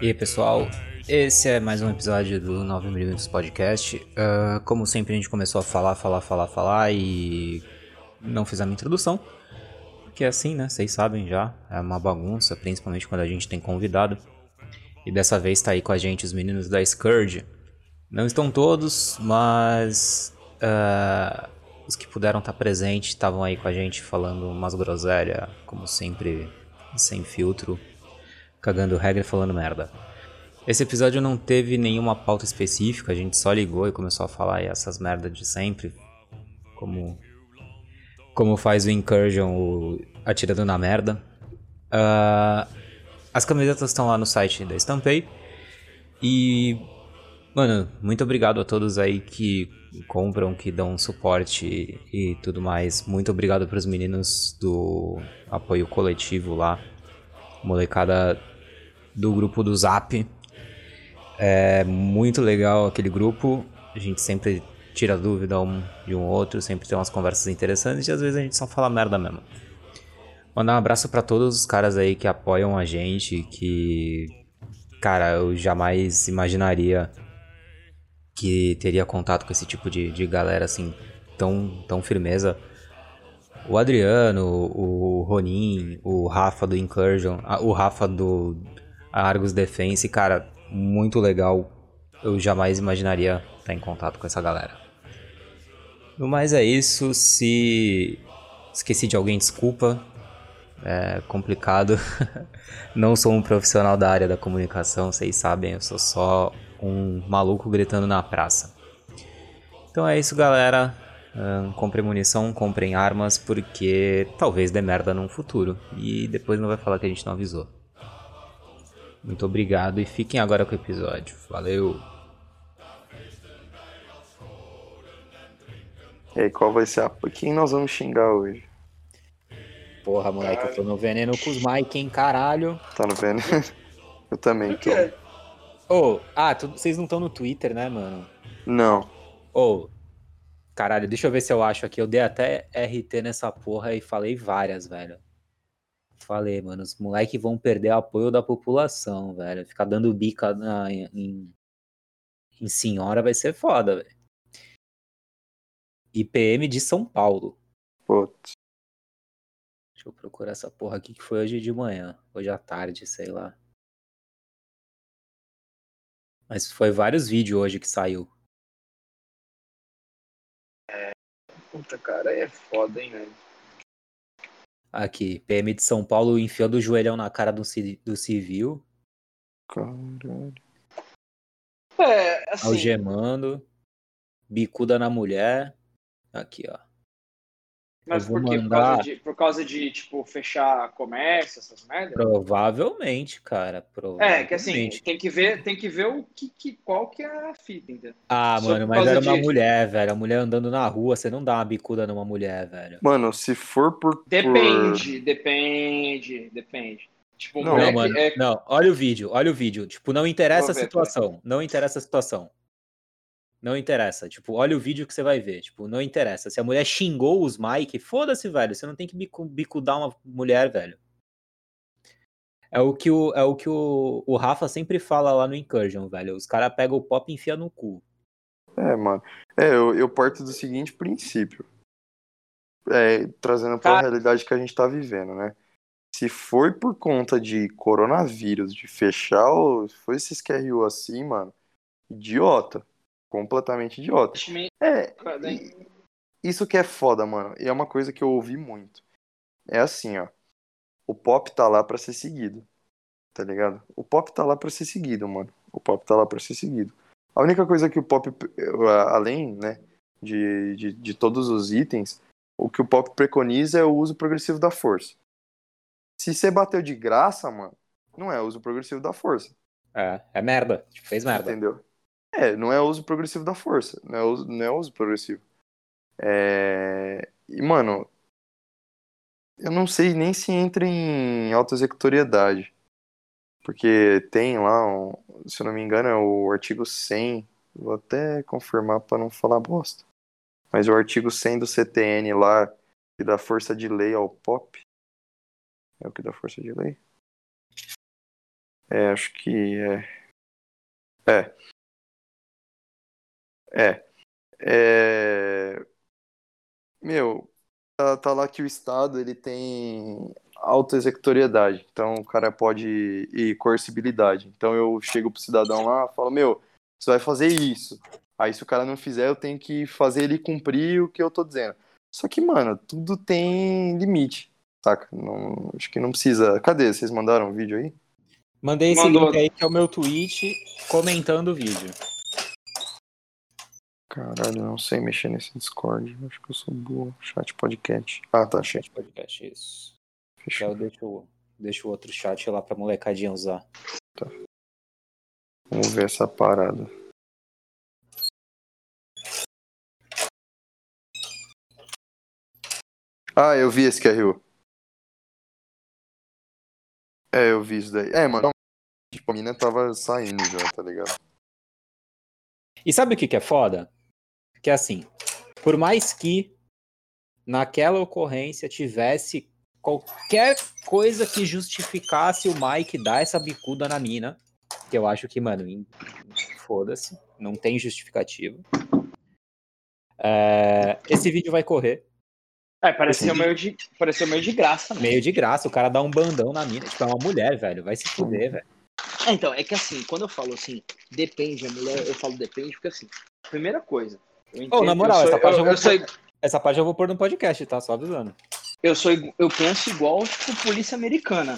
E aí pessoal, esse é mais um episódio do 9mm Podcast. Uh, como sempre a gente começou a falar, falar, falar, falar e não fiz a minha introdução. Porque é assim, né? Vocês sabem já, é uma bagunça, principalmente quando a gente tem convidado. E dessa vez tá aí com a gente os meninos da Scourge. Não estão todos, mas uh, os que puderam estar presentes estavam aí com a gente falando umas groselhas, como sempre, sem filtro, cagando regra e falando merda. Esse episódio não teve nenhuma pauta específica, a gente só ligou e começou a falar essas merdas de sempre, como como faz o Incursion, o Atirando na Merda. Uh, as camisetas estão lá no site da Stampay. E, mano, muito obrigado a todos aí que compram, que dão suporte e, e tudo mais. Muito obrigado para os meninos do apoio coletivo lá. Molecada do grupo do Zap. É muito legal aquele grupo. A gente sempre tira dúvida um de um outro, sempre tem umas conversas interessantes e às vezes a gente só fala merda mesmo. Mandar um abraço para todos os caras aí que apoiam a gente, que cara, eu jamais imaginaria que teria contato com esse tipo de, de galera assim, tão, tão firmeza. O Adriano, o Ronin, o Rafa do Incursion, o Rafa do Argus Defense, cara, muito legal. Eu jamais imaginaria estar em contato com essa galera. No mais é isso. Se esqueci de alguém, desculpa. É complicado. Não sou um profissional da área da comunicação, vocês sabem, eu sou só um maluco gritando na praça. Então é isso, galera. Um, comprem munição, comprem armas, porque talvez dê merda num futuro. E depois não vai falar que a gente não avisou. Muito obrigado e fiquem agora com o episódio. Valeu! E aí, qual vai ser a. Quem nós vamos xingar hoje? Porra, moleque, caralho. eu tô no veneno com os Mike, hein, caralho. Tá no veneno? Eu também tô. Ô, oh, ah, tu, vocês não estão no Twitter, né, mano? Não. Ô, oh, caralho, deixa eu ver se eu acho aqui. Eu dei até RT nessa porra e falei várias, velho. Falei, mano, os moleques vão perder o apoio da população, velho. Ficar dando bica na, em, em senhora vai ser foda, velho. IPM de São Paulo. Putz. Deixa eu procurar essa porra aqui que foi hoje de manhã. Hoje à tarde, sei lá. Mas foi vários vídeos hoje que saiu. É. Puta, cara, é foda, hein, velho. Aqui, PM de São Paulo enfiando o joelhão na cara do, do civil. Caralho. É, assim. Algemando. Bicuda na mulher. Aqui, ó. Mas por quê? Mandar... Por, causa de, por causa de, tipo, fechar comércio, essas merdas? Provavelmente, cara. Provavelmente. É, que assim, tem que ver, tem que ver o que, que qual que é a fita, entendeu? Ah, Só mano, mas era uma mulher, velho. A mulher andando na rua, você não dá uma bicuda numa mulher, velho. Mano, se for por. Depende, por... depende, depende. Tipo, não, mano, é... não, olha o vídeo, olha o vídeo. Tipo, não interessa a situação. Não interessa a situação. Não interessa. Tipo, olha o vídeo que você vai ver. Tipo, não interessa. Se a mulher xingou os Mike, foda-se, velho. Você não tem que bicudar uma mulher, velho. É o que o, é o, que o, o Rafa sempre fala lá no Incursion, velho. Os caras pegam o pop e enfiam no cu. É, mano. É, eu, eu parto do seguinte princípio. É, trazendo pra Cara... realidade que a gente tá vivendo, né? Se for por conta de coronavírus, de fechar, foi esses QRU assim, mano, idiota completamente idiota. É, isso que é foda, mano. E é uma coisa que eu ouvi muito. É assim, ó. O pop tá lá para ser seguido. Tá ligado? O pop tá lá para ser seguido, mano. O pop tá lá para ser seguido. A única coisa que o pop, além, né, de, de, de todos os itens, o que o pop preconiza é o uso progressivo da força. Se você bateu de graça, mano, não é uso progressivo da força. É, é merda. Tipo, fez merda. Entendeu? É, não é uso progressivo da força. Não é uso, não é uso progressivo. É... E, mano, eu não sei nem se entra em auto-executoriedade. Porque tem lá, um, se eu não me engano, é o artigo 100. Vou até confirmar para não falar bosta. Mas o artigo 100 do CTN lá, que dá força de lei ao POP. É o que dá força de lei? É, acho que é. É. É. É. Meu, tá, tá lá que o Estado ele tem auto-executoriedade. Então o cara pode ir coercibilidade. Então eu chego pro cidadão lá falo, meu, você vai fazer isso. Aí se o cara não fizer, eu tenho que fazer ele cumprir o que eu tô dizendo. Só que, mano, tudo tem limite, saca? Não, acho que não precisa. Cadê? Vocês mandaram um vídeo aí? Mandei esse Mandou. link aí que é o meu tweet comentando o vídeo. Caralho, não sei mexer nesse Discord. Acho que eu sou burro. Chat podcast. Ah, tá, chat. podcast, isso. Fechou. Então eu deixo, deixo o outro chat lá pra molecadinha usar. Tá. Vamos ver essa parada. Ah, eu vi esse QRU. É, eu vi isso daí. É, mano. Tipo, a mina tava saindo já, tá ligado? E sabe o que que é foda? Que é assim, por mais que naquela ocorrência tivesse qualquer coisa que justificasse o Mike dar essa bicuda na mina, que eu acho que, mano, foda-se, não tem justificativa. É, esse vídeo vai correr. É, pareceu meio, de, pareceu meio de graça. Né? Meio de graça, o cara dá um bandão na mina. Tipo, é uma mulher, velho. Vai se fuder, velho. É, então, é que assim, quando eu falo assim, depende, a mulher, eu falo depende, porque assim, primeira coisa. Oh, na moral, sou, essa, parte eu, eu, eu vou, sou... essa parte eu vou pôr no podcast, tá? Só avisando. Eu, sou, eu penso igual, tipo, polícia americana.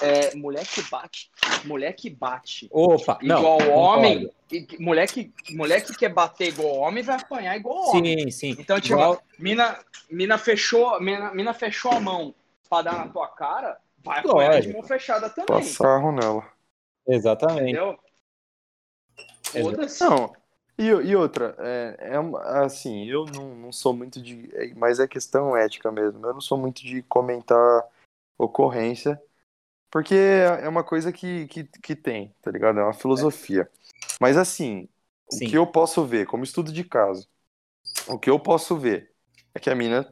É, mulher que bate, mulher que bate. Opa, igual não, homem, e, mulher, que, mulher que quer bater igual homem vai apanhar igual homem. Sim, sim. Então, tipo, igual... mina, mina, fechou, mina, mina fechou a mão pra dar na tua cara, vai apanhar Lógico. de mão fechada também. Passar nela. Exatamente. Entendeu? Não, e, e outra, é, é, assim, eu não, não sou muito de. É, mas é questão ética mesmo. Eu não sou muito de comentar ocorrência porque é uma coisa que, que, que tem, tá ligado? É uma filosofia. Mas assim, Sim. o que eu posso ver, como estudo de caso, o que eu posso ver é que a mina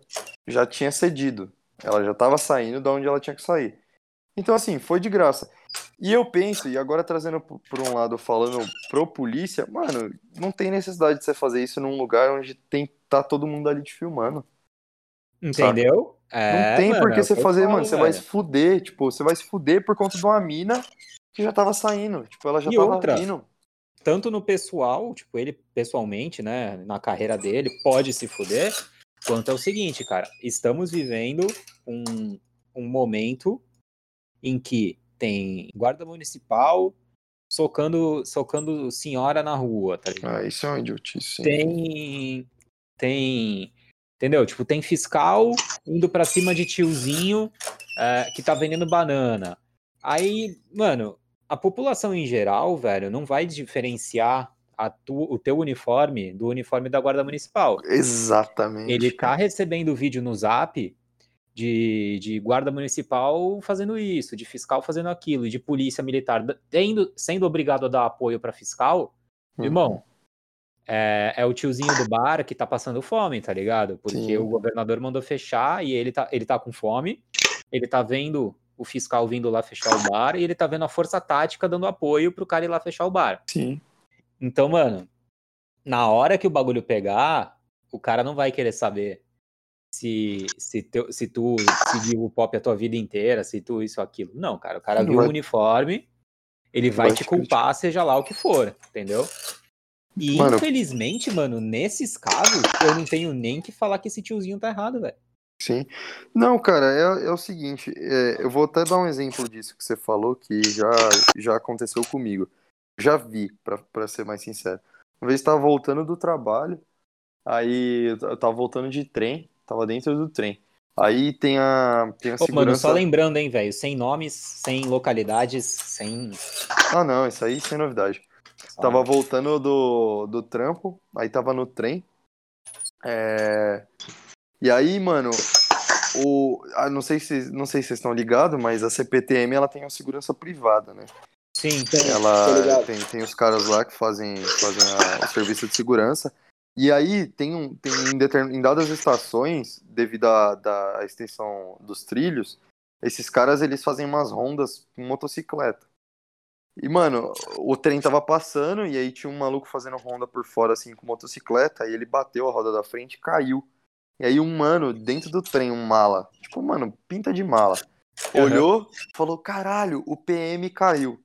já tinha cedido. Ela já estava saindo da onde ela tinha que sair. Então, assim, foi de graça. E eu penso, e agora trazendo por um lado, falando pro polícia, mano, não tem necessidade de você fazer isso num lugar onde tem tá todo mundo ali te filmando. Entendeu? É, não tem mano, por que você fazer, falo, mano. Você vai se fuder, tipo, você vai se fuder por conta de uma mina que já tava saindo. Tipo, ela já e tava outra, indo. Tanto no pessoal, tipo, ele pessoalmente, né, na carreira dele, pode se fuder, quanto é o seguinte, cara, estamos vivendo um, um momento em que tem guarda municipal socando, socando senhora na rua, tá ligado? Ah, isso é uma idiotice. Tem, tem Entendeu? Tipo, tem fiscal indo pra cima de tiozinho é, que tá vendendo banana. Aí, mano, a população em geral, velho, não vai diferenciar tu, o teu uniforme do uniforme da Guarda Municipal. Exatamente. Ele tá recebendo vídeo no zap de, de guarda municipal fazendo isso, de fiscal fazendo aquilo, de polícia militar tendo, sendo obrigado a dar apoio para fiscal. Uhum. Irmão, é, é, o tiozinho do bar que tá passando fome, tá ligado? Porque Sim. o governador mandou fechar e ele tá, ele tá com fome, ele tá vendo o fiscal vindo lá fechar o bar e ele tá vendo a força tática dando apoio pro cara ir lá fechar o bar. Sim. Então, mano, na hora que o bagulho pegar, o cara não vai querer saber se, se, teu, se tu seguiu o pop a tua vida inteira, se tu isso aquilo. Não, cara, o cara viu vai... o uniforme, ele vai, vai te culpar, seja lá o que for, entendeu? E mano, infelizmente, mano, nesses casos, eu não tenho nem que falar que esse tiozinho tá errado, velho. Sim. Não, cara, é, é o seguinte, é, eu vou até dar um exemplo disso que você falou, que já, já aconteceu comigo. Já vi, pra, pra ser mais sincero. Uma vez tava voltando do trabalho, aí eu tava voltando de trem, tava dentro do trem. Aí tem a, tem a Ô, segurança... Mano, só lembrando, hein, velho, sem nomes, sem localidades, sem... Ah, não, isso aí sem novidade. Tava voltando do, do trampo, aí tava no trem. É... E aí, mano, o, ah, não, sei se, não sei se vocês estão ligados, mas a CPTM ela tem a segurança privada, né? Sim, tem. Ela tem, tem os caras lá que fazem, fazem a, o serviço de segurança. E aí tem, um, tem em, em dadas estações, devido à extensão dos trilhos, esses caras eles fazem umas rondas com motocicleta. E, mano, o trem tava passando e aí tinha um maluco fazendo ronda por fora, assim, com motocicleta, e ele bateu a roda da frente e caiu. E aí um mano, dentro do trem, um mala, tipo, mano, pinta de mala, Uhum. olhou, falou, caralho, o PM caiu.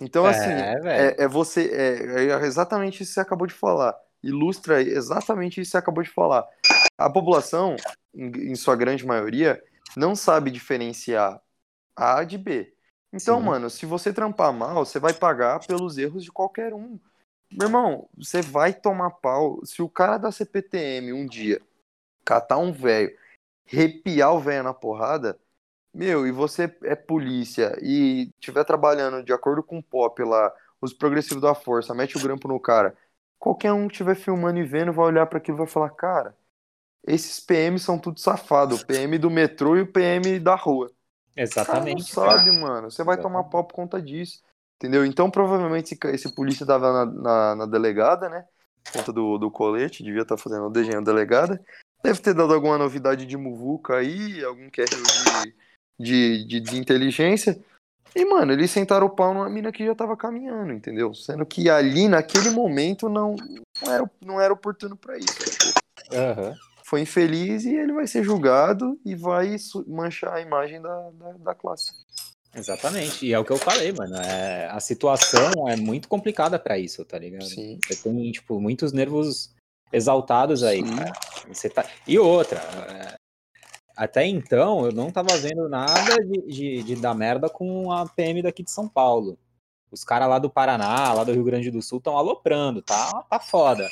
Então, É, assim, é, é você, é, é exatamente isso que você acabou de falar. Ilustra exatamente isso que você acabou de falar. A população, em, sua grande maioria, não sabe diferenciar A de B. Então, Sim. mano, se você trampar mal, você vai pagar pelos erros de qualquer um. Meu irmão, você vai tomar pau. Se o cara da CPTM um dia catar um velho, repiar o velho na porrada, meu, e você é polícia e estiver trabalhando de acordo com o pop lá, os progressivos da força, mete o grampo no cara, qualquer um que estiver filmando e vendo vai olhar para aquilo e vai falar, cara, esses PM são tudo safado, o PM do metrô e o PM da rua. Exatamente. Cara, não cara. sabe, mano. Você vai tomar Exatamente. pau por conta disso. Entendeu? Então, provavelmente, esse, polícia tava na, na, na delegada, né? Por conta do, do colete, devia estar fazendo o desenho da delegada. Deve ter dado alguma novidade de muvuca aí, algum carry de, de, de, de inteligência. E, mano, eles sentaram o pau numa mina que já tava caminhando, entendeu? Sendo que ali, naquele momento, não, não, era, não era oportuno pra isso. Aham. foi infeliz e ele vai ser julgado e vai manchar a imagem da, da, da classe. Exatamente. E é o que eu falei, mano. É, a situação é muito complicada pra isso, tá ligado? Sim. Você tem, tipo, muitos nervos exaltados aí, Sim. cara. Você tá... E outra, é, até então eu não tava vendo nada de, de, de dar merda com a PM daqui de São Paulo. Os caras lá do Paraná, lá do Rio Grande do Sul, estão aloprando, tá, tá foda.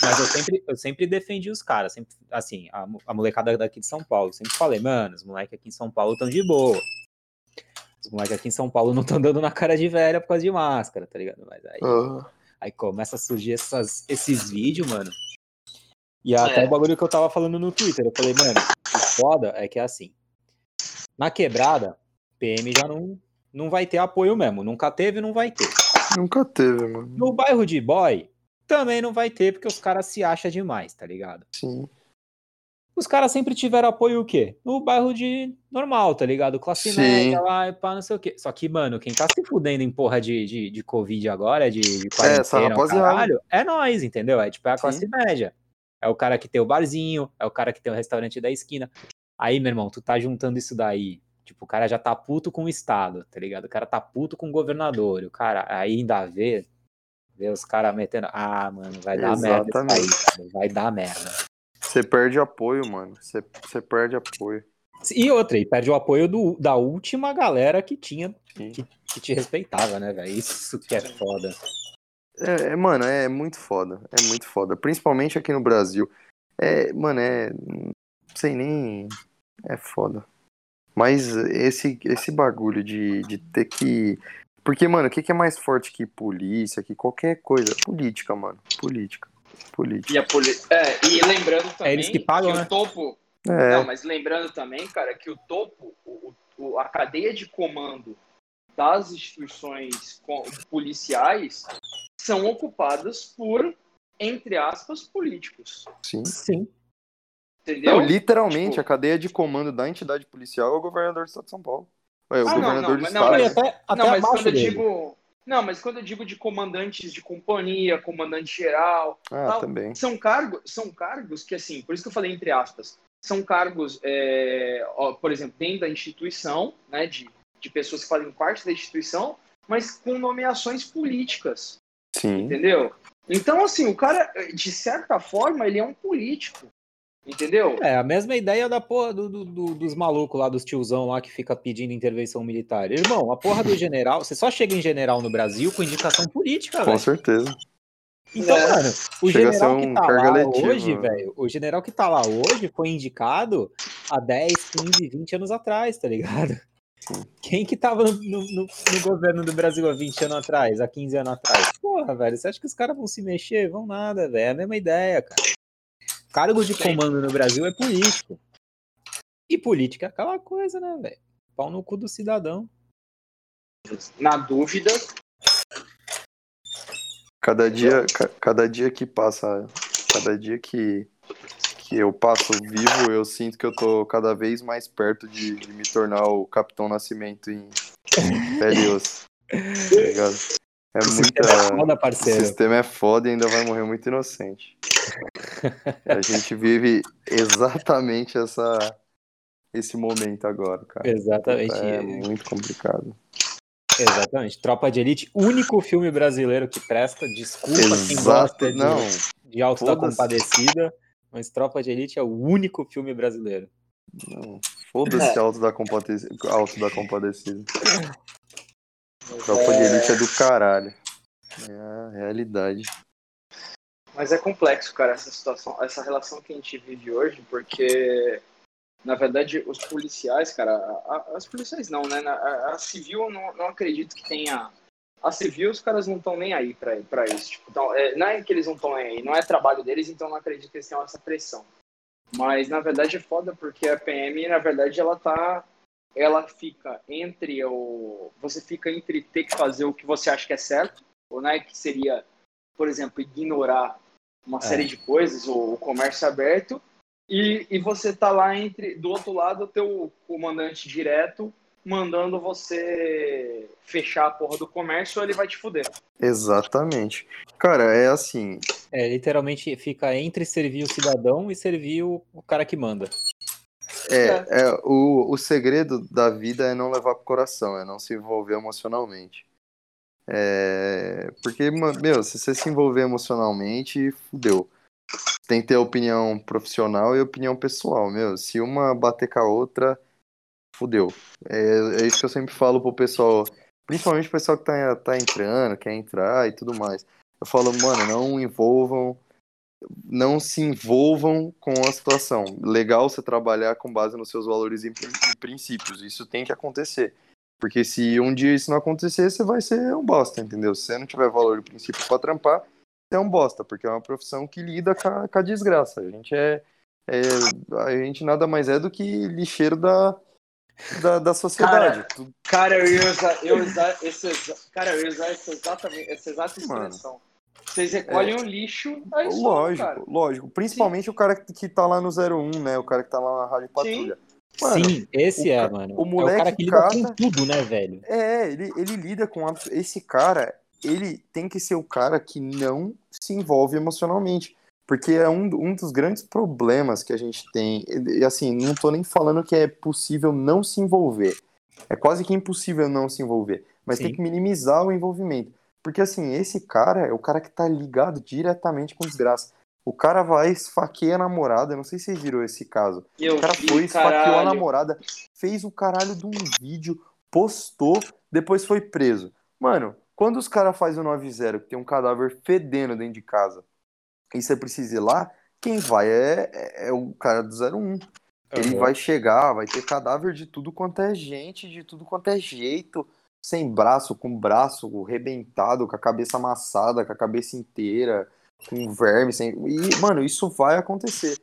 Mas eu sempre, eu sempre defendi os caras, sempre, assim, a, a molecada daqui de São Paulo. Sempre falei, mano, os moleques aqui em São Paulo estão de boa. Os moleques aqui em São Paulo não estão dando na cara de velha por causa de máscara, tá ligado? Mas aí, Ah, Aí começa a surgir essas, esses vídeos, mano. E até É. o bagulho que eu tava falando no Twitter. Eu falei, mano, o foda é que é assim. Na quebrada, PM já não, não vai ter apoio mesmo. Nunca teve, não vai ter. nunca teve, mano. No bairro de boy, também não vai ter, porque os caras se acham demais, tá ligado? Sim. Os caras sempre tiveram apoio o quê? No bairro de normal, tá ligado? Classe Sim. média lá e pá, não sei o quê. Só que, mano, quem tá se fudendo em porra de, de, de Covid agora, de, de essa quarentena, o rapaziada. caralho, é nós, entendeu? É tipo, é a Sim. classe média. É o cara que tem o barzinho, é o cara que tem o restaurante da esquina. Aí, meu irmão, tu tá juntando isso daí. Tipo, o cara já tá puto com o Estado, tá ligado? O cara tá puto com o governador. e O cara aí ainda vê, vê os caras metendo. Ah, mano, vai dar merda isso aí, Exatamente. cara, vai dar merda. Você perde apoio, mano. Você, você perde apoio. E outra, e perde o apoio do, da última galera que tinha, que, que te respeitava, né, velho? Isso que é foda. É, é, mano, é muito foda. É muito foda. Principalmente aqui no Brasil. É, mano, é. Não sei nem. É foda. Mas esse, esse bagulho de, de ter que. Porque, mano, o que, que é mais forte que polícia, que qualquer coisa? Política, mano. Política. Política. E, a poli... é, e lembrando também eles que pagam, o né? topo. É, Não, mas lembrando também, cara, que o topo, o, o- a cadeia de comando das instituições policiais são ocupadas por, entre aspas, políticos. sim. Sim. Entendeu? Não, literalmente, Tipo- a cadeia de comando da entidade policial é o governador do estado de São Paulo. É, o Ah, não, governador não, do mas- estado. não, mas- até, até não, mas quando eu dele. digo. Não, mas quando eu digo de comandantes de companhia, comandante geral, Ah, tal, também. são cargos, são cargos que assim, por isso que eu falei entre aspas, são cargos, é, ó, por exemplo, dentro da instituição, né, de, de pessoas que fazem parte da instituição, mas com nomeações políticas, Sim. entendeu? Então, assim, o cara, de certa forma, ele é um político, entendeu? É, a mesma ideia da porra do, do- do- dos malucos lá, dos tiozão lá que fica pedindo intervenção militar. Irmão, a porra do general, você só chega em general no Brasil com indicação política, Com velho. certeza. Então, É. mano, o Chega general um que tá lá letiva. hoje, velho, o general que tá lá hoje foi indicado há 10, 15, 20 anos atrás, tá ligado? Sim. Quem que tava no, no- no- no governo do Brasil há 20 anos atrás, há 15 anos atrás? Porra, velho, você acha que os caras vão se mexer? Vão nada, velho, é a mesma ideia, cara. Cargo de comando no Brasil é político. E política é aquela coisa, né, velho? Pau no cu do cidadão. Na dúvida, Cada dia, ca- cada dia que passa, cada dia que, que eu passo vivo, eu sinto que eu tô cada vez mais perto de, de me tornar o Capitão Nascimento em pele osso. Tá ligado? É O muita. sistema é foda, O parceiro. sistema é foda e ainda vai morrer muito inocente. A gente vive exatamente essa, esse momento agora, cara. Exatamente. É muito complicado. Exatamente. Tropa de Elite, único filme brasileiro que presta. Desculpa quem Exato. gosta de, Não, de Alto da foda-se. Compadecida, mas Tropa de Elite é o único filme brasileiro. não. Foda-se alto da, compadecida, alto da compadecida. Tropa de elite é do caralho. É a realidade. Mas é complexo, cara, essa situação, essa relação que a gente vive hoje, porque, na verdade, os policiais, cara, a- a- as policiais não, né? Na- A, a civil eu não, não acredito que tenha. A civil, os caras não estão nem aí pra isso. Tipo, então, é, não é que eles não estão nem aí, não é trabalho deles, então não acredito que eles tenham essa pressão. Mas, na verdade, é foda porque a PM, na verdade, ela tá. Ela fica entre o. Você fica entre ter que fazer o que você acha que é certo, ou né, que seria, por exemplo, ignorar uma É. série de coisas, o, o comércio aberto, e, e você tá lá entre, do outro lado, o teu comandante direto mandando você fechar a porra do comércio, ele vai te fuder. Exatamente. Cara, é assim. É, literalmente fica entre servir o cidadão e servir o, o cara que manda. É, é, o, o segredo da vida é não levar pro coração, é não se envolver emocionalmente. É, porque, meu, se você se envolver emocionalmente, fudeu. Tem que ter opinião profissional e opinião pessoal, meu. Se uma bater com a outra, fudeu. É, é isso que eu sempre falo pro pessoal, principalmente o pessoal que tá, tá entrando, quer entrar e tudo mais. Eu falo, mano, não envolvam não se envolvam com a situação. Legal você trabalhar com base nos seus valores e prin- princípios. Isso tem que acontecer. Porque se um dia isso não acontecer, você vai ser um bosta, entendeu? Se você não tiver valor e princípio pra trampar, você é um bosta, porque é uma profissão que lida com a, com a desgraça. A gente é, é- A gente nada mais é do que lixeiro da, da, da sociedade. Tu- Cara, eu ia usar, eu ia usar esse, cara, eu ia usar essa, exatamente, essa exata Mano. expressão. Vocês recolhem o lixo, aí lógico, cara. lógico. Principalmente o cara que tá lá no 01, né? O cara que tá lá na Rádio Patrulha. Mano, Sim, esse o é, ca- mano. o é o moleque cara que lida cata- com tudo, né, velho? É, ele, ele lida com esse cara, ele tem que ser o cara que não se envolve emocionalmente. Porque é um, um dos grandes problemas que a gente tem. E assim, não tô nem falando que é possível não se envolver. É quase que impossível não se envolver. Mas Sim. tem que minimizar o envolvimento. Porque assim, esse cara é o cara que tá ligado diretamente com desgraça. O cara vai esfaqueia a namorada, eu não sei se vocês viram esse caso. Eu O cara vi, foi, esfaqueou a caralho. namorada, fez o caralho de um vídeo, postou, depois foi preso. Mano, quando os caras fazem o 9-0, que tem um cadáver fedendo dentro de casa, e você precisa ir lá, quem vai é, é- é o cara do 01. Ele Uhum. vai chegar, vai ter cadáver de tudo quanto é gente, de tudo quanto é jeito, sem braço, com braço rebentado, com a cabeça amassada, com a cabeça inteira, com verme, sem... e, mano, isso vai acontecer.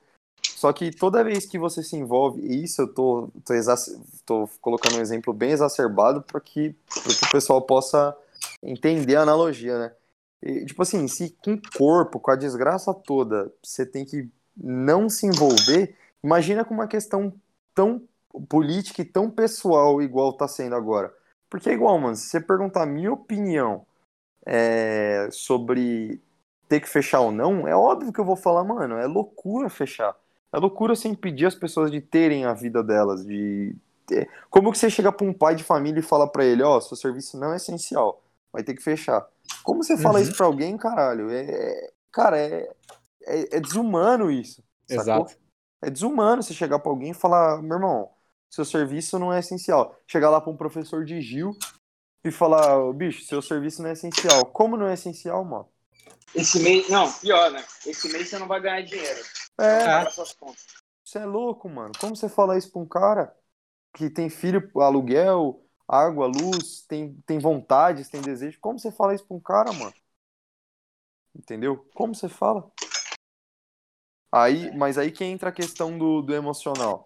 Só que toda vez que você se envolve, e isso eu tô, tô, exac- tô colocando um exemplo bem exacerbado para que, pra que o pessoal possa entender a analogia, né? E, tipo assim, se com o corpo, com a desgraça toda, você tem que não se envolver, imagina com uma questão tão política e tão pessoal igual tá sendo agora. Porque é igual, mano, se você perguntar a minha opinião é, sobre ter que fechar ou não, é óbvio que eu vou falar, mano, é loucura fechar. É loucura você impedir as pessoas de terem a vida delas, de ter... Como que você chega pra um pai de família e fala pra ele, ó, seu serviço não é essencial, vai ter que fechar. Como você fala Uhum. isso pra alguém, caralho? É, é- cara, é, é, é desumano isso. sacou? Exato. É desumano você chegar pra alguém e falar, meu irmão, seu serviço não é essencial. Chegar lá pra um professor de Gil e falar, "Ô, bicho, seu serviço não é essencial. Como não é essencial, mano? Esse mês, não, pior, né? Esse mês você não vai ganhar dinheiro. É, Não vai pagar suas contas. você é louco, mano. Como você fala isso pra um cara que tem filho, aluguel, água, luz, tem, tem vontades, tem desejo? Como você fala isso pra um cara, mano? Entendeu? Como você fala? Aí, mas aí que entra a questão do, do emocional.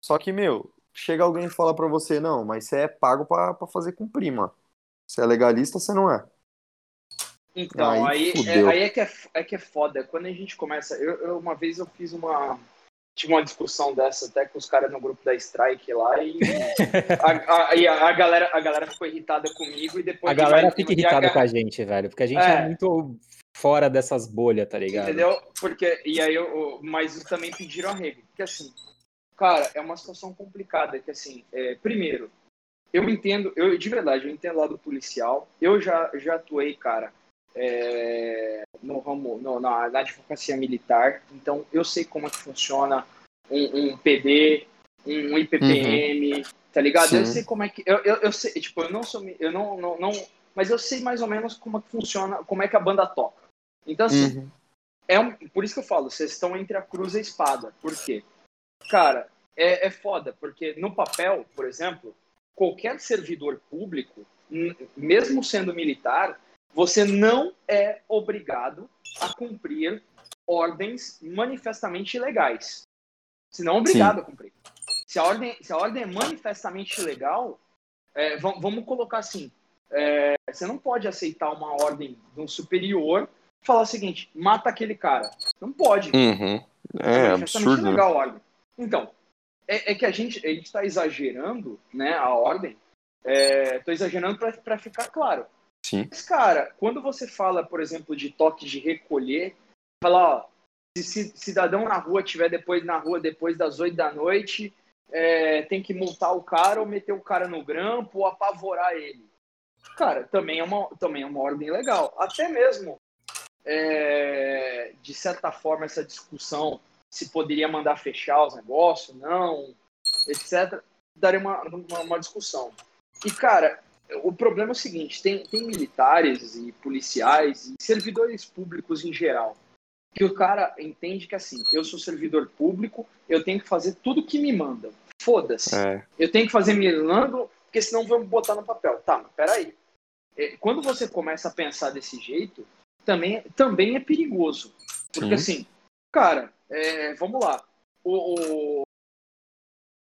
Só que, meu, chega alguém e fala pra você, não, mas você é pago pra, pra fazer cumprir, mano. Você é legalista, você não é. Então, Aí aí, é, aí é, que é, é que é foda. Quando a gente começa. Eu, eu- uma vez eu fiz uma. Tive uma discussão dessa até com os caras no grupo da Strike lá e a, a, a, galera, a galera ficou irritada comigo e depois. A galera fica irritada com a gente, velho, porque a gente é, é muito fora dessas bolhas, tá ligado? Entendeu? Porque, e aí eu, mas também pediram arrego. Porque assim, cara, é uma situação complicada. Que assim, é, primeiro, eu entendo, eu de verdade, eu entendo lá do policial. Eu já, já atuei, cara, é, no ramo, no, na, na, advocacia militar. Então, eu sei como é que funciona um, um PD, um IPPM, uhum. tá ligado? Sim. Eu sei como é que. Eu, eu, eu sei, tipo, eu não sou. Eu não, não, não. Mas eu sei mais ou menos como é que funciona, como é que a banda toca. Então, assim, uhum. é um, por isso que eu falo, vocês estão entre a cruz e a espada. Por quê? Cara, é, é foda, porque no papel, por exemplo, qualquer servidor público, mesmo sendo militar, você não é obrigado a cumprir ordens manifestamente ilegais. Você não é obrigado Sim. a cumprir. Se a ordem, se a ordem é manifestamente ilegal, é, vamos colocar assim: é, você não pode aceitar uma ordem de um superior falar o seguinte: mata aquele cara. Não pode. Uhum. É, é absurdo. Legal a ordem. Então, é, é, que a gente a está exagerando né, a ordem. Estou é, exagerando para ficar claro. Sim. Mas, cara, quando você fala, por exemplo, de toque de recolher, fala, ó, se cidadão na rua tiver depois na rua depois das oito da noite, é, tem que multar o cara ou meter o cara no grampo ou apavorar ele. Cara, também é uma, também é uma ordem legal. Até mesmo, é, de certa forma, essa discussão se poderia mandar fechar os negócios, não, etc., daria uma, uma, uma discussão. E, cara, o problema é o seguinte: tem, tem militares e policiais e servidores públicos em geral que o cara entende que assim, eu sou servidor público, eu tenho que fazer tudo que me mandam. Foda-se. É. Eu tenho que fazer milagre, porque senão vão botar no papel. Tá, mas peraí. É, quando você começa a pensar desse jeito, também, também é perigoso. Porque Sim. assim, cara, é, vamos lá. O, o,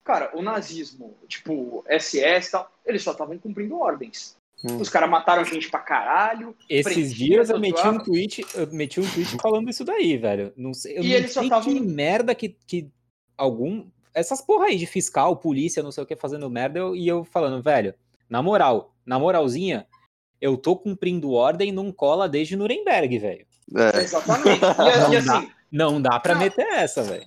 Cara, o nazismo, tipo, SS e tal, eles só estavam cumprindo ordens. Hum. Os caras mataram gente pra caralho. Esses dias eu meti um tweet, eu meti um tweet falando isso daí, velho. Não sei, eu e não sei tavam... que merda que, que algum. Essas porra aí de fiscal, polícia, não sei o que, fazendo merda, eu, e eu falando, velho, na moral, na moralzinha, eu tô cumprindo ordem não cola desde Nuremberg, velho. É. Exatamente. E, e, assim, não, dá, não dá pra não. meter essa, velho.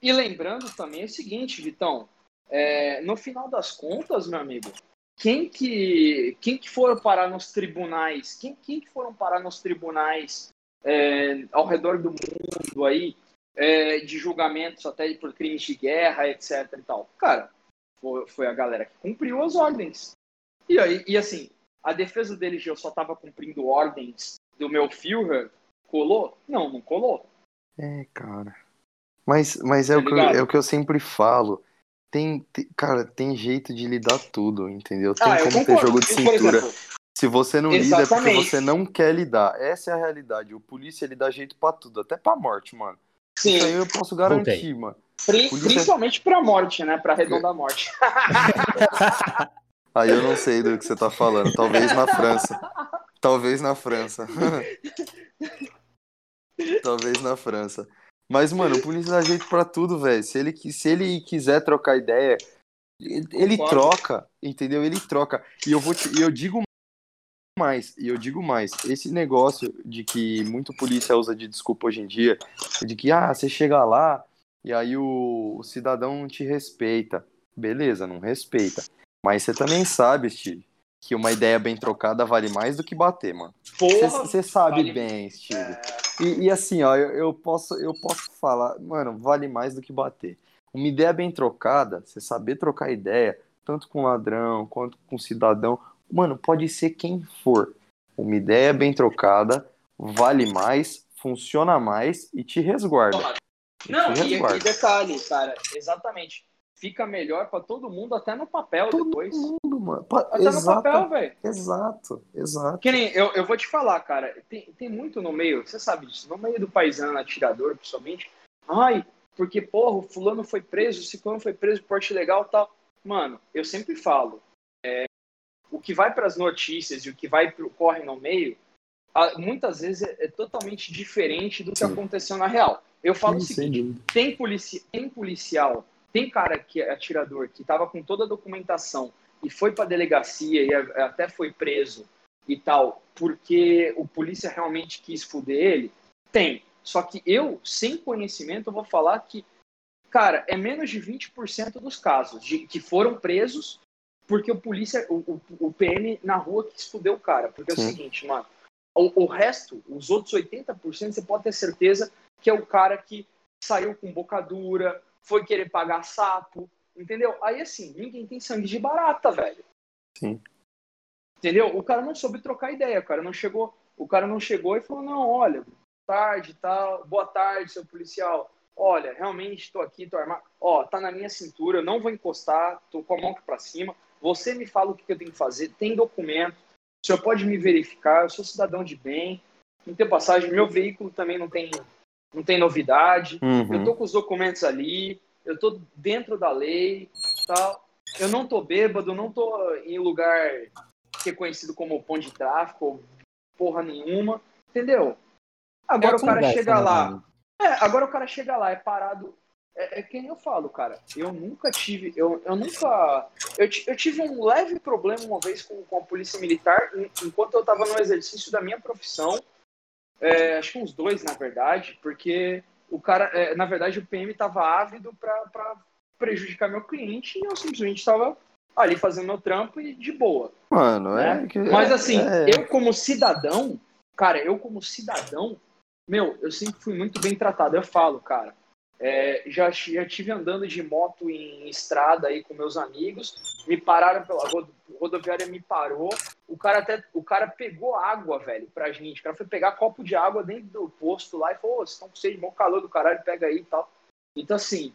E lembrando também o seguinte, Vitão, é, no final das contas, meu amigo, quem que, quem que foram parar nos tribunais, quem, quem que foram parar nos tribunais é, ao redor do mundo aí, é, de julgamentos até por crimes de guerra, etc e tal? Cara, foi, foi a galera que cumpriu as ordens. E, aí, e assim, a defesa deles eu só estava cumprindo ordens do meu Führer, colou? Não, não colou. É, cara. Mas, mas é, tá o que eu, é o que eu sempre falo tem, tem, cara, tem jeito de lidar tudo, entendeu? Tem ah, como ter jogo de cintura. Se você não Exatamente. lida é porque você não quer lidar. Essa é a realidade. O polícia ele dá jeito para tudo, até pra morte, mano. Sim. Isso aí eu posso garantir, Voltei. mano. Pri polícia... Principalmente pra morte, né? Pra arredondar a morte. aí eu não sei do que você tá falando. Talvez na França. Talvez na França. Talvez na França. Mas, mano, o polícia dá jeito pra tudo, velho. Se ele, se ele quiser trocar ideia, ele troca, entendeu? Ele troca. E eu vou te, eu digo mais, e eu digo mais, esse negócio de que muito polícia usa de desculpa hoje em dia, de que ah, você chega lá e aí o, o cidadão não te respeita. Beleza, não respeita. Mas você também sabe, Steve, que uma ideia bem trocada vale mais do que bater, mano. Você sabe vale... bem, Steve. É... E, e, assim, ó, eu, eu, posso, eu posso falar, mano, vale mais do que bater. Uma ideia bem trocada, você saber trocar ideia, tanto com ladrão quanto com cidadão, mano, pode ser quem for. Uma ideia bem trocada vale mais, funciona mais e te resguarda. Não, te resguarda. e, e detalhe, cara, exatamente fica melhor para todo mundo, até no papel todo depois. Mundo, mano. Até exato, no papel, velho. Exato, exato. Que nem, eu, eu vou te falar, cara, tem, tem muito no meio, você sabe disso, no meio do paisano atirador, principalmente. Ai, porque, porra, o fulano foi preso, o ciclano foi preso, porte legal tal. Mano, eu sempre falo, é, o que vai para as notícias e o que vai pro, corre no meio, muitas vezes é, é totalmente diferente do que Sim. aconteceu na real. eu falo Sim, o seguinte: tem, polici tem policial, tem cara que é atirador, que tava com toda a documentação e foi pra delegacia e a- até foi preso e tal, porque o polícia realmente quis fuder ele, tem. Só que eu, sem conhecimento, vou falar que, cara, é menos de 20% dos casos de que foram presos porque o polícia, o, o, o PM na rua quis fuder o cara. Porque é o seguinte, mano, o, o resto, os outros 80%, você pode ter certeza que é o cara que saiu com boca dura, foi querer pagar sapo, entendeu? Aí assim, ninguém tem sangue de barata, velho. Sim. Entendeu? O cara não soube trocar ideia, o cara não chegou, o cara não chegou e falou: "Não, olha, tarde, tal, boa tarde, seu policial. Olha, realmente estou aqui, tô armado. Ó, tá na minha cintura, eu não vou encostar, tô com a mão aqui para cima. Você me fala o que eu tenho que fazer, tem documento. O senhor pode me verificar, eu sou cidadão de bem. Não tem passagem, meu veículo também não tem não tem novidade. Uhum. Eu tô com os documentos ali, eu tô dentro da lei, tal. Eu não tô bêbado, não tô em lugar que é conhecido como ponto de tráfico, ou porra nenhuma, entendeu? Agora É o cara chega né, lá, é, agora o cara chega lá, é parado. É, é quem eu falo, cara. Eu nunca tive. Eu, eu nunca. Eu, eu tive um leve problema uma vez com, com a polícia militar, en- enquanto eu tava no exercício da minha profissão. É, acho que uns dois, na verdade, porque o cara. é, na verdade, o PM tava ávido pra, pra prejudicar meu cliente e eu simplesmente tava ali fazendo meu trampo e de boa. Mano, né? é que. Mas assim, é, eu como cidadão, cara, eu como cidadão, meu, eu sempre fui muito bem tratado. Eu falo, cara, é, já, já tive andando de moto em estrada aí com meus amigos, me pararam pela rodo- rodoviária, me parou. O cara até, o cara pegou água, velho, pra gente. O cara foi pegar copo de água dentro do posto lá e falou: "Ô, vocês estão com sede, bom calor do caralho, pega aí e tal. Então, assim,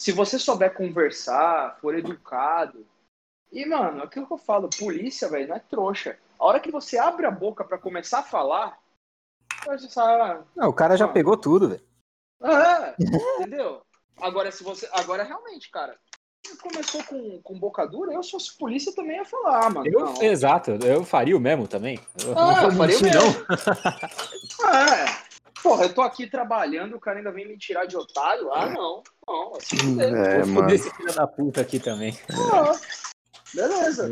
se você souber conversar, for educado, e, mano, aquilo que eu falo, polícia, velho, não é trouxa. A hora que você abre a boca pra começar a falar, você sabe, Não, o cara já Ah. pegou tudo, velho. Ah, entendeu? Agora, se você. Agora, realmente, cara, começou com, com boca dura, eu se fosse polícia também ia falar, mano. Eu, não. exato, eu faria o mesmo também. Eu Ah, não faria o mentir, mesmo. É. Porra, eu tô aqui trabalhando, o cara ainda vem me tirar de otário? Ah, não. Não, assim, é, Vou foder esse filho da puta aqui também. Ah, beleza.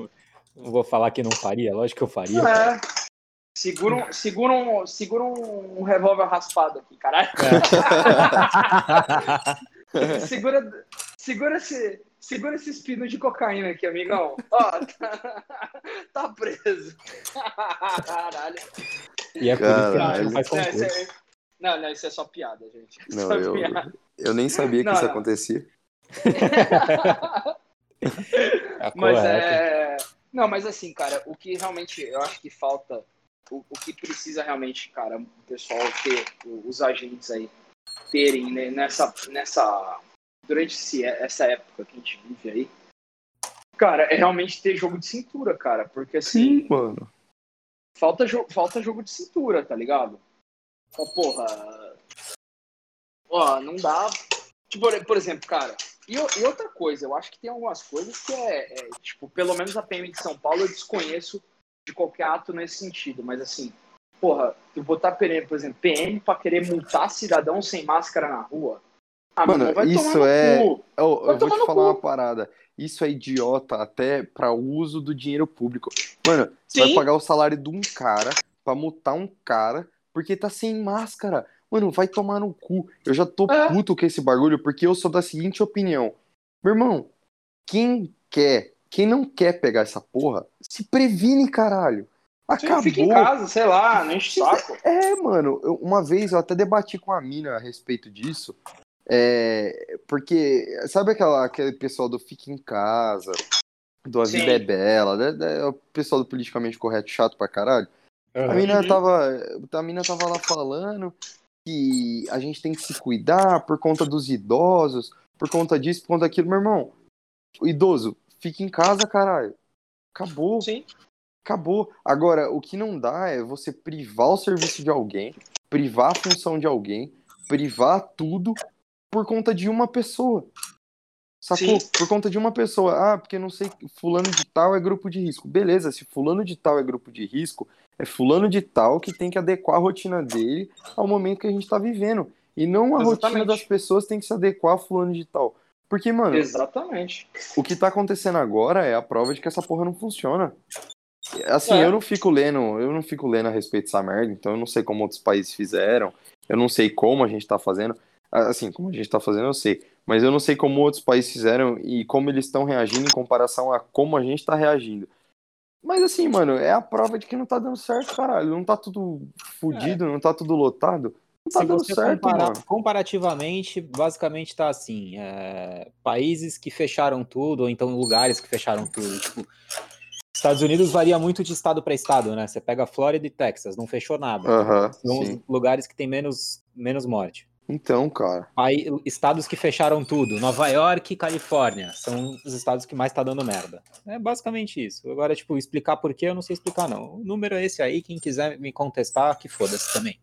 Não vou falar que não faria, lógico que eu faria. É. Segura um, segura um, segura um revólver raspado aqui, caralho. segura, segura esse, segura esse espino de cocaína aqui, amigão. Ó, tá, tá preso. Caralho. E é por isso que a gente Caralho. não faz Não, isso concurso. é, não, não, isso é só piada, gente. Isso Não, é eu, piada. eu nem sabia que Não, isso não. acontecia. Tá Mas é. Não, mas assim, cara, o que realmente eu acho que falta, o, o que precisa realmente, cara, o pessoal ter, os agentes aí, terem né, nessa, nessa. Durante esse- essa época que a gente vive aí, cara, é realmente ter jogo de cintura, cara. Porque assim, mano. falta, jo- falta jogo de cintura, tá ligado? Ó, porra. Ó, não dá. Tipo, por- exemplo, cara. E, e outra coisa, eu acho que tem algumas coisas que é, é, tipo, pelo menos a PM de São Paulo eu desconheço de qualquer ato nesse sentido, mas assim, porra, tu botar PM, por exemplo, PM pra querer multar cidadão sem máscara na rua. Ah, Mano, mano, vai isso tomar no é- cu. Eu, eu vou te falar cu. uma parada. Isso é idiota até pra uso do dinheiro público. Mano, você vai pagar o salário de um cara pra multar um cara porque tá sem máscara. Mano, vai tomar no cu. Eu já tô É. puto com esse bagulho porque eu sou da seguinte opinião. Meu irmão, quem quer, quem não quer pegar essa porra, se previne, caralho. Acabou. Fica em casa, sei lá, não enche o saco. É, mano, eu- uma vez eu até debati com a mina a respeito disso. É, porque, sabe aquela, aquele pessoal do Fica em Casa, do A Vida Sim. é Bela, né, né, o pessoal do politicamente correto chato pra caralho? A Aham. mina, Uhum. tava, a mina tava lá falando que a gente tem que se cuidar por conta dos idosos, por conta disso, por conta daquilo. Meu irmão, o idoso, fica em casa, caralho. Acabou. Sim. Acabou. Agora, o que não dá é você privar o serviço de alguém, privar a função de alguém, privar tudo por conta de uma pessoa. Sacou? Sim. Por conta de uma pessoa. Ah, porque não sei, fulano de tal é grupo de risco. Beleza, se fulano de tal é grupo de risco, é fulano de tal que tem que adequar a rotina dele ao momento que a gente tá vivendo. E não a rotina Exatamente. das pessoas tem que se adequar a fulano de tal. Porque, mano, Exatamente. o que tá acontecendo agora é a prova de que essa porra não funciona. Assim, É. eu não fico lendo, eu não fico lendo a respeito dessa merda, então eu não sei como outros países fizeram, eu não sei como a gente tá fazendo. Assim, como a gente tá fazendo, eu sei. Mas eu não sei como outros países fizeram e como eles estão reagindo em comparação a como a gente tá reagindo. Mas assim, mano, é a prova de que não tá dando certo, caralho. Não tá tudo fudido, não tá tudo lotado. Tá Se dando você certo, comparar mano. comparativamente, basicamente tá assim: é, países que fecharam tudo, ou então lugares que fecharam tudo. Tipo, Estados Unidos varia muito de estado para estado, né? Você pega Flórida e Texas, não fechou nada. Aham, São sim. os lugares que tem menos, menos morte. Então, cara. Aí, estados que fecharam tudo, Nova York e Califórnia, são os estados que mais tá dando merda. É basicamente isso. Agora, tipo, explicar por quê, eu não sei explicar, não. O número é esse aí, quem quiser me contestar, que foda-se também.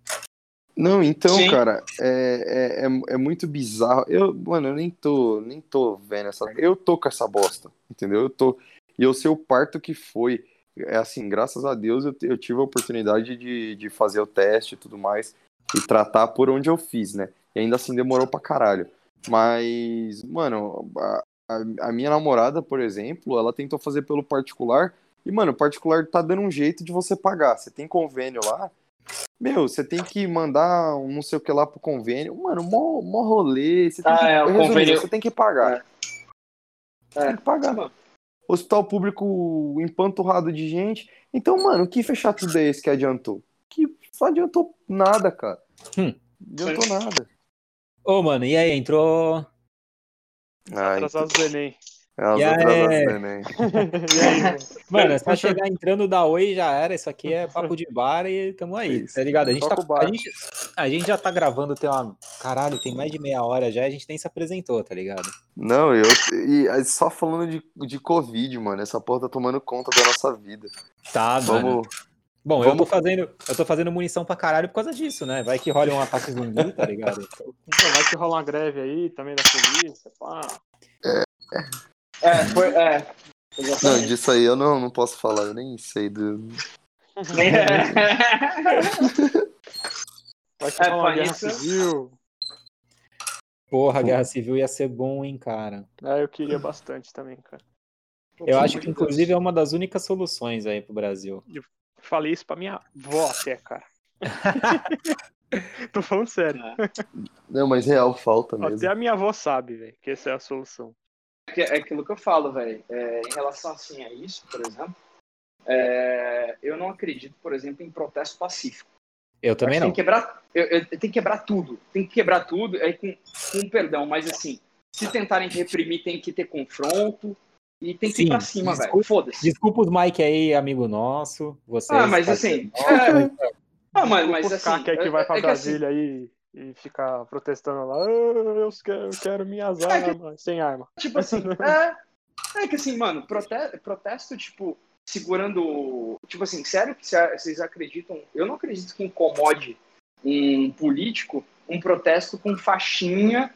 Não, então, Sim. cara, é, é, é, é muito bizarro. Eu, mano, eu nem tô, nem tô vendo essa. Eu tô com essa bosta, entendeu? Eu tô. E eu sei o parto que foi. É assim, graças a Deus eu, eu tive a oportunidade de, de fazer o teste e tudo mais. E tratar por onde eu fiz, né? E ainda assim demorou pra caralho. Mas, mano, a, a- a minha namorada, por exemplo, ela tentou fazer pelo particular. E, mano, o particular tá dando um jeito de você pagar. Você tem convênio lá. Meu, você tem que mandar um não sei o que lá pro convênio. Mano, mó, mó rolê. Você tem Ah, que, é, o resumindo, convênio- você tem que pagar. É. Tem que pagar. Mano, Hospital público empanturrado de gente. Então, mano, que fechar tudo é esse que adiantou? Que só adiantou nada, cara. Hum. Adiantou nada. Ô, mano, e aí, entrou. Ai, Atrasados do E do Enem. e aí, mano? Mano, é só chegar entrando da Oi e já era. Isso aqui é papo de bar e tamo aí, Isso. tá ligado? A gente, tá, Toca o bar. a, gente, a gente já tá gravando, tem uma. Caralho, tem mais de meia hora já e a gente nem se apresentou, tá ligado? Não, eu. E só falando de, de Covid, mano. Essa porra tá tomando conta da nossa vida. Tá, mano. Vamos. Bom, eu tô vamos- fazendo. Eu tô fazendo munição pra caralho por causa disso, né? Vai que rola um ataque zumbi, tá ligado? Pô, vai que rola uma greve aí também da polícia. Pá. é, foi, é. Não, disso aí eu não, não posso falar, eu nem sei do. Que É, pá, guerra isso- civil. Porra, guerra civil ia ser bom, hein, cara. É, eu queria bastante também, cara. Eu acho que, inclusive, é uma das únicas soluções aí pro Brasil. Falei isso pra minha avó até, cara. Tô falando sério. Não, mas real falta mesmo. Até a minha avó sabe, velho, que essa é a solução. Que- é aquilo que eu falo, velho. É, em relação assim a isso, por exemplo, é, eu não acredito, por exemplo, em protesto pacífico. Eu também não. Tem que quebrar, eu, eu- tem que quebrar tudo. Tem que quebrar tudo, aí com, com perdão, mas assim, se tentarem reprimir, tem que ter confronto e tem que ir Sim, pra cima, velho. desculpa- Foda-se. Desculpa os Mike aí, amigo nosso. Vocês, Ah, mas assim, é, ah, mas, mas assim, caras que vai pra é que assim, Brasília aí e ficar protestando lá, "Ah, eu quero, eu quero minhas É que- sem arma. Tipo assim, é, é que assim, mano, prote- protesto, tipo, segurando. Tipo assim, sério que cê- vocês acreditam? Eu não acredito que incomode um político um protesto com faixinha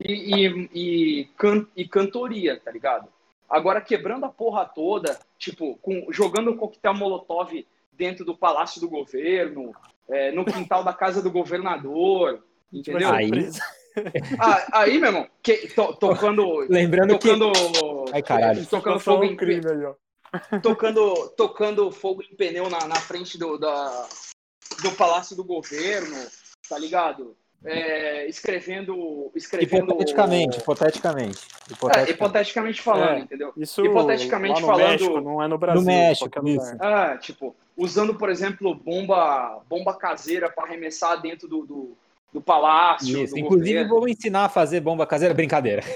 e, e, e, can- e cantoria, tá ligado? Agora, quebrando a porra toda, tipo, com, jogando coquetel molotov dentro do palácio do governo, é, no quintal da casa do governador, entendeu? Aí- Ah, aí, meu irmão, que, to- tocando. Lembrando que. tocando. Ai, caralho. Tocando fogo, em, crime aí, ó. tocando, tocando fogo em pneu na, na frente do, da, do Palácio do Governo, tá ligado? É, escrevendo. escrevendo Hipoteticamente, hipoteticamente. É, hipoteticamente. hipoteticamente falando, É. entendeu? Isso Hipoteticamente lá no falando- México, não é no Brasil. No México, isso. Ah, tipo, usando, por exemplo, bomba, bomba caseira para arremessar dentro do, do, do palácio. Isso. do Inclusive, governo. vou ensinar a fazer bomba caseira. Brincadeira.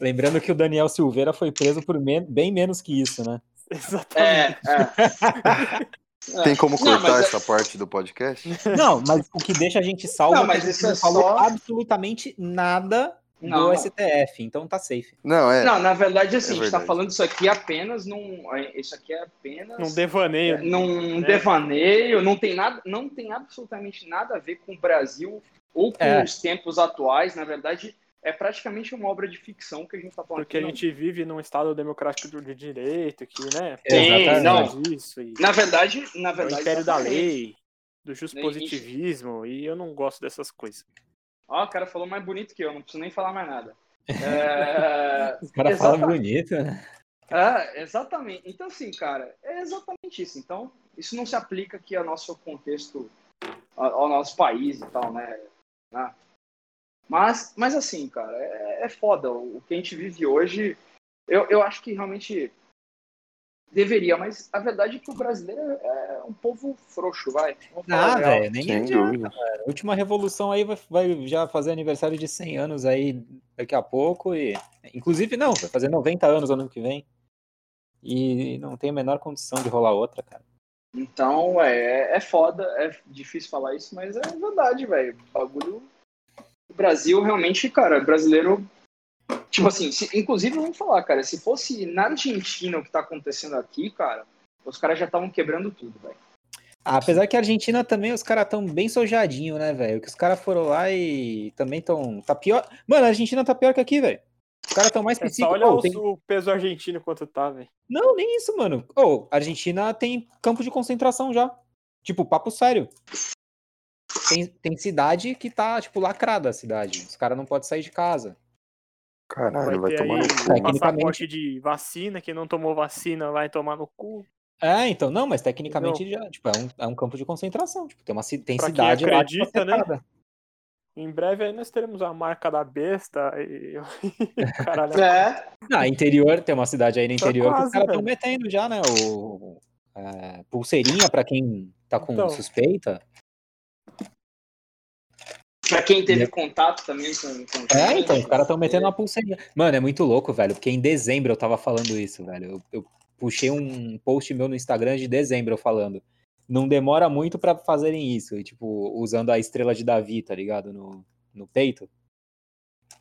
Lembrando que o Daniel Silveira foi preso por men- bem menos que isso, né? Exatamente. É, é. Tem como Não, cortar mas é- essa parte do podcast? Não, mas o que deixa a gente salvo Não, é que mas a gente isso é não falou só- absolutamente nada Não. do STF, então tá safe. Não, é. Não, na verdade, assim, É a gente tá verdade. falando isso aqui apenas num. Isso aqui é apenas. Num devaneio. num né? devaneio, não tem nada, não tem absolutamente nada a ver com o Brasil ou com É. os tempos atuais. Na verdade, é praticamente uma obra de ficção que a gente tá falando Porque a aqui. gente vive num estado democrático de direito aqui, né? Sim, Exatamente. não. Isso, e Na verdade, na é o verdade. império da lei. do positivismo e eu não gosto dessas coisas. Ó, o cara falou mais bonito que eu, não preciso nem falar mais nada. É... Os caras falam bonito, né? É, exatamente. Então, assim, cara, é exatamente isso. Então, isso não se aplica aqui ao nosso contexto, ao nosso país e tal, né? né? Mas, mas assim, cara, é, é foda. O que a gente vive hoje, eu, eu acho que realmente Deveria, mas a verdade é que o brasileiro é um povo frouxo, vai. Ah, velho, nem adianta, cara. A última revolução aí vai, vai, já fazer aniversário de 100 anos aí daqui a pouco e... Inclusive, não, vai fazer 90 anos ano que vem. E não tem a menor condição de rolar outra, cara. Então, é, é foda, é difícil falar isso, mas é verdade, velho. O bagulho... O Brasil realmente, cara, brasileiro Tipo assim, se, inclusive, vamos falar, cara, se fosse na Argentina o que tá acontecendo aqui, cara, os caras já estavam quebrando tudo, velho. Ah, apesar que a Argentina também, os caras tão bem sojadinho, né, velho? Que os caras foram lá e também tão. Tá pior. Mano, a Argentina tá pior que aqui, velho. Os caras tão mais é, psíquicos. Olha oh, tem... o peso argentino quanto tá, velho. Não, nem isso, mano. Ô, oh, a Argentina tem campo de concentração já. Tipo, papo sério. Tem, tem cidade que tá, tipo, lacrada a cidade. Os caras não podem sair de casa. Caralho, vai, vai tomar no cu. Tecnicamente de vacina, quem não tomou vacina vai tomar no cu. É, então, não, mas tecnicamente já, tipo, é um, é um campo de concentração. Tipo, tem uma tem pra cidade quem acredita, lá né? Em breve aí nós teremos a marca da besta e. Caralho. É. Ah, interior, tem uma cidade aí no tá interior quase, que os caras estão metendo já, né? O, é, pulseirinha pra quem tá com então. suspeita. Pra quem teve contato também com. com é, então, os caras estão metendo uma pulseirinha. Mano, é muito louco, velho, porque em dezembro eu tava falando isso, velho. Eu, eu puxei um post meu no Instagram de dezembro falando. Não demora muito para fazerem isso, e, tipo, usando a estrela de Davi, tá ligado? No, no peito.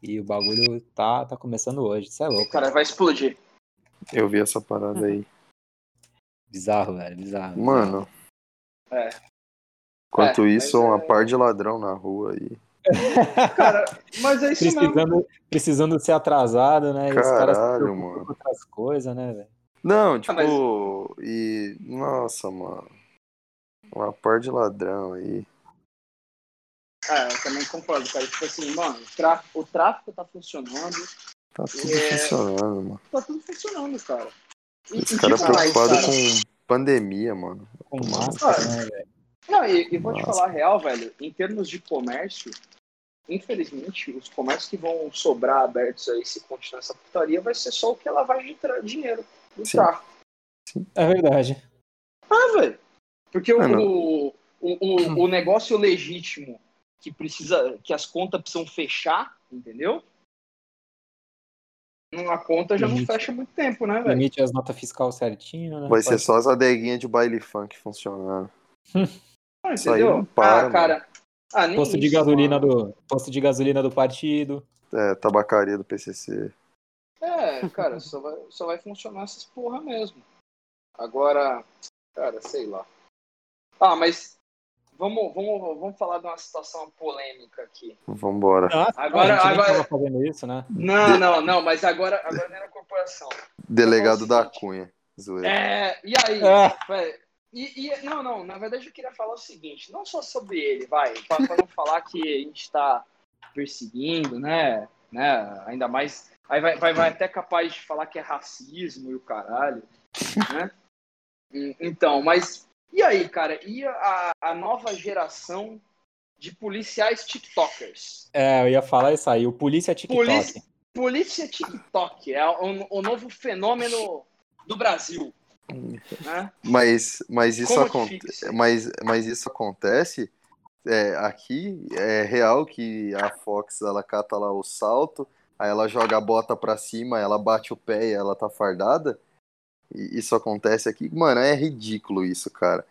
E o bagulho tá, tá começando hoje. Isso é louco. Cara, vai explodir. Eu vi essa parada aí. Bizarro, velho, bizarro. Mano. É. Enquanto é, isso, uma é... par de ladrão na rua aí. Cara, mas é isso precisando, mesmo. Precisando ser atrasado, né? Caralho, e os caras mano. outras coisas, né, velho? Não, tipo, ah, mas... e. Nossa, mano. Uma par de ladrão aí. É, eu também concordo, cara. Tipo assim, mano, o tráfico, o tráfico tá funcionando. Tá tudo é... funcionando, mano. Tá tudo funcionando, cara. E, Esse cara é preocupado cara. com pandemia, mano. Com máscara, né, velho? Não, e, e vou Nossa. te falar a real, velho, em termos de comércio, infelizmente, os comércios que vão sobrar abertos aí se continuar essa putaria vai ser só o que ela vai de dinheiro do Sim. carro. Sim. É verdade. Ah, velho. Porque o, o, o, o, negócio legítimo que precisa, que as contas precisam fechar, entendeu? A conta já Limite. não fecha muito tempo, né, velho? Limite as notas fiscal certinho, né? Vai ser só as adeguinhas de baile funk funcionando. Ah, aí não para, ah, cara. Ah, posto isso, de gasolina mano. do posto de gasolina do partido. É, tabacaria do PCC. É, cara, só vai, só vai funcionar essas porra mesmo. Agora, cara, sei lá. Ah, mas vamos, vamos, vamos falar de uma situação polêmica aqui. Vambora. Ah, agora, agora... fazendo isso, né? Não, não, não, mas agora, agora não é na corporação. Delegado da Cunha. Zoeira. É, e aí? É. E, e, não, não, na verdade eu queria falar o seguinte, não só sobre ele, vai, para não falar que a gente está perseguindo, né, né, ainda mais, aí vai, vai, vai até capaz de falar que é racismo e o caralho, né, então, mas, e aí, cara, e a, a nova geração de policiais tiktokers? É, eu ia falar isso aí, o polícia tiktok. Polícia, polícia tiktok, é o, o novo fenômeno do Brasil. Né? Mas, mas, isso acontece, mas, mas isso acontece é, aqui, é real que a Fox ela cata lá o salto, aí ela joga a bota pra cima, ela bate o pé e ela tá fardada. E isso acontece aqui. Mano, é ridículo isso, cara.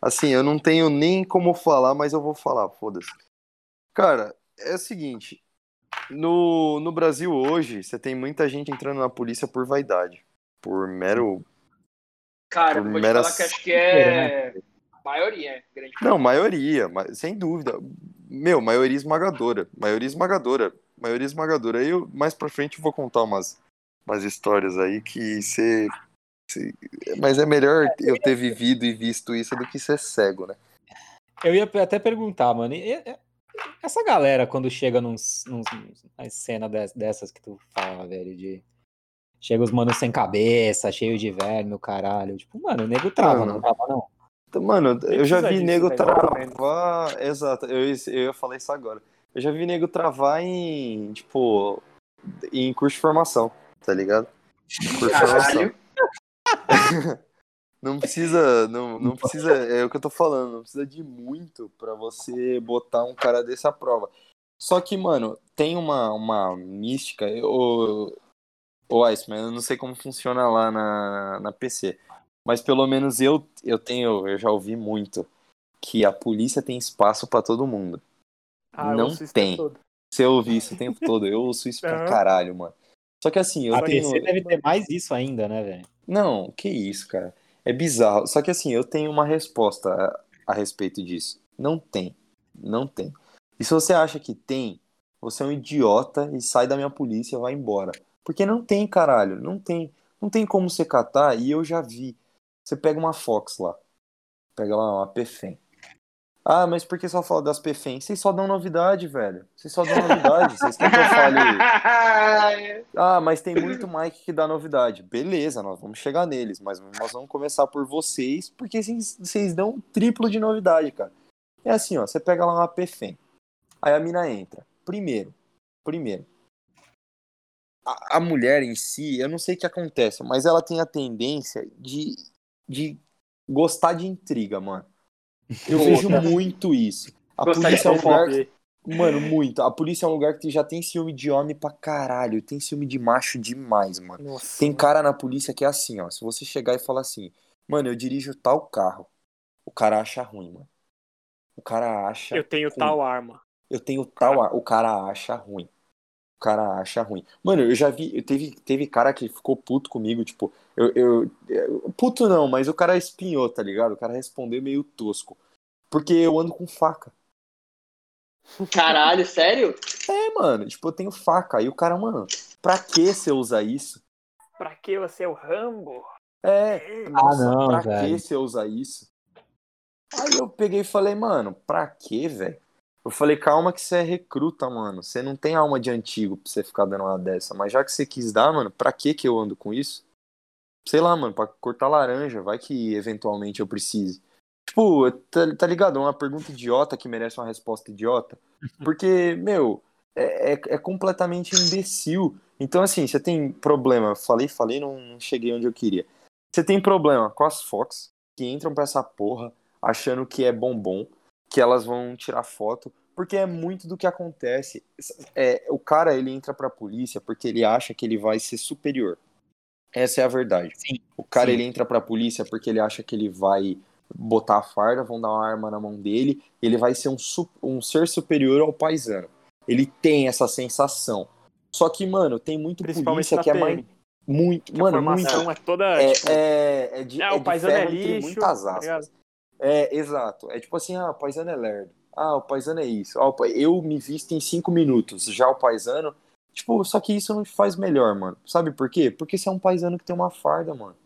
Assim, eu não tenho nem como falar, mas eu vou falar, foda-se. Cara, é o seguinte. No, no Brasil hoje, você tem muita gente entrando na polícia por vaidade. Por mero Cara, vou te falar que acho que é maioria, grande Não, maioria, sem dúvida. Meu, maioria esmagadora. Maioria esmagadora. Maioria esmagadora. Aí eu, mais pra frente, eu vou contar umas, umas histórias aí que você. Mas é melhor eu ter vivido e visto isso do que ser cego, né? Eu ia até perguntar, mano. e- e- essa galera, quando chega nas cenas des- dessas que tu fala, velho, de. Chega os manos sem cabeça, cheio de verme, o caralho. Tipo, mano, o nego trava, Mano. não trava, não. Mano, Nem eu já vi nego travar. Exato, eu, ia- eu falar isso agora. Eu já vi nego travar em, tipo, em curso de formação, tá ligado? Curso de formação. Não precisa, não, não precisa, é o que eu tô falando, não precisa de muito pra você botar um cara desse à prova. Só que, mano, tem uma, uma mística, o, o Iceman, eu não sei como funciona lá na, na PC, mas pelo menos eu, eu tenho, eu já ouvi muito, que a polícia tem espaço pra todo mundo. Ah, eu Não tem. todo. Você ouve isso o tempo todo, eu ouço isso pra caralho, mano. Só que assim, eu A tenho... PC deve ter mais isso ainda, né, velho? Não, que isso, cara. É bizarro. Só que assim, eu tenho uma resposta a, a respeito disso. Não tem. Não tem. E se você acha que tem, você é um idiota e sai da minha polícia e vai embora. Porque não tem, caralho. Não tem. Não tem como você catar e eu já vi. Você pega uma Fox lá. Pega lá uma PFEM. Ah, mas por que só fala das PFEM? Vocês só dão novidade, velho. Vocês só dão novidade. Vocês querem que eu fale... Ah, mas tem muito Mike que dá novidade. Beleza, nós vamos chegar neles, mas nós vamos começar por vocês, porque vocês, vocês dão um triplo de novidade, cara. É assim, ó, você pega lá uma PFEM. Aí a mina entra. Primeiro, primeiro. A, a mulher em si, eu não sei o que acontece, mas ela tem a tendência de, de gostar de intriga, mano. Eu vejo muito isso. A Gostar polícia é um lugar fofoca. Mano, muito. A polícia é um lugar que já tem ciúme de homem pra caralho. Tem ciúme de macho demais, mano. Nossa, Tem cara na polícia que é assim, ó. Se você chegar e falar assim, mano, eu dirijo tal carro. O cara acha ruim, mano. O cara acha. eu tenho ruim. tal arma. Eu tenho tal. ar- O cara acha ruim. O cara acha ruim. Mano, eu já vi. eu Teve, teve cara que ficou puto comigo, tipo. Eu, eu, eu- Puto não, mas o cara espinhou, tá ligado? O cara respondeu meio tosco. Porque eu ando com faca. Caralho, sério? É, mano, tipo, eu tenho faca. Aí o cara, mano, pra que você usa isso? Pra que você é o Rambo? É, Ah, nossa, não, pra velho. que você usa isso? Aí eu peguei e falei, mano, pra que, velho? Eu falei, calma que você é recruta, mano. Você não tem alma de antigo pra você ficar dando uma dessa. Mas já que você quis dar, mano, pra que que eu ando com isso? Sei lá, mano, pra cortar laranja. Vai que eventualmente eu precise. Tipo, tá, tá ligado? É uma pergunta idiota que merece uma resposta idiota. Porque, meu, é, é, é completamente imbecil. Então, assim, você tem problema. Falei, falei, não, não cheguei onde eu queria. Você tem problema com as Fox que entram pra essa porra achando que é bombom, que elas vão tirar foto, porque é muito do que acontece. É, o cara ele entra pra polícia porque ele acha que ele vai ser superior. Essa é a verdade. Sim, O cara sim. ele entra pra polícia porque ele acha que ele vai botar a farda, vão dar uma arma na mão dele, ele vai ser um, um ser superior ao paisano. Ele tem essa sensação. Só que, mano, tem muito polícia que é mais. Muito. que a Mano, muito. formação é toda. É, tipo, é, é de, Ah, é o paisano é lixo, muitas tá aspas. É, exato. É tipo assim, ah, o paisano é lerdo. Ah, o paisano é isso. Ah, eu me visto em cinco minutos. Já o paisano. Tipo, só que isso não te faz melhor, mano. Sabe por quê? Porque você é um paisano que tem uma farda, mano.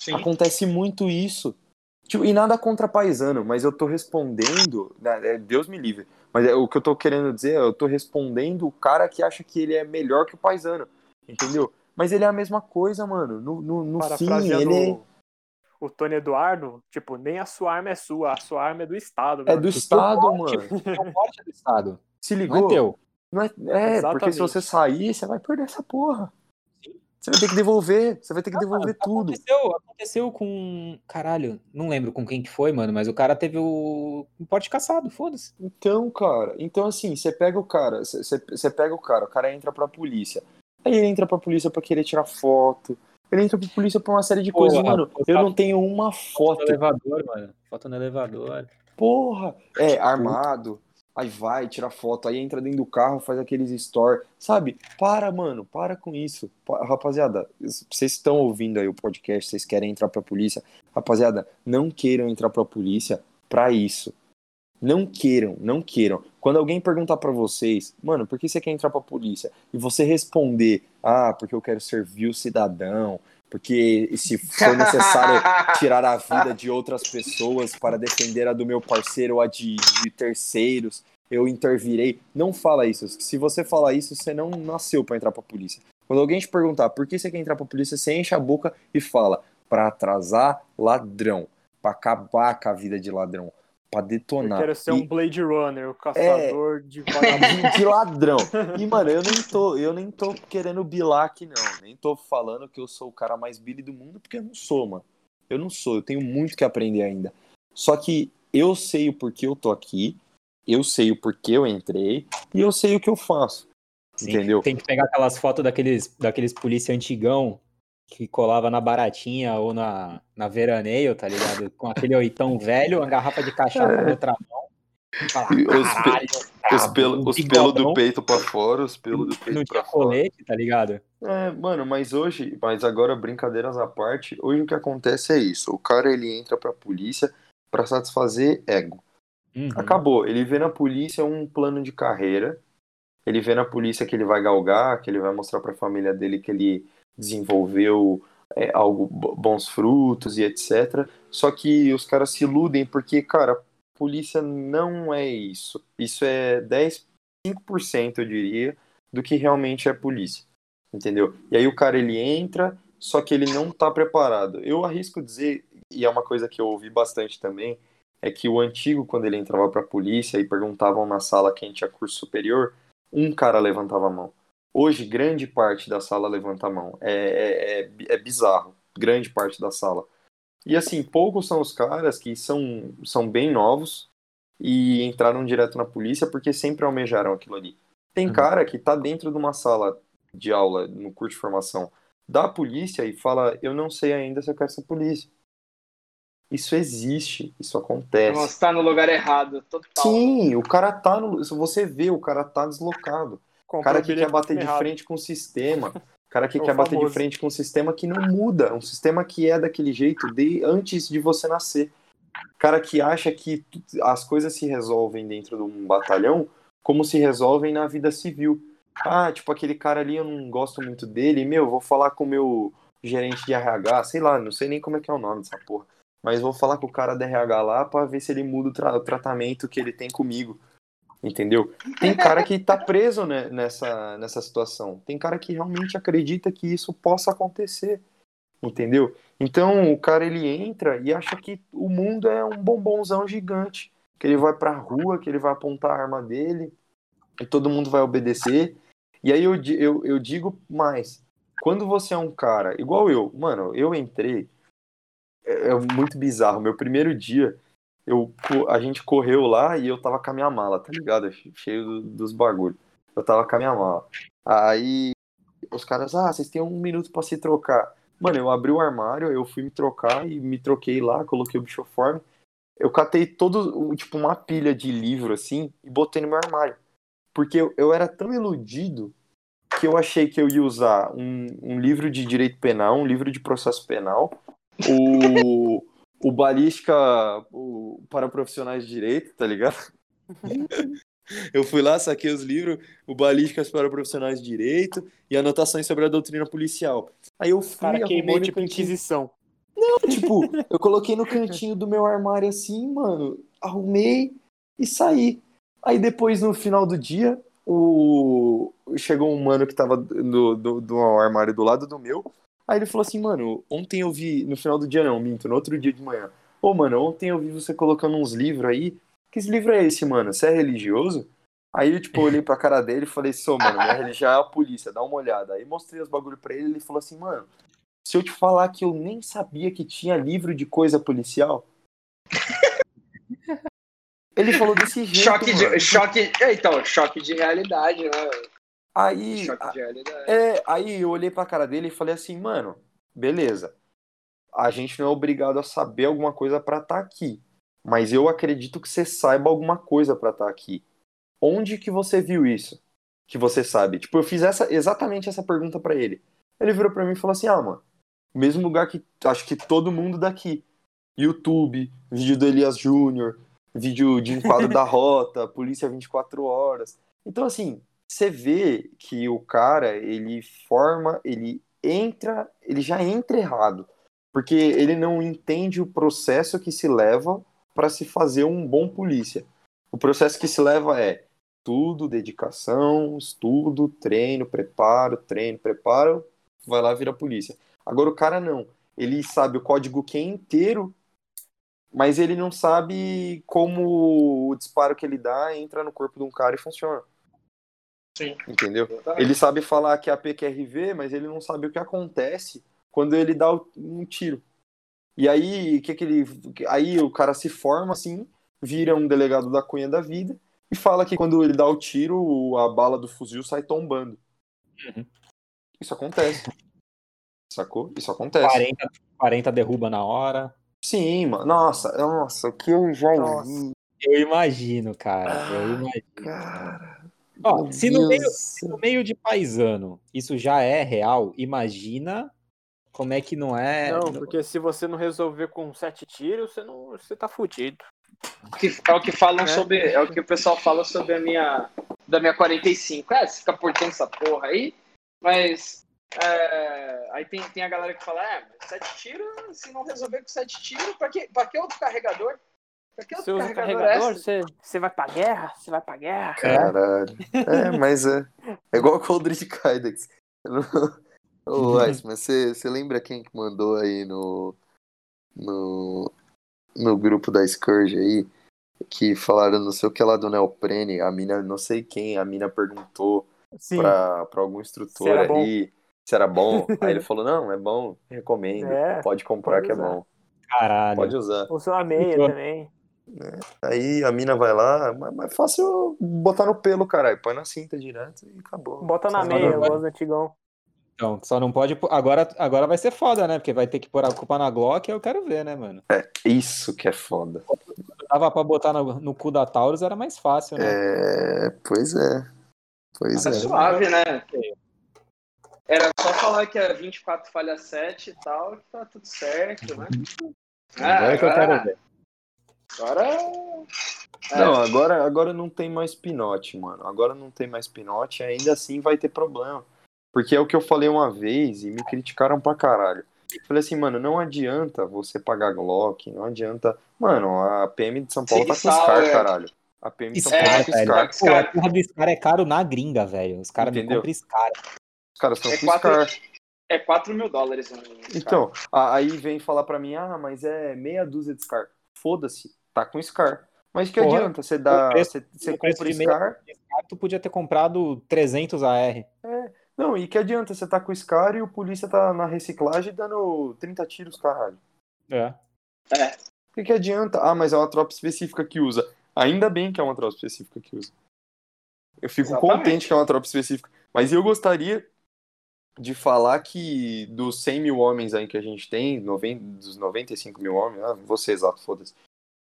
Sim. Acontece muito isso. Tipo, e nada contra paisano, mas eu tô respondendo. né, é, Deus me livre. Mas é, o que eu tô querendo dizer, é, eu tô respondendo o cara que acha que ele é melhor que o paisano. Entendeu? Mas ele é a mesma coisa, mano. No, no, no fim, ele é, o Tony Eduardo, tipo, nem a sua arma é sua, a sua arma é do Estado. é do amigo. Estado, porte, mano. É um porte do Estado. Se Não ligou? é teu. Não é, é porque se você sair, você vai perder essa porra. Você vai ter que devolver, você vai ter que devolver tudo. Aconteceu, aconteceu com. Caralho, não lembro com quem que foi, mano, mas o cara teve o, o porte caçado, foda-se. Então, cara, então assim, você pega o cara, você- você você pega o cara, o cara entra pra polícia. Aí ele entra pra polícia pra querer tirar foto. Ele entra pra polícia pra uma série de Porra, coisas, mano. Eu não tenho uma Foto foto. no elevador, mano. Foto no elevador. Porra! É, armado. Aí vai, tira foto, aí entra dentro do carro, faz aqueles store. Sabe? Para, mano, para com isso. Pa- Rapaziada, vocês estão ouvindo aí o podcast, vocês querem entrar pra polícia. Rapaziada, não queiram entrar pra polícia pra isso. Não queiram, não queiram. Quando alguém perguntar pra vocês, mano, por que você quer entrar pra polícia? E você responder, ah, porque eu quero servir o cidadão, Porque se for necessário tirar a vida de outras pessoas para defender a do meu parceiro ou a de, de terceiros, eu intervirei. Não fala isso. Se você falar isso, você não nasceu para entrar para a polícia. Quando alguém te perguntar por que você quer entrar para a polícia, você enche a boca e fala para atrasar ladrão, para acabar com a vida de ladrão, para detonar. Eu quero ser E- um Blade Runner, o caçador de vagabundo. de, de ladrão. E, mano, eu nem tô, eu nem tô querendo bilar aqui, não. Nem tô falando que eu sou o cara mais billy do mundo, porque eu não sou, mano. Eu não sou, eu tenho muito que aprender ainda. Só que eu sei o porquê eu tô aqui, eu sei o porquê eu entrei, e eu sei o que eu faço. Sim, Entendeu? Tem que pegar aquelas fotos daqueles, daqueles polícia antigão que colava na baratinha ou na, na veraneio, tá ligado? Com aquele oitão velho, uma garrafa de cachaça na outra mão. Falar, os pe- Os brabo, pelos um pelo do peito pra fora, os pelos do peito tinha fora. colete, tá ligado? É, mano, mas hoje, mas agora brincadeiras à parte, hoje o que acontece é isso. O cara ele entra pra polícia pra satisfazer ego. Uhum. Acabou. Ele vê na polícia um plano de carreira. Ele vê na polícia que ele vai galgar, que ele vai mostrar pra família dele que ele desenvolveu é, algo bo- bons frutos e etc. Só que os caras se iludem porque, cara, polícia não é isso. Isso é 10, 5% eu diria do que realmente é polícia. Entendeu? E aí o cara ele entra, só que ele não tá preparado. Eu arrisco dizer, e é uma coisa que eu ouvi bastante também, é que o antigo, quando ele entrava pra polícia e perguntavam na sala quem tinha curso superior, um cara levantava a mão. Hoje, grande parte da sala levanta a mão. É, é, é, é bizarro. Grande parte da sala. E assim, poucos são os caras que são, são bem novos e entraram direto na polícia porque sempre almejaram aquilo ali. Tem Uhum. cara que tá dentro de uma sala de aula, no curso de formação, da polícia e fala: Eu não sei ainda se eu quero ser polícia. Isso existe, isso acontece. Nossa, tá no lugar errado, total. Sim, o cara tá no. Você vê, o cara tá deslocado. Cara que quer bater de errado. frente com o sistema. Cara que É quer bater de famoso. frente com um sistema que não muda. Um sistema que é daquele jeito de antes de você nascer. Cara que acha que as coisas se resolvem dentro de um batalhão como se resolvem na vida civil. Ah, tipo, aquele cara ali eu não gosto muito dele. Meu, vou falar com o meu gerente de RH, sei lá, não sei nem como é que é o nome dessa porra. Mas vou falar com o cara da RH lá pra ver se ele muda o, tra- o tratamento que ele tem comigo. Entendeu? Tem cara que tá preso né, nessa, nessa situação. Tem cara que realmente acredita que isso possa acontecer. Entendeu? Então o cara ele entra e acha que o mundo é um bombonzão gigante. Que ele vai pra rua, que ele vai apontar a arma dele e todo mundo vai obedecer. E aí eu, eu, eu digo mais. Quando você é um cara igual eu, mano, eu entrei. É, é muito bizarro. Meu primeiro dia, eu, a gente correu lá e eu tava com a minha mala, tá ligado? Che- Cheio do- dos bagulhos. Eu tava com a minha mala. Aí os caras, ah, vocês têm um minuto pra se trocar. Mano, eu abri o armário, eu fui me trocar e me troquei lá, coloquei o bichoforme. Eu catei todo, tipo, uma pilha de livro assim e botei no meu armário. Porque eu, eu era tão iludido que eu achei que eu ia usar um, um livro de direito penal, um livro de processo penal, o, o balística o, para profissionais de direito, tá ligado? Eu fui lá, saquei os livros, o balísticas para profissionais de direito e anotações sobre a doutrina policial. Aí eu fui, cara queimou tipo cantinho, Inquisição. tipo, eu coloquei no cantinho do meu armário assim, mano, arrumei e saí. Aí depois, no final do dia, o... chegou um mano que tava no, do, do armário do lado do meu. Aí ele falou assim, mano, ontem eu vi, no final do dia não, minto, no outro dia de manhã. Ô, mano, ontem eu vi você colocando uns livros aí. Que livro é esse, mano? Você é religioso? Aí eu, tipo, olhei pra cara dele e falei, sou, mano, minha religião é a polícia, dá uma olhada. Aí mostrei os bagulho pra ele e ele falou assim, mano, se eu te falar que eu nem sabia que tinha livro de coisa policial. Ele falou desse jeito. Choque mano. de. Choque. Então, choque de realidade, né? Aí, é, aí eu olhei pra cara dele e falei assim, mano, beleza. A gente não é obrigado a saber alguma coisa pra estar aqui. Mas eu acredito que você saiba alguma coisa pra estar aqui. Onde que você viu isso? Que você sabe? Tipo, eu fiz essa, exatamente essa pergunta pra ele. Ele virou pra mim e falou assim: "Ah, mano, mesmo lugar que acho que todo mundo daqui. YouTube, vídeo do Elias Júnior, vídeo de enquadro da rota, polícia 24 horas. Então assim, você vê que o cara, ele forma, ele entra, ele já entra errado, porque ele não entende o processo que se leva para se fazer um bom polícia. O processo que se leva é tudo, dedicação, estudo, treino, preparo, treino, preparo, vai lá vira polícia. Agora o cara não, ele sabe o código Q inteiro, mas ele não sabe como o disparo que ele dá entra no corpo de um cara e funciona. Sim. Entendeu? Exatamente. Ele sabe falar que é a PQRV, mas ele não sabe o que acontece quando ele dá um tiro. E aí, o que que ele, aí o cara se forma assim, vira um delegado da cunha da vida e fala que quando ele dá o tiro, a bala do fuzil sai tombando. Uhum. Isso acontece. Sacou? Isso acontece. 40, 40 derruba na hora. Sim, mano. Nossa, nossa, o que eu já vi, Eu imagino, cara. Eu imagino. cara. Ó, se no meio, se no meio de paisano isso já é real, imagina como é que não é. Não, porque se você não resolver com sete tiros, você não. Você tá fudido. Que- é o que falam É. sobre. É o que o pessoal fala sobre a minha. Da minha 45. É, você fica portando essa porra aí, mas. é, aí tem, tem a galera que fala, é, mas sete tiros, se não resolver com sete tiros, pra que, pra que outro carregador? Você usa carregador, você, você vai pra guerra? Você vai pra guerra? Caralho. É, mas é. É igual com o Aldrich Kydex. Ô, Ice, mas você você lembra quem que mandou aí no, no, no grupo da Scourge aí? Que falaram não sei o que lá do Neoprene, a mina, não sei quem, a mina perguntou Sim. pra, pra algum instrutor Se bom. ali se era bom. Aí ele falou, não, é bom, recomendo. É, pode comprar pode que é bom. Caralho. Pode usar. Usou a meia Usou. Também. Aí a mina vai lá, mas mas é fácil botar no pelo, caralho. Põe na cinta direto e acabou. Bota na meia, igual os antigão. Então, só não pode. pôr- Agora, agora vai ser foda, né? Porque vai ter que pôr a culpa na Glock, eu quero ver, né, mano? Isso que é foda. Dava pra botar no, no cu da Taurus, era mais fácil, né? É, pois é. Pois Tá é. suave, né? Era só falar que é 24 falha 7 e tal, que tá tudo certo, né? Agora que eu quero ver. Agora. É. Não, agora, agora não tem mais pinote, mano. Agora não tem mais pinote, ainda assim vai ter problema. Porque é o que eu falei uma vez e me criticaram pra caralho. Falei assim, mano, não adianta você pagar Glock, não adianta. Mano, a PM de São Paulo tá com Scar, Sauer. caralho. A PM de São É, Paulo Scar, tá com velho. Scar. Pô, a porra do Scar é caro na gringa, velho. Os caras me compram Scar. Os caras estão É com quatro- Scar. É 4 mil dólares. Um, Então, aí vem falar pra mim, ah, mas é meia dúzia de Scar. Foda-se, tá com Scar. Mas que Porra, adianta? Você dá. preço- Você, você compra Scar. Scar, tu podia ter comprado 300 AR. Não, e que adianta? Você tá com Scar e o polícia tá na reciclagem dando 30 tiros, caralho. É. É. O que, que adianta? Ah, mas é uma tropa específica que usa. Ainda bem que é uma tropa específica que usa. Eu fico Exatamente. contente que é uma tropa específica. Mas eu gostaria de falar que dos 100 mil homens aí que a gente tem, 90, dos 95 mil homens, ah, vou ser exato, foda-se.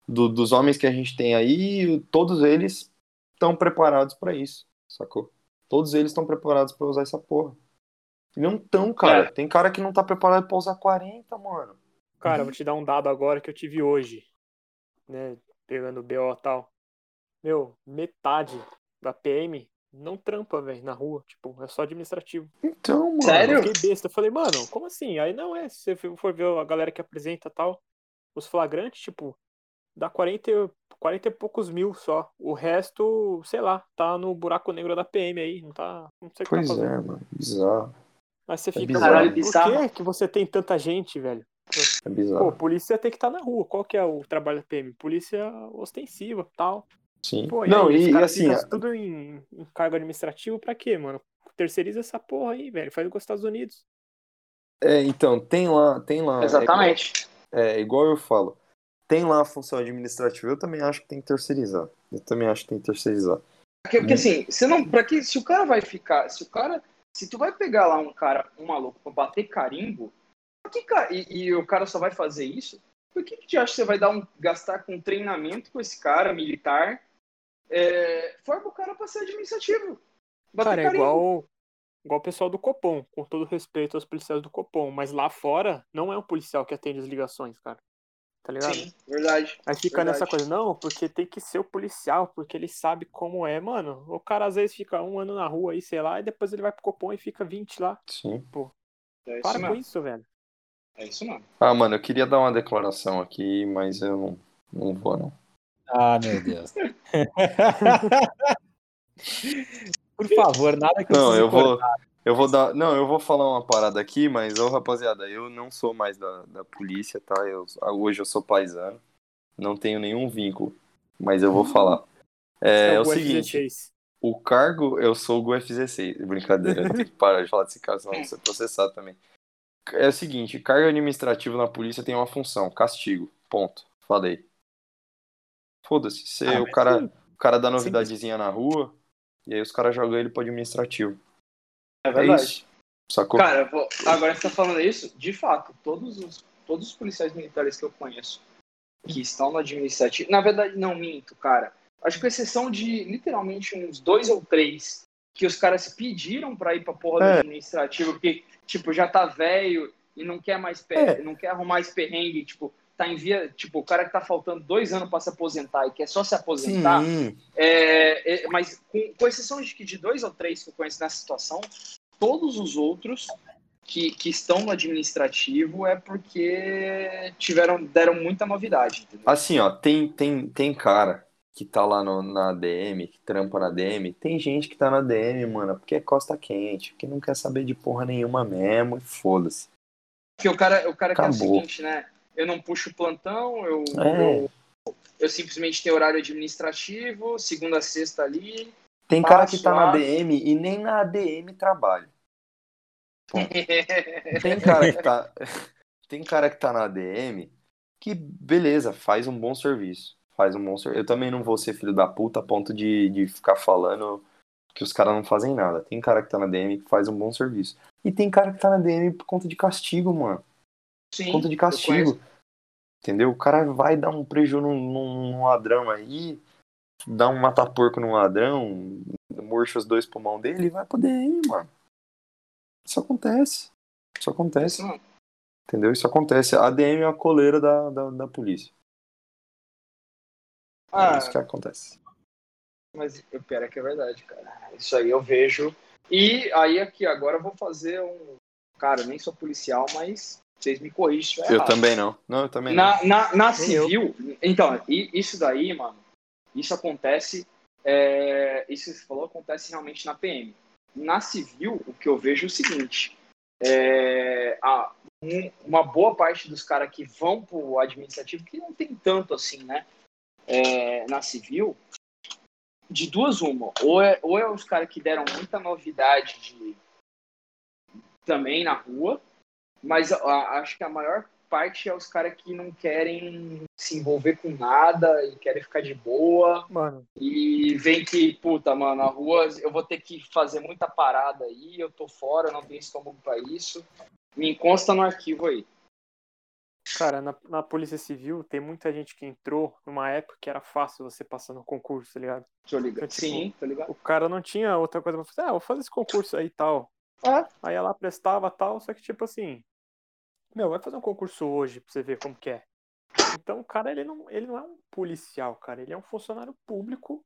Do- dos homens que a gente tem aí, todos eles estão preparados pra isso, sacou? Todos eles estão preparados pra usar essa porra. E não tão, cara. É. Tem cara que não tá preparado pra usar 40, mano. Cara, eu vou te dar um dado agora que eu tive hoje. Né? Pegando o BO e tal. Meu, metade da PM não trampa, velho, na rua. Tipo, é só administrativo. Então, mano. Sério? Eu fiquei besta. Eu falei, mano, como assim? Aí não é. Se você for ver a galera que apresenta tal, os flagrantes, tipo, dá 40, e- 40 e poucos mil só. O resto, sei lá, tá no buraco negro da PM aí. Não tá. Não sei o que Pois tá fazendo. é, mano. Bizarro. Aí você fica, bizarro. por Bizarro. que, que você tem tanta gente, velho? É Pô, bizarro. polícia tem que estar na rua. Qual que é o trabalho da PM? Polícia ostensiva tal. Sim. Pô, e não, aí, e, e assim, ficam tudo em, em cargo administrativo pra quê, mano? Terceiriza essa porra aí, velho. Faz igual os Estados Unidos. é, então, tem lá, tem lá. Exatamente. É, é igual eu falo. Tem lá a função administrativa, eu também acho que tem que terceirizar. Eu também acho que tem que terceirizar. Porque, porque assim, você não. Pra que, se o cara vai ficar. Se o cara. Se tu vai pegar lá um cara, um maluco, pra bater carimbo, que, e, e o cara só vai fazer isso, por que, que tu acha que você vai dar um, gastar com treinamento com esse cara militar? É, forma o cara pra ser administrativo. Bater Cara, é carimbo. igual, igual o pessoal do Copom, com todo respeito aos policiais do Copom. Mas lá fora, não é um policial que atende as ligações, cara. Tá ligado? Sim, verdade. Aí fica Verdade. nessa coisa, não, porque tem que ser o policial, porque ele sabe como é. Mano, o cara às vezes fica um ano na rua aí, sei lá, e depois ele vai pro Copom e fica 20 lá. Sim. É isso Para com isso, velho. É isso mesmo. Ah, mano, eu queria dar uma declaração aqui, mas eu não, não vou, não. Ah, meu Deus. Por favor, nada que eu Não, eu vou. cortar. Eu vou dar. Não, eu vou falar uma parada aqui, mas, ô rapaziada, eu não sou mais da, da polícia, tá? Eu, hoje eu sou paisano. Não tenho nenhum vínculo. Mas eu vou falar. É, é o F-16. seguinte, o cargo, eu sou o F16. Brincadeira, eu tenho que parar de falar desse cara, senão eu vou ser processado também. É o seguinte, cargo administrativo na polícia tem uma função, castigo. Ponto. Falei. Foda-se. Se Ah, o cara, sim. o cara dá novidadezinha na rua, e aí os caras jogam ele pro administrativo. É É verdade. isso. Sacou? Cara, vou- agora que você tá falando isso, de fato, todos os, todos os policiais militares que eu conheço que estão no administrativo. Na verdade, não minto, cara. Acho que com exceção de literalmente uns dois ou três que os caras pediram pra ir pra porra do É. administrativo, porque, tipo, já tá velho e não quer mais per... É. não quer arrumar esse perrengue, tipo, tá em via. Tipo, o cara que tá faltando dois anos pra se aposentar e quer só se aposentar. É, é, mas com, com exceção de que de dois ou três que eu conheço nessa situação, todos os outros que, que estão no administrativo é porque tiveram deram muita novidade. Entendeu? Assim, ó, tem, tem, tem cara que tá lá no, na ADM, que trampa na ADM. Tem gente que tá na ADM, mano, porque é costa quente, que não quer saber de porra nenhuma mesmo e foda-se. Porque o cara, o cara quer o seguinte, né? Eu não puxo plantão, eu, É. eu, eu simplesmente tenho horário administrativo, segunda a sexta ali. Tem cara que tá na a- ADM e nem na ADM trabalha. Tem cara que tá. Tem cara que tá na ADM que, beleza, faz um bom serviço. Faz um bom serviço. Eu também não vou ser filho da puta a ponto de, de ficar falando que os caras não fazem nada. Tem cara que tá na ADM que faz um bom serviço. E tem cara que tá na ADM por conta de castigo, mano. Sim, Conta de castigo. Entendeu? O cara vai dar um prejuízo num, num- ladrão aí, dá um mata-porco num ladrão, murcha os dois pulmão dele e vai poder ir, mano. Isso acontece. Isso acontece. Entendeu? Isso acontece. A ADM é a coleira da, da, da polícia. É Ah, isso que acontece. Mas é que é verdade, cara. Isso aí eu vejo. E aí aqui, agora eu vou fazer um. Cara, eu nem sou policial, mas vocês me corrigem se estiver Eu errado. também não. Não, eu também não. Na, na, na eu. civil, então, i- isso daí, mano, isso acontece. é, isso que você falou acontece realmente na PM. Na civil, o que eu vejo é o seguinte: é, a- um- uma boa parte dos caras que vão pro administrativo, que não tem tanto assim, né? é, na civil, de duas uma. Ou é, ou é os caras que deram muita novidade de, também na rua, mas a- a- acho que a maior parte é os caras que não querem se envolver com nada e querem ficar de boa Mano, e vem que, puta, mano, na rua eu vou ter que fazer muita parada aí, eu tô fora, não tenho estômago pra isso. Me encosta no arquivo aí. cara, na, na Polícia Civil tem muita gente que entrou numa época que era fácil você passar no concurso, tá ligado? Tô ligado. Tipo, Sim, tô ligado. O cara não tinha outra coisa pra fazer. Ah, vou fazer esse concurso aí e tal. É. Aí ela prestava tal, só que tipo assim. Meu, vai fazer um concurso hoje pra você ver como que é. Então o cara, ele não, ele não é um policial, cara. Ele é um funcionário público.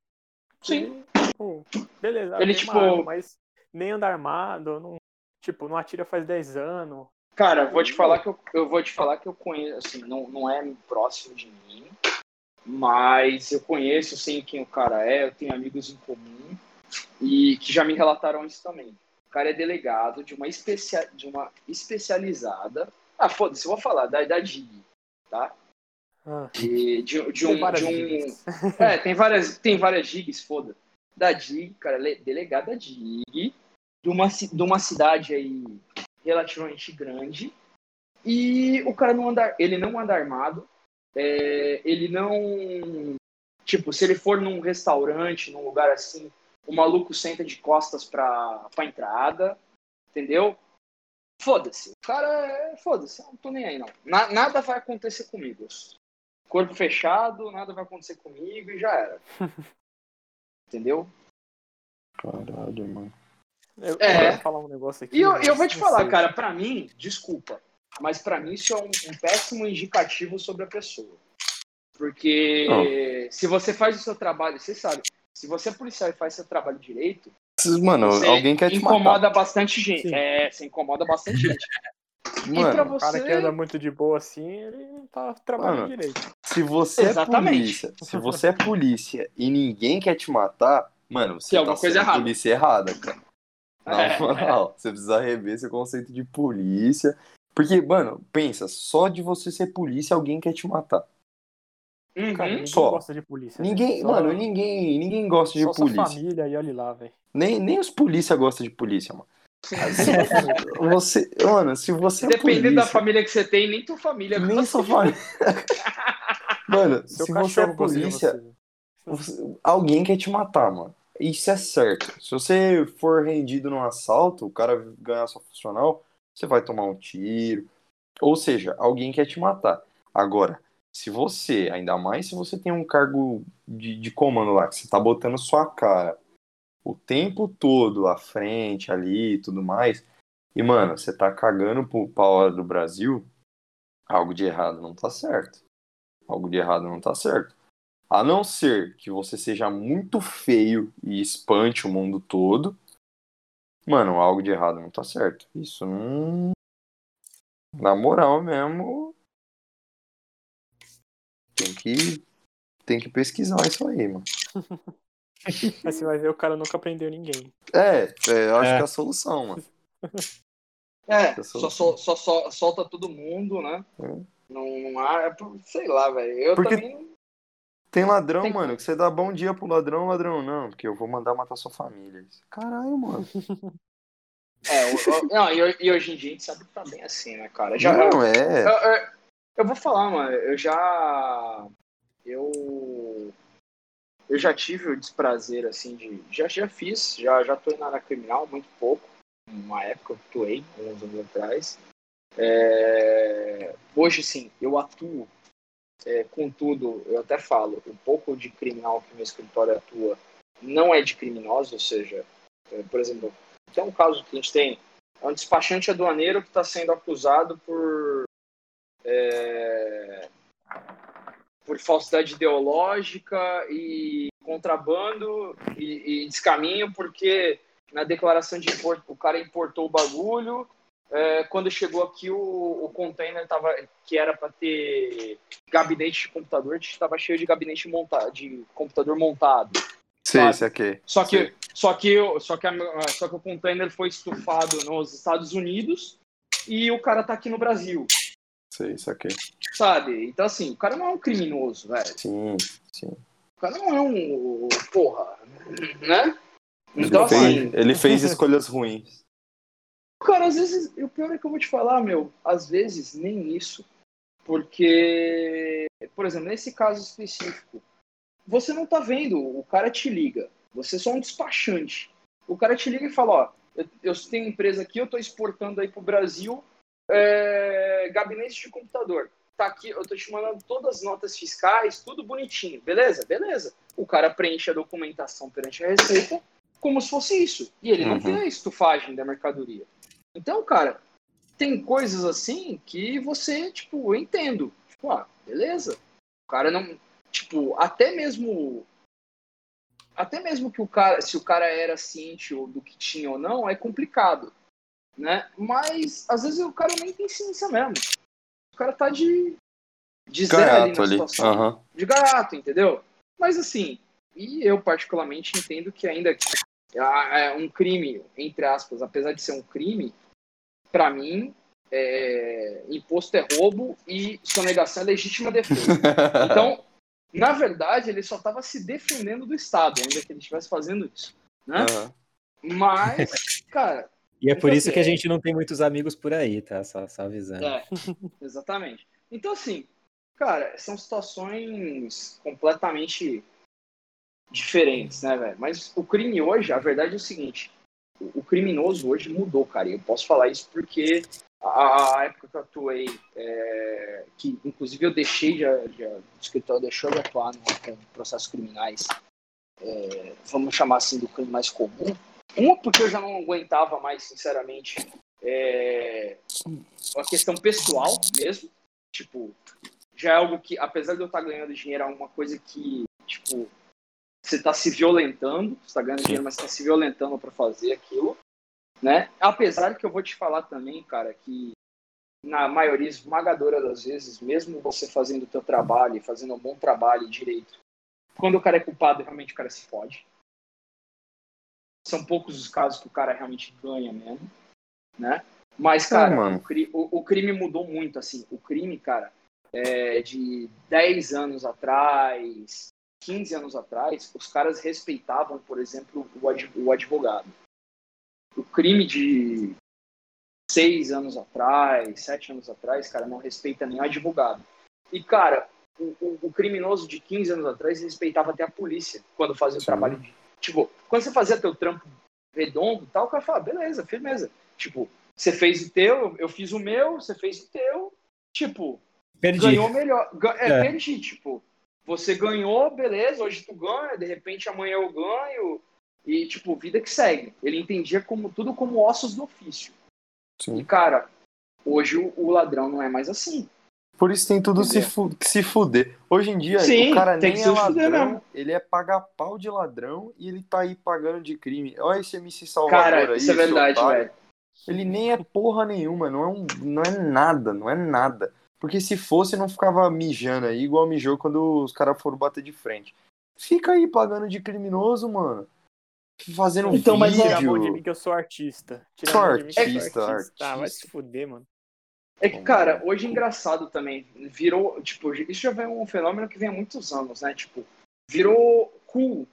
que, Sim. tipo, beleza, Ele, tipo- arma, mas nem anda armado, não, tipo, não atira faz 10 anos. Cara, vou te falar que eu, eu vou te falar que eu conheço, assim, não, não é próximo de mim, mas eu conheço, sei quem o cara é, eu tenho amigos em comum e que já me relataram isso também. O cara é delegado de uma, especia, de uma especializada. Ah, foda-se, vou falar da, da DIG, tá? Ah, De, de, de um. De um é, tem várias, tem várias gigs, foda. Da DIG, cara, ele delegado da DIG, de uma, de uma cidade aí relativamente grande. E o cara não anda, ele não anda armado. é, ele não. Tipo, se ele for num restaurante, num lugar assim, o maluco senta de costas pra, pra entrada, entendeu? Foda-se. O cara é. Foda-se, eu não tô nem aí, não. Na- nada vai acontecer comigo. Corpo fechado, nada vai acontecer comigo e já era. Entendeu? Caralho, mano. Eu, É. eu vou falar um negócio aqui. E eu, eu vou te falar, sei. cara, pra mim, desculpa, mas pra mim isso é um, um péssimo indicativo sobre a pessoa. Porque se você faz o seu trabalho, você sabe, se você é policial e faz seu trabalho direito, Mano, você alguém quer te incomoda matar. bastante gente. Sim. É, você incomoda bastante gente. Mano, pra O cara você. que anda muito de boa assim, ele não tá trabalhando Mano, direito. Se você é Exatamente. polícia, se você é polícia e ninguém quer te matar, mano, você Tem tá alguma coisa sendo errada. polícia errada, cara. Na É, moral, você precisa rever seu conceito de polícia. Porque, mano, pensa, só de você ser polícia, alguém quer te matar. Uhum. Cara, ninguém Só. gosta de polícia. né? Ninguém, Só- mano, ninguém, ninguém gosta de só sua polícia. família e olha lá, velho. Nem, nem os polícia gostam de polícia, mano. Você, mano, se você é Dependendo da polícia, família que você tem, nem tua família nem gosta sua família. Mano, Seu se você é polícia, você. você- alguém quer te matar, mano. Isso é certo. Se você for rendido num assalto, o cara ganhar sua funcional, você vai tomar um tiro. Ou seja, alguém quer te matar. Agora, se você, ainda mais se você tem um cargo de, de comando lá, que você tá botando sua cara o tempo todo à frente ali e tudo mais, e, mano, você tá cagando pro, pra hora do Brasil, algo de errado não tá certo. Algo de errado não tá certo. A não ser que você seja muito feio e espante o mundo todo, mano, algo de errado não tá certo. Isso não. Na moral mesmo. Tem que. Tem que pesquisar isso aí, mano. Aí você vai ver o cara nunca prendeu ninguém. É, é, eu acho É. que é a solução, mano. É, sou- só, só, só- solta todo mundo, né? Hum. Não, não há. é Sei lá, velho. Eu Porque- também. Tem ladrão, Tem- mano, que você dá bom dia pro ladrão, ladrão não, porque eu vou mandar matar sua família. Caralho, mano. É, o- o- não, e, e hoje em dia a gente sabe que tá bem assim, né, cara? Já, não, eu, é. eu- eu vou falar, mano. Eu já. Eu. Eu já tive o desprazer, assim, de. Já, já fiz, já, já tô na área criminal muito pouco. Uma época eu atuei, alguns anos atrás. É, Hoje, sim, eu atuo. É, contudo, eu até falo, o pouco de criminal que meu escritório atua não é de criminosos, ou seja, é, por exemplo, tem um caso que a gente tem, é um despachante aduaneiro que está sendo acusado por é, por falsidade ideológica e contrabando e, e descaminho, porque na declaração de imposto o cara importou o bagulho. é, quando chegou aqui, o, o container tava, que era para ter gabinete de computador, estava cheio de gabinete montado, de computador montado. Sabe? esse aqui. Só que, só que, só que, a- só que o container foi estufado nos Estados Unidos e o cara tá aqui no Brasil, Sei, isso aqui. sabe? Então, assim, o cara não é um criminoso, velho. Sim, sim. O cara não é um. Porra, né? Ele, Então, fez, assim, ele fez escolhas ruins. cara, às vezes, e o pior é que eu vou te falar, meu, às vezes nem isso. Porque, por exemplo, nesse caso específico, você não tá vendo, o cara te liga, você é só um despachante. O cara te liga e fala, ó, eu, eu tenho empresa aqui, eu tô exportando aí pro Brasil é, gabinete de computador. Tá aqui, eu tô te mandando todas as notas fiscais, tudo bonitinho, beleza? Beleza. O cara preenche a documentação perante a Receita como se fosse isso. E ele não Uhum. tem a estufagem da mercadoria. Então, cara, tem coisas assim que você, tipo, eu entendo. Tipo, ah, beleza. O cara não. Tipo, até mesmo. Até mesmo que o cara, se o cara era ciente ou do que tinha ou não, é complicado. Né? Mas às vezes o cara nem tem ciência mesmo. O cara tá de. De zero ali Gaiato ali. situação Aham. de gaiato, entendeu? Mas assim, e eu particularmente entendo que ainda que é um crime, entre aspas, apesar de ser um crime, para mim, é, imposto é roubo e sonegação é legítima defesa. Então, na verdade, ele só estava se defendendo do Estado, ainda que ele estivesse fazendo isso. Né? Aham. Mas, cara, E é por Então, isso assim, que a é- gente não tem muitos amigos por aí, tá? Só, só avisando. É, exatamente. Então, assim, cara, são situações completamente diferentes, né, velho? Mas o crime hoje, a verdade é o seguinte: o, criminoso hoje mudou, cara. E eu posso falar isso porque a, época que eu atuei, é, que inclusive eu deixei de, de, o escritório deixou de atuar no, com processos criminais, é, vamos chamar assim, do crime mais comum. Uma, porque eu já não aguentava mais, sinceramente, é, uma questão pessoal mesmo. Tipo, já é algo que, apesar de eu estar ganhando dinheiro, é uma coisa que, tipo, você está se violentando, você está ganhando dinheiro, mas está se violentando para fazer aquilo, né? Apesar que eu vou te falar também, cara, que na maioria esmagadora das vezes, mesmo você fazendo o teu trabalho, fazendo um bom trabalho direito, quando o cara é culpado, realmente o cara se fode. São poucos os casos que o cara realmente ganha mesmo, né? Mas, cara, mano. o, o- o crime mudou muito, assim. O crime, cara, é, de 10 anos atrás, 15 anos atrás, os caras respeitavam, por exemplo, o ad- o advogado. O crime de 6 anos atrás, 7 anos atrás, cara, não respeita nem o advogado. E, cara, o, o- o criminoso de 15 anos atrás respeitava até a polícia quando fazia o Sim. trabalho de. Tipo, quando você fazia teu trampo redondo e tal, o cara fala, beleza, firmeza. Tipo, você fez o teu, eu fiz o meu, você fez o teu. Tipo, Perdi. ganhou melhor. É, É. perdi, tipo. Você ganhou, beleza, hoje tu ganha, de repente amanhã eu ganho. E, tipo, vida que segue. Ele entendia como tudo como ossos do ofício. E, Sim. cara, hoje o, o ladrão não é mais assim. Por isso tem tudo se, fu- que se fuder. Hoje em dia, Sim, o cara tem nem que é fuder ladrão, mesmo. ele é paga pau de ladrão e ele tá aí pagando de crime. Olha esse MC Salvador Cara, aí, isso é verdade, velho. Ele nem é porra nenhuma, não é, um, não é nada, não é nada. Porque se fosse, não ficava mijando aí, igual mijou quando os caras foram bater de frente. Fica aí pagando de criminoso, mano. Fazendo Então, mas vídeo. Tira a mão de mim que eu sou artista. Tira Sou a mão de mim artista, sou artista. Ah, vai artista. se fuder, mano. É que, cara, hoje é engraçado também. Virou, tipo, isso já vem um fenômeno que vem há muitos anos, né? Tipo, virou cool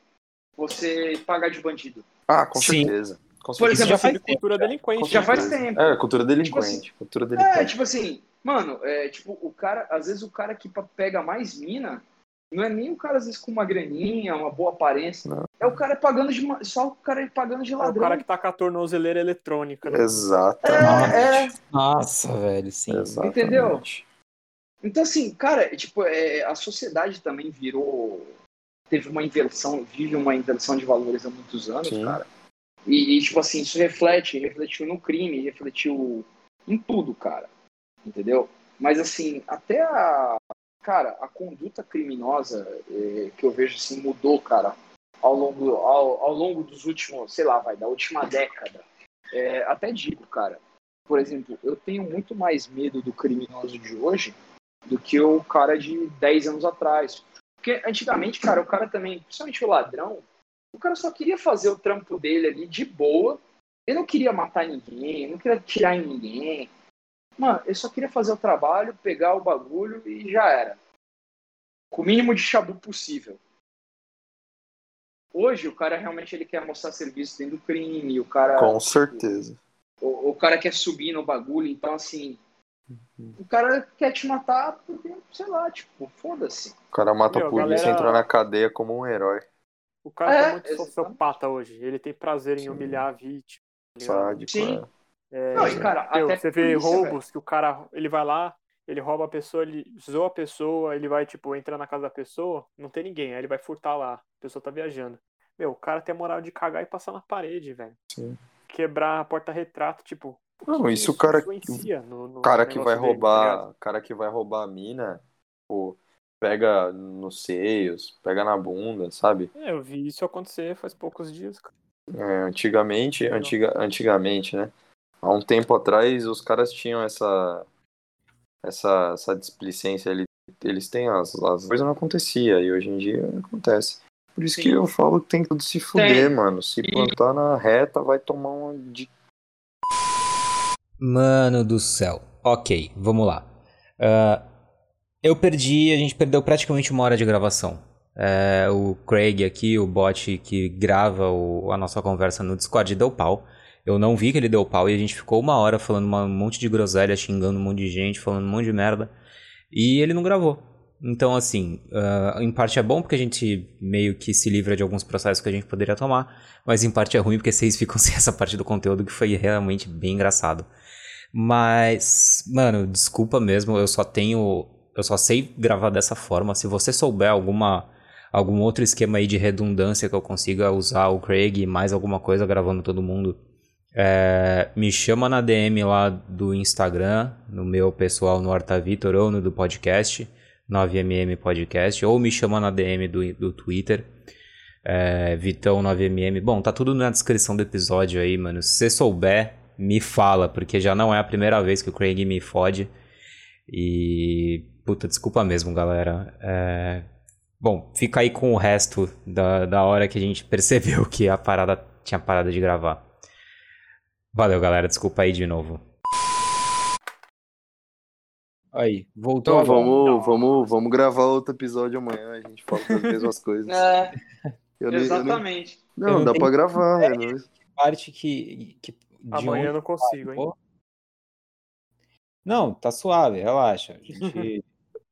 você pagar de bandido. Ah, com Sim. certeza. Com Por certeza. exemplo, já faz cultura delinquente. Já né? faz tempo. É, cultura Tipo delinquente. cultura É, delinquente. tipo assim, mano, é, tipo, o cara, às vezes o cara que pega mais mina, não é nem o cara, às vezes, com uma graninha, uma boa aparência. Não. É o cara pagando de. Só o cara pagando de É o ladrão. cara que tá com a tornozeleira eletrônica, né? Exatamente. É, é. Nossa, velho, sim. Exatamente. Entendeu? Então, assim, cara, tipo, é, a sociedade também virou. Teve uma inversão, vive uma inversão de valores há muitos anos, Sim. cara. E, e, tipo assim, isso reflete, refletiu no crime, refletiu em tudo, cara. Entendeu? Mas, assim, até a. Cara, a conduta criminosa eh, que eu vejo assim mudou, cara, ao longo, ao, ao longo dos últimos, sei lá, vai, da última década. É, até digo, cara, por exemplo, eu tenho muito mais medo do criminoso de hoje do que o cara de 10 anos atrás. Porque antigamente, cara, o cara também, principalmente o ladrão, o cara só queria fazer o trampo dele ali de boa. Ele não queria matar ninguém, não queria tirar em ninguém. Mano, ele só queria fazer o trabalho, pegar o bagulho e já era. Com o mínimo de chabu possível. Hoje, o cara realmente ele quer mostrar serviço dentro do crime, o cara. Com certeza. o, o cara quer subir no bagulho, então assim. O cara quer te matar porque, sei lá, tipo, foda-se. O cara mata Meu, a polícia e galera- entra na cadeia como um herói. O cara É, tá muito exatamente. sociopata hoje. Ele tem prazer em Sim. humilhar a vítima. tá? Sádico, Sim. é. É, Não, e cara, meu, até você vê polícia, roubos que o cara, ele vai lá, ele rouba a pessoa, ele zoa a pessoa, ele vai, tipo, entrar na casa da pessoa, não tem ninguém, aí ele vai furtar lá, a pessoa tá viajando. Meu, o cara tem a moral de cagar e passar na parede, velho. Sim. Quebrar a porta-retrato, tipo. Não, que isso o cara- influencia no, no O cara que vai dele, tá roubar, ligado? cara que vai roubar a mina, pô, pega nos seios, pega na bunda, sabe? É, eu vi isso acontecer faz poucos dias, cara. É, antigamente, antiga, antigamente, né? Há um tempo atrás, os caras tinham essa essa, essa displicência ali. Eles têm as, as coisas não acontecia e hoje em dia acontece. Por isso Sim. que eu falo que tem que tudo se fuder, Tem. mano. Se E- plantar na reta, vai tomar uma de Mano do céu. Ok, vamos lá. Ah, eu perdi, a gente perdeu praticamente uma hora de gravação. É, o Craig aqui, o bot que grava o- a nossa conversa no Discord, deu pau. Eu não vi que ele deu pau e a gente ficou uma hora falando um monte de groselha, xingando um monte de gente, falando um monte de merda. E ele não gravou. Então, assim, ah, em parte é bom porque a gente meio que se livra de alguns processos que a gente poderia tomar, mas em parte é ruim porque vocês ficam sem essa parte do conteúdo que foi realmente bem engraçado. Mas, mano, desculpa mesmo, eu só tenho. Eu só sei gravar dessa forma. Se você souber alguma. Algum outro esquema aí de redundância que eu consiga usar o Craig e mais alguma coisa gravando todo mundo, é, me chama na DM lá do Instagram, no meu pessoal no Horta Vitor ou no do podcast, 9mm Podcast, ou me chama na DM do, do Twitter, é, Vitão9mm. Bom, tá tudo na descrição do episódio aí, mano. Se você souber, me fala, porque já não é a primeira vez que o Craig me fode. E. Puta, desculpa mesmo, galera. É... Bom, fica aí com o resto da, da hora que a gente percebeu que a parada tinha parado de gravar. Valeu, galera. Desculpa aí de novo. Aí, voltou. Então vamos, vamos, vamos gravar outro episódio amanhã. A gente fala das mesmas coisas. É, Eu nem- eu nem- exatamente. Não, Eu não dá pra gravar, né? Parte que. que de Amanhã eu não consigo, hein? Não, tá suave, relaxa. A gente...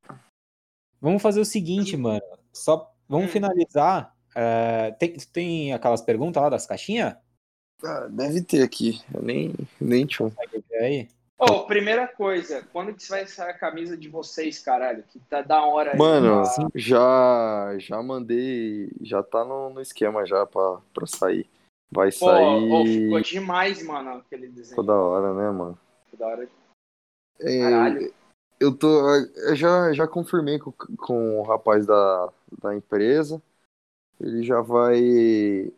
vamos fazer o seguinte, mano. Só vamos Hum. finalizar. é, tem, tem aquelas perguntas lá das caixinhas? Ah, deve ter aqui. Eu nem, nem um. Ver aí? Ô, primeira coisa, quando que vai sair a camisa de vocês, caralho? Que tá da hora aí. Mano, pra- já, já mandei. Já tá no, no esquema já pra, pra sair. Vai Pô, sair. ficou demais, mano, aquele desenho. Ficou da hora, né, mano? Ficou da hora. É, Caralho. Eu tô. Eu já, já confirmei com, com o rapaz da, da empresa. Ele já vai.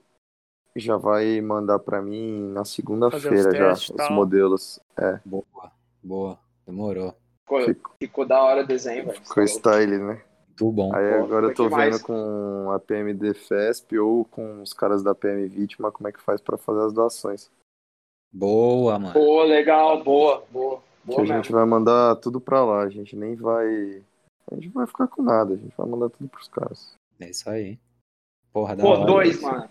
Já vai mandar pra mim na segunda-feira os já os tal. modelos. Boa, boa. Demorou. Ficou, Ficou, ficou da hora o desenho, velho. ficou style, né? Muito bom. Aí Pô, agora eu tô vendo com a PMD Fesp ou com os caras da PM Vítima como é que faz pra fazer as doações. Boa, mano. Pô, legal, boa, boa. Que Boa a mesmo. gente vai mandar tudo pra lá. A gente nem vai. A gente vai ficar com nada. A gente vai mandar tudo pros caras. É isso aí. Porra, da Pô, hora. dois, mano.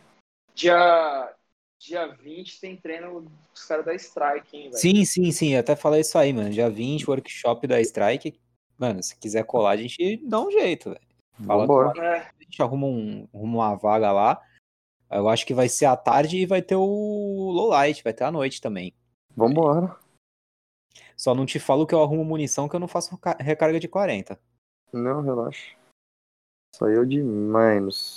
Dia, dia 20 tem treino dos caras da Strike, hein, velho. Sim, sim, sim. Eu até falei isso aí, mano. Dia 20, workshop da Strike. Mano, se quiser colar, a gente dá um jeito, velho. Fala com Vambora. A gente arruma, um, arruma uma vaga lá. Eu acho que vai ser à tarde e vai ter o lowlight, vai ter à noite também. Vambora. Só não te falo que eu arrumo munição que eu não faço reca- recarga de 40. Não, relaxa. Saiu de menos.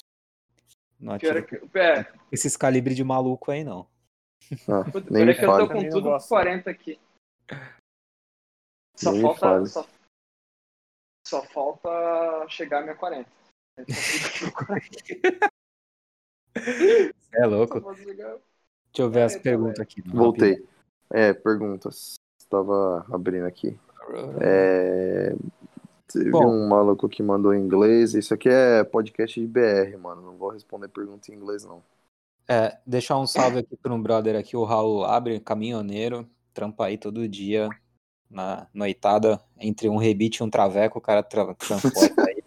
Não pior é atiro que, é, esses calibres de maluco aí, não. Ah, pior nem é me que eu tô com tudo gosto. 40 aqui. Só Nem falta, só, só falta chegar a minha 40. Cê é louco. Deixa eu ver as Eita, perguntas aqui. mano, Voltei. É, perguntas. Estava abrindo aqui. É. Teve Bom. um maluco que mandou em inglês. Isso aqui é podcast de BR, mano. Não vou responder pergunta em inglês, não. É, deixar um salve aqui para um brother aqui, o Raul Abre, caminhoneiro, trampa aí todo dia na noitada, entre um rebite e um traveco, o cara tra transporta aí.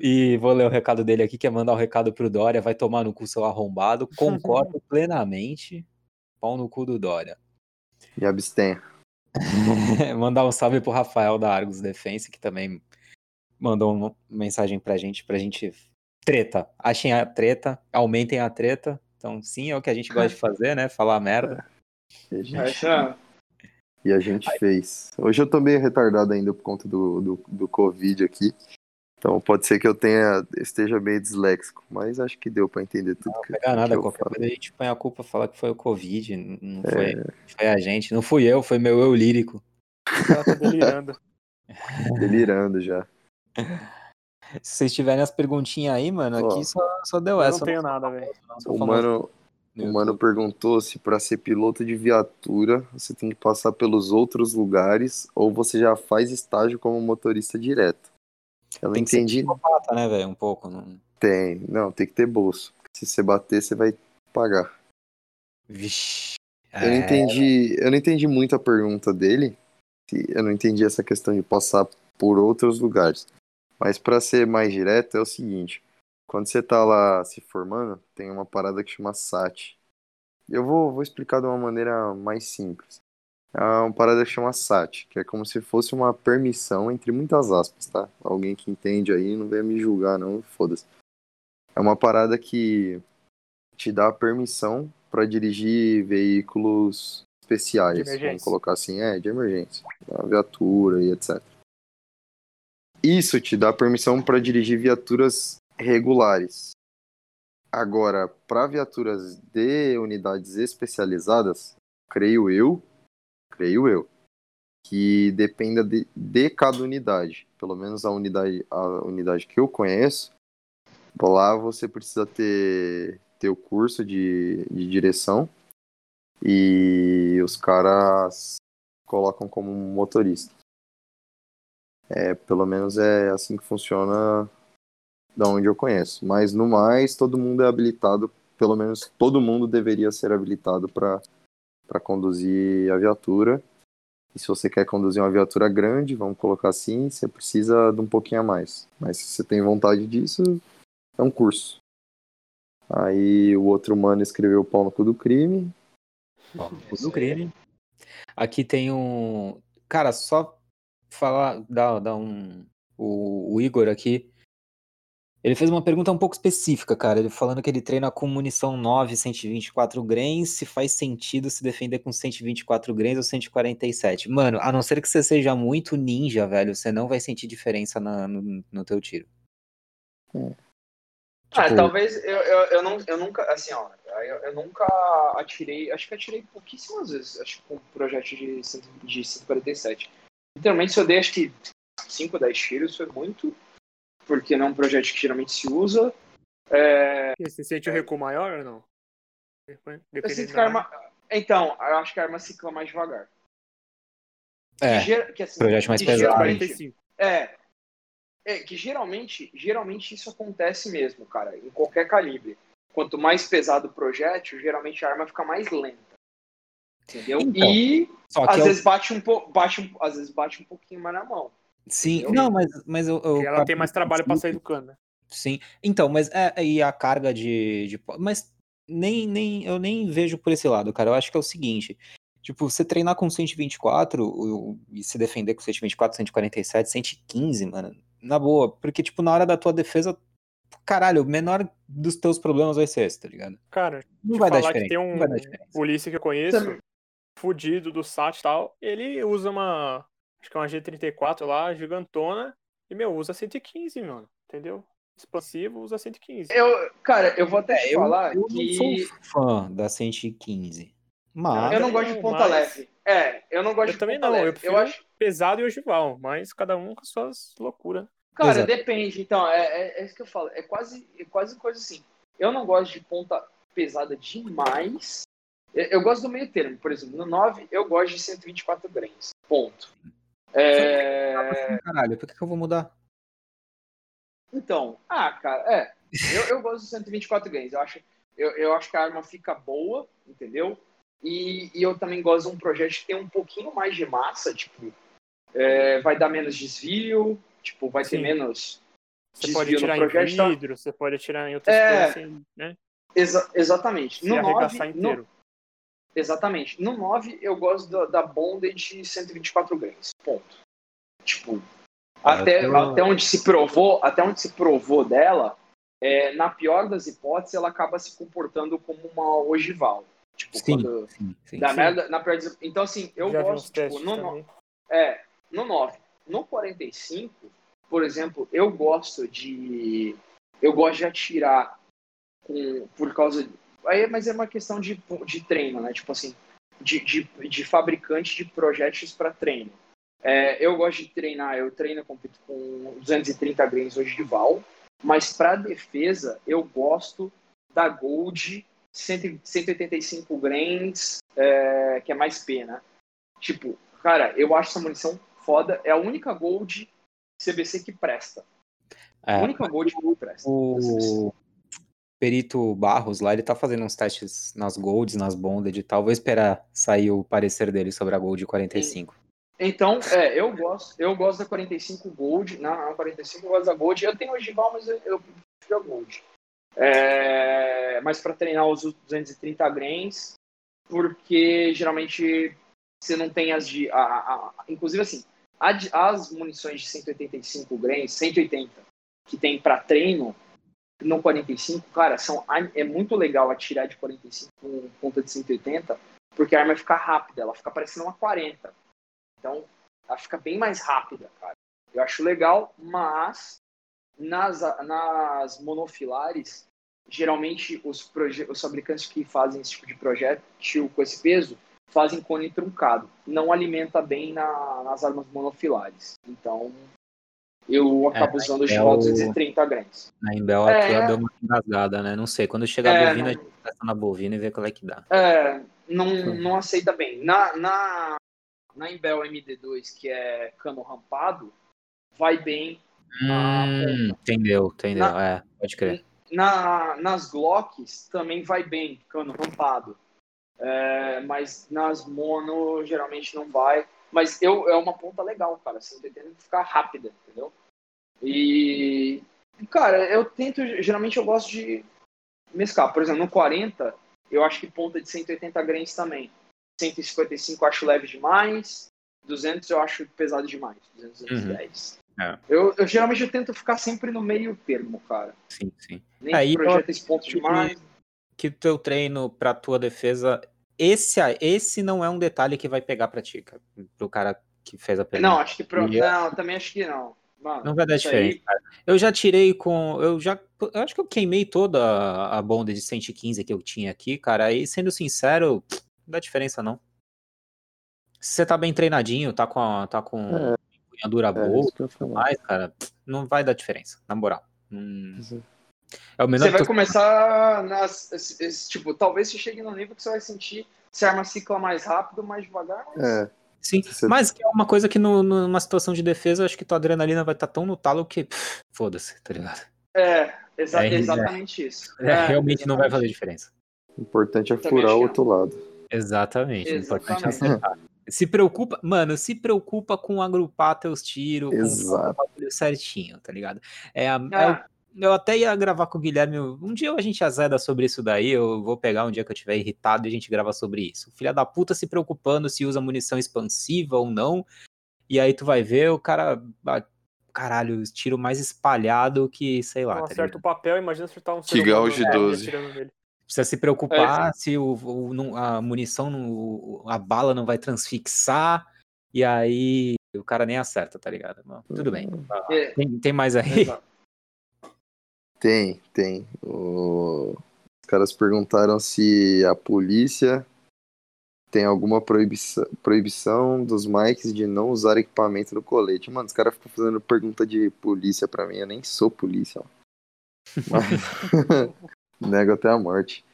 e vou ler o recado dele aqui, que é mandar o recado pro Dória, vai tomar no cu seu arrombado, concordo plenamente, pau no cu do Dória. E abstenha. mandar um salve pro Rafael da Argos Defense, que também mandou uma mensagem pra gente, pra gente treta. Achem a treta, aumentem a treta. Então, sim, é o que a gente gosta de fazer, né? Falar merda. E a gente, e a gente fez. Hoje eu tô meio retardado ainda por conta do, do, do Covid aqui. Então pode ser que eu tenha esteja meio disléxico, mas acho que deu pra entender tudo que, Não que nada, eu qualquer falei. coisa a gente põe a culpa falar que foi o Covid, não foi, foi a gente. Não fui eu, foi meu eu lírico. Cara tá delirando. Delirando já. Se vocês tiverem as perguntinhas aí, mano, Ó, aqui só, só deu Eu essa. não tenho nada, velho. O mano, no o mano perguntou se pra ser piloto de viatura você tem que passar pelos outros lugares ou você já faz estágio como motorista direto. Eu não Tem que ser entendi. né, velho? Um pouco. Não... Tem. Não, tem que ter bolso. Se você bater, você vai pagar. Vixe. Eu não É, entendi, eu não entendi muito a pergunta dele. Eu não entendi essa questão de passar por outros lugares. Mas para ser mais direto é o seguinte, quando você tá lá se formando, tem uma parada que chama SAT. Eu vou, vou explicar de uma maneira mais simples. É uma parada que chama SAT, que é como se fosse uma permissão entre muitas aspas, tá? Alguém que entende aí não venha me julgar não, foda-se. É uma parada que te dá permissão para dirigir veículos especiais, vamos colocar assim, é, de emergência, uma viatura e etc. Isso te dá permissão para dirigir viaturas regulares. Agora, para viaturas de unidades especializadas, creio eu, creio eu, que dependa de, de cada unidade. Pelo menos a unidade, a unidade que eu conheço, lá você precisa ter, ter o curso de, de direção e os caras colocam como motorista. É, pelo menos é assim que funciona da onde eu conheço. Mas no mais, todo mundo é habilitado, pelo menos todo mundo deveria ser habilitado para conduzir a viatura. E se você quer conduzir uma viatura grande, vamos colocar assim, você precisa de um pouquinho a mais. Mas se você tem vontade disso, é um curso. Aí o outro mano escreveu o pau no cu do crime. Pau no cu do crime. Aqui tem um. Cara, só falar, dar, dar um. O, o Igor aqui. Ele fez uma pergunta um pouco específica, cara. Ele falando que ele treina com munição 9, 124 grains, se faz sentido se defender com 124 grains ou 147. Mano, a não ser que você seja muito ninja, velho, você não vai sentir diferença na, no, no teu tiro. Ah, tipo... talvez eu, eu, eu, não, eu nunca, assim, ó, eu, eu, nunca atirei, acho que atirei pouquíssimas vezes, acho que com um projeto de, de 147. Literalmente, se eu dei acho que 5, 10 tiros, foi muito, porque não é um projeto que geralmente se usa. É... Você sente o recuo maior ou não? Eu sinto que a arma... Então, eu acho que a arma cicla mais devagar. É, que, que, assim, projeto mais pesado. É, é, que geralmente, geralmente isso acontece mesmo, cara, em qualquer calibre. Quanto mais pesado o projétil, geralmente a arma fica mais lenta. Entendeu? Então, e às vezes eu... bate um pouco, bate um, às vezes bate um pouquinho mais na mão. Sim, não, mas, mas eu, eu ela tem mais trabalho para sair do cano, né? Sim. Então, mas é aí a carga de, de mas nem, nem eu nem vejo por esse lado, cara. Eu acho que é o seguinte, Tipo, você treinar com 124 e se defender com 124, 147, 115, mano, na boa. Porque, tipo, na hora da tua defesa, caralho, o menor dos teus problemas vai ser esse, tá ligado? Cara, não vai, dar diferença, tem um polícia que eu conheço, fudido do SAT e tal, ele usa uma, acho que é uma G34 lá, gigantona, e, meu, usa 115, mano, entendeu? Expansivo usa 115. Eu, cara, eu vou até é, falar eu, eu que... não sou fã da 115. Mas... Eu não gosto de ponta mas... leve. É, eu não gosto eu de também ponta não, leve. Eu prefiro eu acho pesado e ogival, mas cada um com suas loucuras. Cara, Exato. depende. Então, é, é, é, isso que eu falo. É quase, é quase coisa assim. Eu não gosto de ponta pesada demais. Eu, eu gosto do meio termo. Por exemplo, no 9, eu gosto de 124 grains. Ponto. É... Caralho, por que, que eu vou mudar? Então, ah, cara, é. Eu, eu gosto de 124 grains. Eu acho, eu, eu acho que a arma fica boa, entendeu? E, e, eu também gosto de um projeto que tem um pouquinho mais de massa, tipo, é, vai dar menos desvio, tipo, vai Sim. ter menos você pode tirar em tá? vidro, tá? você pode tirar em outras é, coisas assim, né? Exa exatamente. Se no 9, no, exatamente. No 9, eu gosto da, da Bonded de 124 grains. Ponto. Tipo, ah, até, tô... até onde se provou, até onde se provou dela, é, na pior das hipóteses, ela acaba se comportando como uma ogival. Tipo, sim, quando. Sim, sim, da merda, na pior Então, assim, eu Já gosto, tipo, no, no, é, no 9. No 45, por exemplo, eu gosto de. Eu gosto de atirar com, por causa. Aí, mas é uma questão de, de treino, né? Tipo assim, de, de, de fabricante de projéteis para treino. É, eu gosto de treinar, eu treino com, com 230 grains hoje de Val, mas para defesa eu gosto da Gold 185 grains, é, que é mais pena. Tipo, cara, eu acho essa munição foda. É a única Gold CBC que presta. É, a única Gold que presta. O Perito Barros lá, ele tá fazendo uns testes nas Golds, nas Bonded e tal. Vou esperar sair o parecer dele sobre a Gold 45. Então, é, eu gosto, eu gosto da 45 Gold. Não, 45 eu gosto da Gold. Eu tenho ogival, mas eu, eu prefiro a Gold. É, mas para treinar os 230 grains, porque geralmente você não tem as de. A, a, a, inclusive, assim, as munições de 185 grains, 180, que tem para treino, no 45, cara, são, é muito legal atirar de 45 com ponta de 180, porque a arma fica rápida, ela fica parecendo uma 40. Então, ela fica bem mais rápida, cara. Eu acho legal, mas nas, nas monofilares, geralmente os, os fabricantes que fazem esse tipo de projétil com esse peso fazem cone truncado. Não alimenta bem na, nas armas monofilares. Então, eu acabo É, usando os é Chihuahua o- 230 gramas. Na Embel a É. deu uma engasgada, né? Não sei. Quando chegar a É, bovina, a gente testa na bovina e vê qual é que dá. É, não, não aceita bem. Na, na, na Imbel MD2, que é cano rampado, vai bem. Hum, entendeu, entendeu. É, pode crer. Na, nas Glocks também vai bem, cano rampado. É, mas nas mono geralmente não vai. Mas eu, é uma ponta legal, cara. Você tem que ficar rápida, entendeu? E, cara, eu tento. Geralmente eu gosto de mesclar. Por exemplo, no 40, eu acho que ponta de 180 grains também. 155 eu acho leve demais. 200 eu acho pesado demais. 200, 210. É. Eu, eu geralmente eu tento ficar sempre no meio termo, cara. Sim, sim. Nem Aí eu projeta esse ponto que- demais. Que o teu treino pra tua defesa, esse, a- esse não é um detalhe que vai pegar pra ti, cara. Pro cara que fez a pergunta. Não, acho que pro... Eu- Não, também acho que não. Mano, Não vai dar aí- diferença, cara. Eu já tirei com. Eu já. Eu acho que eu queimei toda a- bonda de 115 que eu tinha aqui, cara. E sendo sincero, não dá diferença, não. Se você tá bem treinadinho, tá com, a- tá com É. empunhadura É, boa mais, cara, não vai dar diferença, na moral. Hum, Isso. É o menor Você que vai tô- começar nas. esse- esse- tipo, talvez você chegue no nível que você vai sentir se a arma cicla mais rápido, mais devagar. Mas... É, Sim, Você- mas que é uma coisa que no- numa situação de defesa, acho que tua adrenalina vai estar tão no talo que. Foda-se, tá ligado? É, exa- É, é. exatamente isso. É, realmente não vai exatamente. fazer diferença. o importante é Também furar o outro lado. Exatamente. O importante é Exatamente. acertar. Se preocupa, mano, se preocupa com agrupar teus tiros, com Exato. o bagulho certinho, tá ligado? É, a- é o- Ah, eu até ia gravar com o Guilherme. Um dia a gente azeda sobre isso daí. Eu vou pegar um dia que eu estiver irritado e a gente grava sobre isso. Filha da puta se preocupando se usa munição expansiva ou não. E aí tu vai ver o cara. ah, Caralho, tiro mais espalhado que, sei lá. Não tá acerta ligado? o papel, imagina acertar um Que gauge né, 12. atirando nele. Precisa se preocupar se o, o- a munição, a bala não vai transfixar. E aí o cara nem acerta, tá ligado? Tudo bem. é, Tem, tem mais aí? exato. Tem, tem. O- Os caras perguntaram se a polícia tem alguma proibição, proibição dos mics de não usar equipamento no colete. Mano, os caras ficam fazendo pergunta de polícia pra mim. Eu nem sou polícia. ó. Mas... Nego até a morte.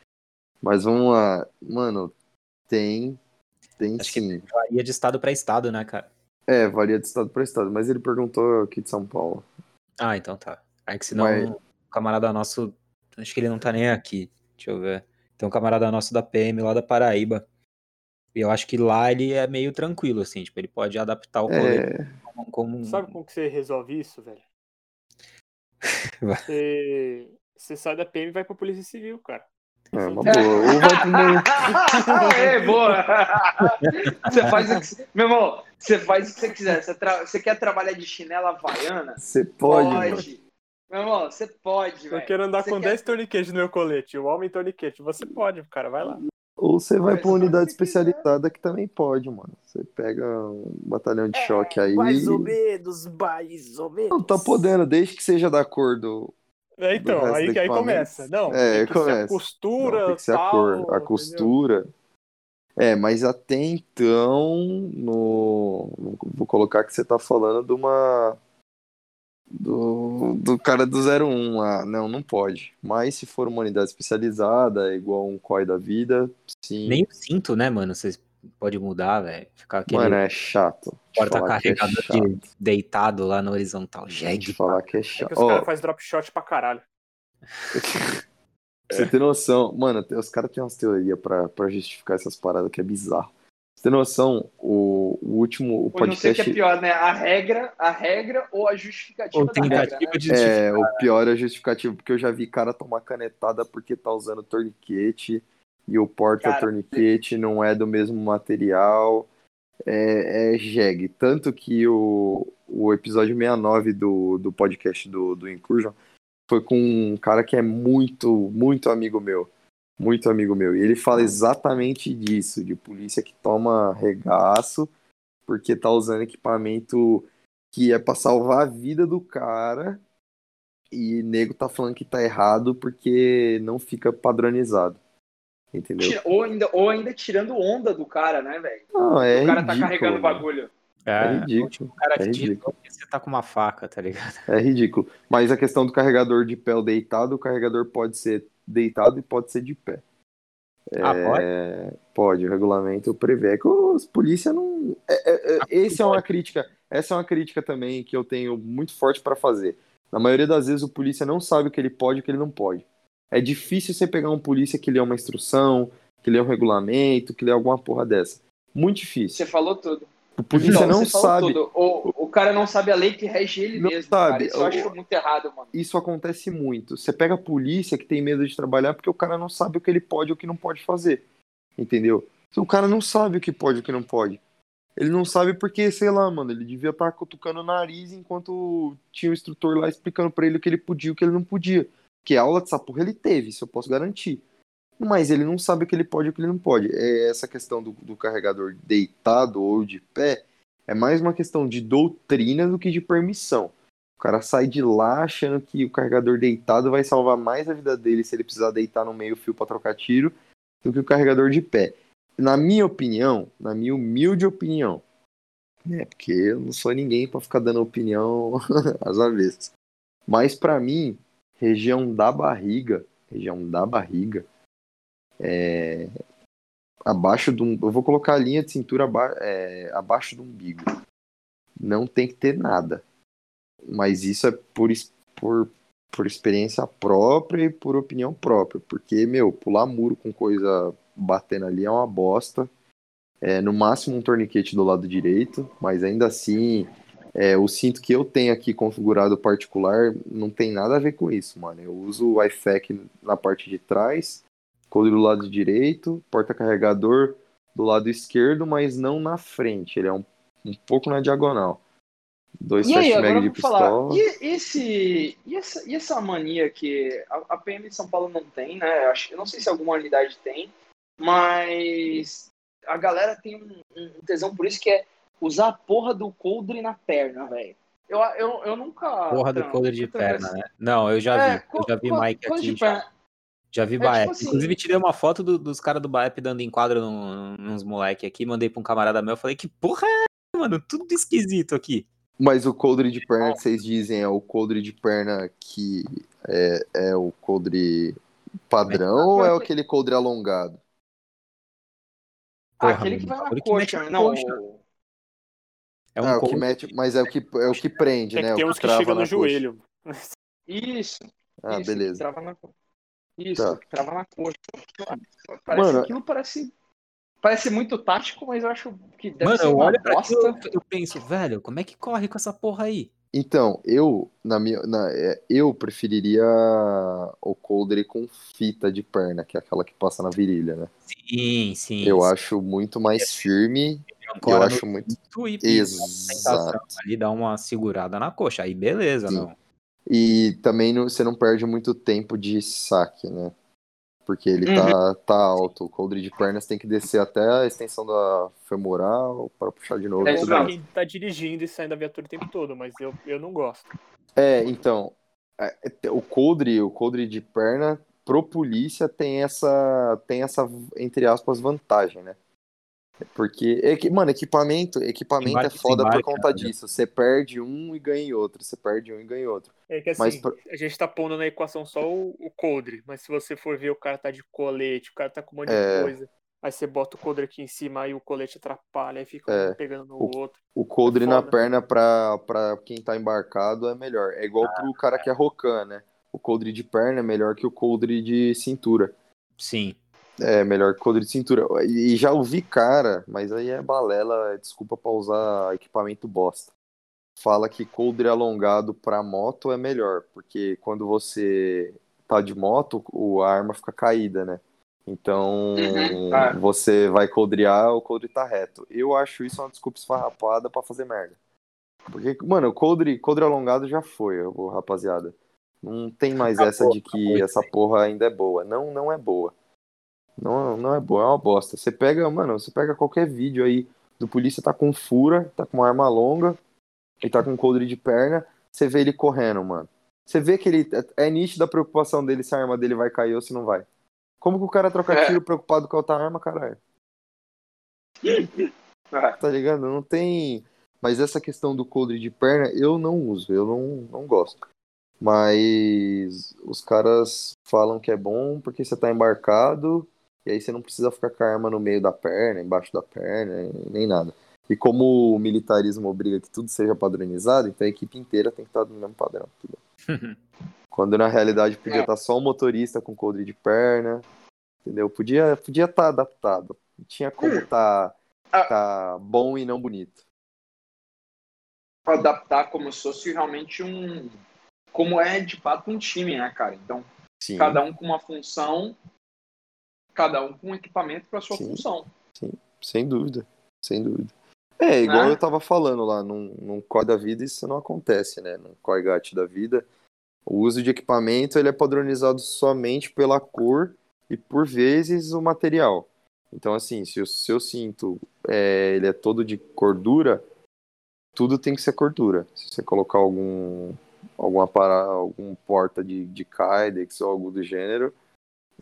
Mas vamos lá. Mano, tem. Tem Acho que sim. varia de estado pra estado, né, cara? É, varia de estado pra estado. Mas ele perguntou aqui de São Paulo. Ah, então tá. É que senão Mas- camarada nosso. Acho que ele não tá nem aqui. Deixa eu ver. Tem um camarada nosso da PM lá da Paraíba. E eu acho que lá ele é meio tranquilo, assim. Tipo, ele pode adaptar o É, como, como um- Sabe como que você resolve isso, velho? Você, você sai da PM e vai pra Polícia Civil, cara. é uma boa. Ou vai pro meio. é, boa! você faz o que você... Meu irmão, você faz o que você quiser. Você, tra- você quer trabalhar de chinela havaiana? Você pode, mano. Meu irmão, você pode, Eu velho. quero andar Você com quer- 10 torniquetes no meu colete, o homem torniquete. Você pode, cara, vai lá. Ou você vai pra se unidade especializada que também pode, mano. Você pega um batalhão de choque aí. Mais ou menos, mais ou menos. Não, tá podendo, desde que seja da cor do. É, então, do resto aí, do aí começa. Não, É, tem que ser a começa. costura, Não, tem que ser a tal, cor, a entendeu? costura. É, mas até então, no. Vou colocar que você tá falando de uma. Do, do cara do 01 lá. Não, não pode. Mas se for uma unidade especializada, igual um COI da vida, sim. Nem o cinto, né, mano? Você pode mudar, velho. Ficar aquele Mano, é chato. É porta-carregador chato. de deitado lá na horizontal. Jegue. falar que é É chato. que os Ó, caras fazem drop shot pra caralho. Pra você ter noção, mano, tem- os caras têm umas teorias pra, pra justificar essas paradas que é bizarro. Você ter noção, o, o último o Eu não sei o que é podcast. pior, né? A regra, a regra ou a justificativa Ou da regra, né? É, o pior é a justificativa, porque eu já vi cara tomar canetada porque tá usando torniquete e o porta-torniquete não é do mesmo material. É, é jegue. Tanto que o, o episódio 69 do, do podcast do, do Incursion foi com um cara que é muito, muito amigo meu. Muito amigo meu. E ele fala exatamente disso, de polícia que toma regaço porque tá usando equipamento que é pra salvar a vida do cara e nego tá falando que tá errado porque não fica padronizado. Entendeu? Tira- Ou ainda, ou ainda tirando onda do cara, né, velho? Não, é o cara tá ridículo, carregando o mano. bagulho. É, ridículo. O cara é ridículo. porque você tá com uma faca, tá ligado? É ridículo. Mas a questão do carregador de pé deitado, o carregador pode ser deitado e pode ser de pé. Ah, pode? É, pode, o regulamento prevê. É que os polícia não. é- é- é- esse é uma crítica. Essa é uma crítica também que eu tenho muito forte para fazer. Na maioria das vezes o polícia não sabe o que ele pode e o que ele não pode. É difícil você pegar um polícia que lê uma instrução, que lê um regulamento, que lê alguma porra dessa. Muito difícil. Você falou tudo. O polícia Então, não sabe. O, o cara não sabe a lei que rege ele Não mesmo. sabe. Cara. Isso eu acho muito errado, mano. Isso acontece muito. Você pega a polícia que tem medo de trabalhar porque o cara não sabe o que ele pode e o que não pode fazer. Entendeu? O cara não sabe o que pode e o que não pode. Ele não sabe porque, sei lá, mano, ele devia estar cutucando o nariz enquanto tinha o instrutor lá explicando pra ele o que ele podia e o que ele não podia. Que aula dessa porra ele teve, isso eu posso garantir. Mas ele não sabe o que ele pode e o que ele não pode. É essa questão do, do carregador deitado ou de pé é mais uma questão de doutrina do que de permissão. O cara sai de lá achando que o carregador deitado vai salvar mais a vida dele se ele precisar deitar no meio fio para trocar tiro do que o carregador de pé. Na minha opinião, na minha humilde opinião, né, porque eu não sou ninguém para ficar dando opinião às avessas. Mas para mim, região da barriga, região da barriga, é abaixo do, eu vou colocar a linha de cintura aba- é, abaixo do umbigo. Não tem que ter nada. Mas isso é por, por, por experiência própria e por opinião própria. Porque, meu, pular muro com coisa batendo ali é uma bosta. É, no máximo um torniquete do lado direito, mas ainda assim, é, o cinto que eu tenho aqui configurado particular não tem nada a ver com isso, mano. Eu uso o iFac na parte de trás, coldre do lado direito, porta-carregador do lado esquerdo, mas não na frente. Ele é um, um pouco na diagonal. Dois E aí, mag de vou falar. pistola. E, esse, e, essa, e essa mania que a, a PM de São Paulo não tem, né? Eu, acho, eu não sei se alguma unidade tem, mas a galera tem um, um tesão por isso que é usar a porra do coldre na perna, velho. Eu, eu, eu nunca. Porra do coldre de perna, vi- né? Não, eu já É, vi. Eu já vi co- Mike aqui. de Já, perna. Já vi É, Baep. tipo assim- Inclusive, tirei uma foto do- dos caras do Baep dando enquadro num, nos moleque aqui. Mandei pra um camarada meu. Falei, que porra é mano? Tudo esquisito aqui. Mas o coldre de perna que vocês dizem é o coldre de perna que é, é o coldre padrão ou é aquele coldre alongado? Ah, Porra, aquele que vai na que coxa, na não. coxa. É um Ah, o que coldre- mete, mas é o que, é o que prende, Tem né? que ter o uns que na no coxa. joelho. Isso. Ah, isso, beleza. Que trava na coxa. Isso, Tá. que trava na coxa. Parece, Mano, aquilo parece. Parece muito tático, mas eu acho que deve Mano, ser eu uma olho pra bosta. aquilo eu penso, velho, como é que corre com essa porra aí? Então, eu, na minha, na, é, eu preferiria o coldre com fita de perna, que é aquela que passa na virilha, né? Sim, sim. Eu sim. acho muito mais firme. Eu acho muito. e Exato. Ali dá uma segurada na coxa. Aí beleza, Sim. não. E também não- você não perde muito tempo de saque, né? Porque ele Uhum. tá, tá alto. O coldre de pernas tem que descer até a extensão da femoral para puxar de novo. É e tudo Pra quem tá dirigindo e saindo da viatura o tempo todo, mas eu, eu não gosto. É, então, é, é, o coldre, o coldre de perna pro polícia tem essa, tem essa entre aspas vantagem, né? Porque, é que, mano, equipamento, equipamento é Embarque, foda por desembarque, conta né? disso. Você perde um e ganha outro, você perde um e ganha outro. É que assim, Mas a gente tá pondo na equação só o, o coldre, mas se você for ver o cara tá de colete, o cara tá com um monte É. de coisa, aí você bota o coldre aqui em cima, aí o colete atrapalha, aí fica É. um pegando no O- outro. O coldre É na perna pra, pra quem tá embarcado é melhor. É igual pro cara que é rocan, né? O coldre de perna é melhor que o coldre de cintura. Sim. É melhor que o coldre de cintura. E já ouvi cara, mas aí é balela, é desculpa pra usar equipamento bosta. Fala que coldre alongado pra moto é melhor, porque quando você tá de moto, a arma fica caída, né? Então Uhum, é. você vai coldrear, o coldre tá reto. Eu acho isso uma desculpa esfarrapada pra fazer merda. Porque, mano, o coldre, coldre alongado já foi, rapaziada. Não tem mais Acabou, essa de que acabou essa porra ainda é boa. Não, não é boa. Não, não é boa, é uma bosta. Você pega, mano, você pega qualquer vídeo aí do polícia tá com fura, tá com uma arma longa e tá com coldre de perna, você vê ele correndo, mano. Você vê que ele é nítida a preocupação dele se a arma dele vai cair ou se não vai. Como que o cara troca É. tiro preocupado com a outra arma, caralho? É. Tá ligado? Não tem. Mas essa questão do coldre de perna eu não uso, eu não, não gosto. Mas os caras falam que é bom porque você tá embarcado e aí você não precisa ficar com a arma no meio da perna, embaixo da perna, nem nada. E como o militarismo obriga que tudo seja padronizado, então a equipe inteira tem que estar no mesmo padrão. Quando na realidade podia É. estar só o motorista com coldre de perna, entendeu? Podia podia estar adaptado. Tinha como estar Ah. tá bom e não bonito. Adaptar como se fosse realmente um. Como é de fato um time, né, cara? Então, Sim. cada um com uma função, cada um com um equipamento para sua Sim. função. Sem dúvida, sem dúvida. É, igual Né? eu tava falando lá, num, num COI da vida isso não acontece, né? No COI GAT da vida, o uso de equipamento ele é padronizado somente pela cor e, por vezes, o material. Então, assim, se o seu cinto é, ele é todo de cordura, tudo tem que ser cordura. Se você colocar algum alguma para algum porta de, de Kydex ou algo do gênero,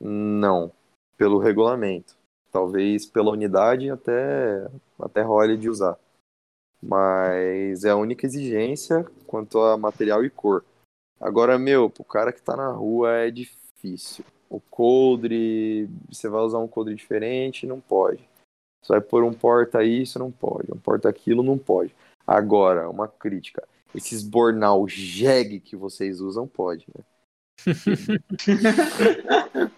não, pelo regulamento. Talvez pela unidade até, até role de usar. Mas é a única exigência quanto a material e cor. Agora, meu, pro cara que tá na rua é difícil. O coldre, você vai usar um coldre diferente, não pode. Você vai pôr um porta isso, não pode. Um porta aquilo, não pode. Agora, uma crítica. Esses bornal jegue que vocês usam, pode, né?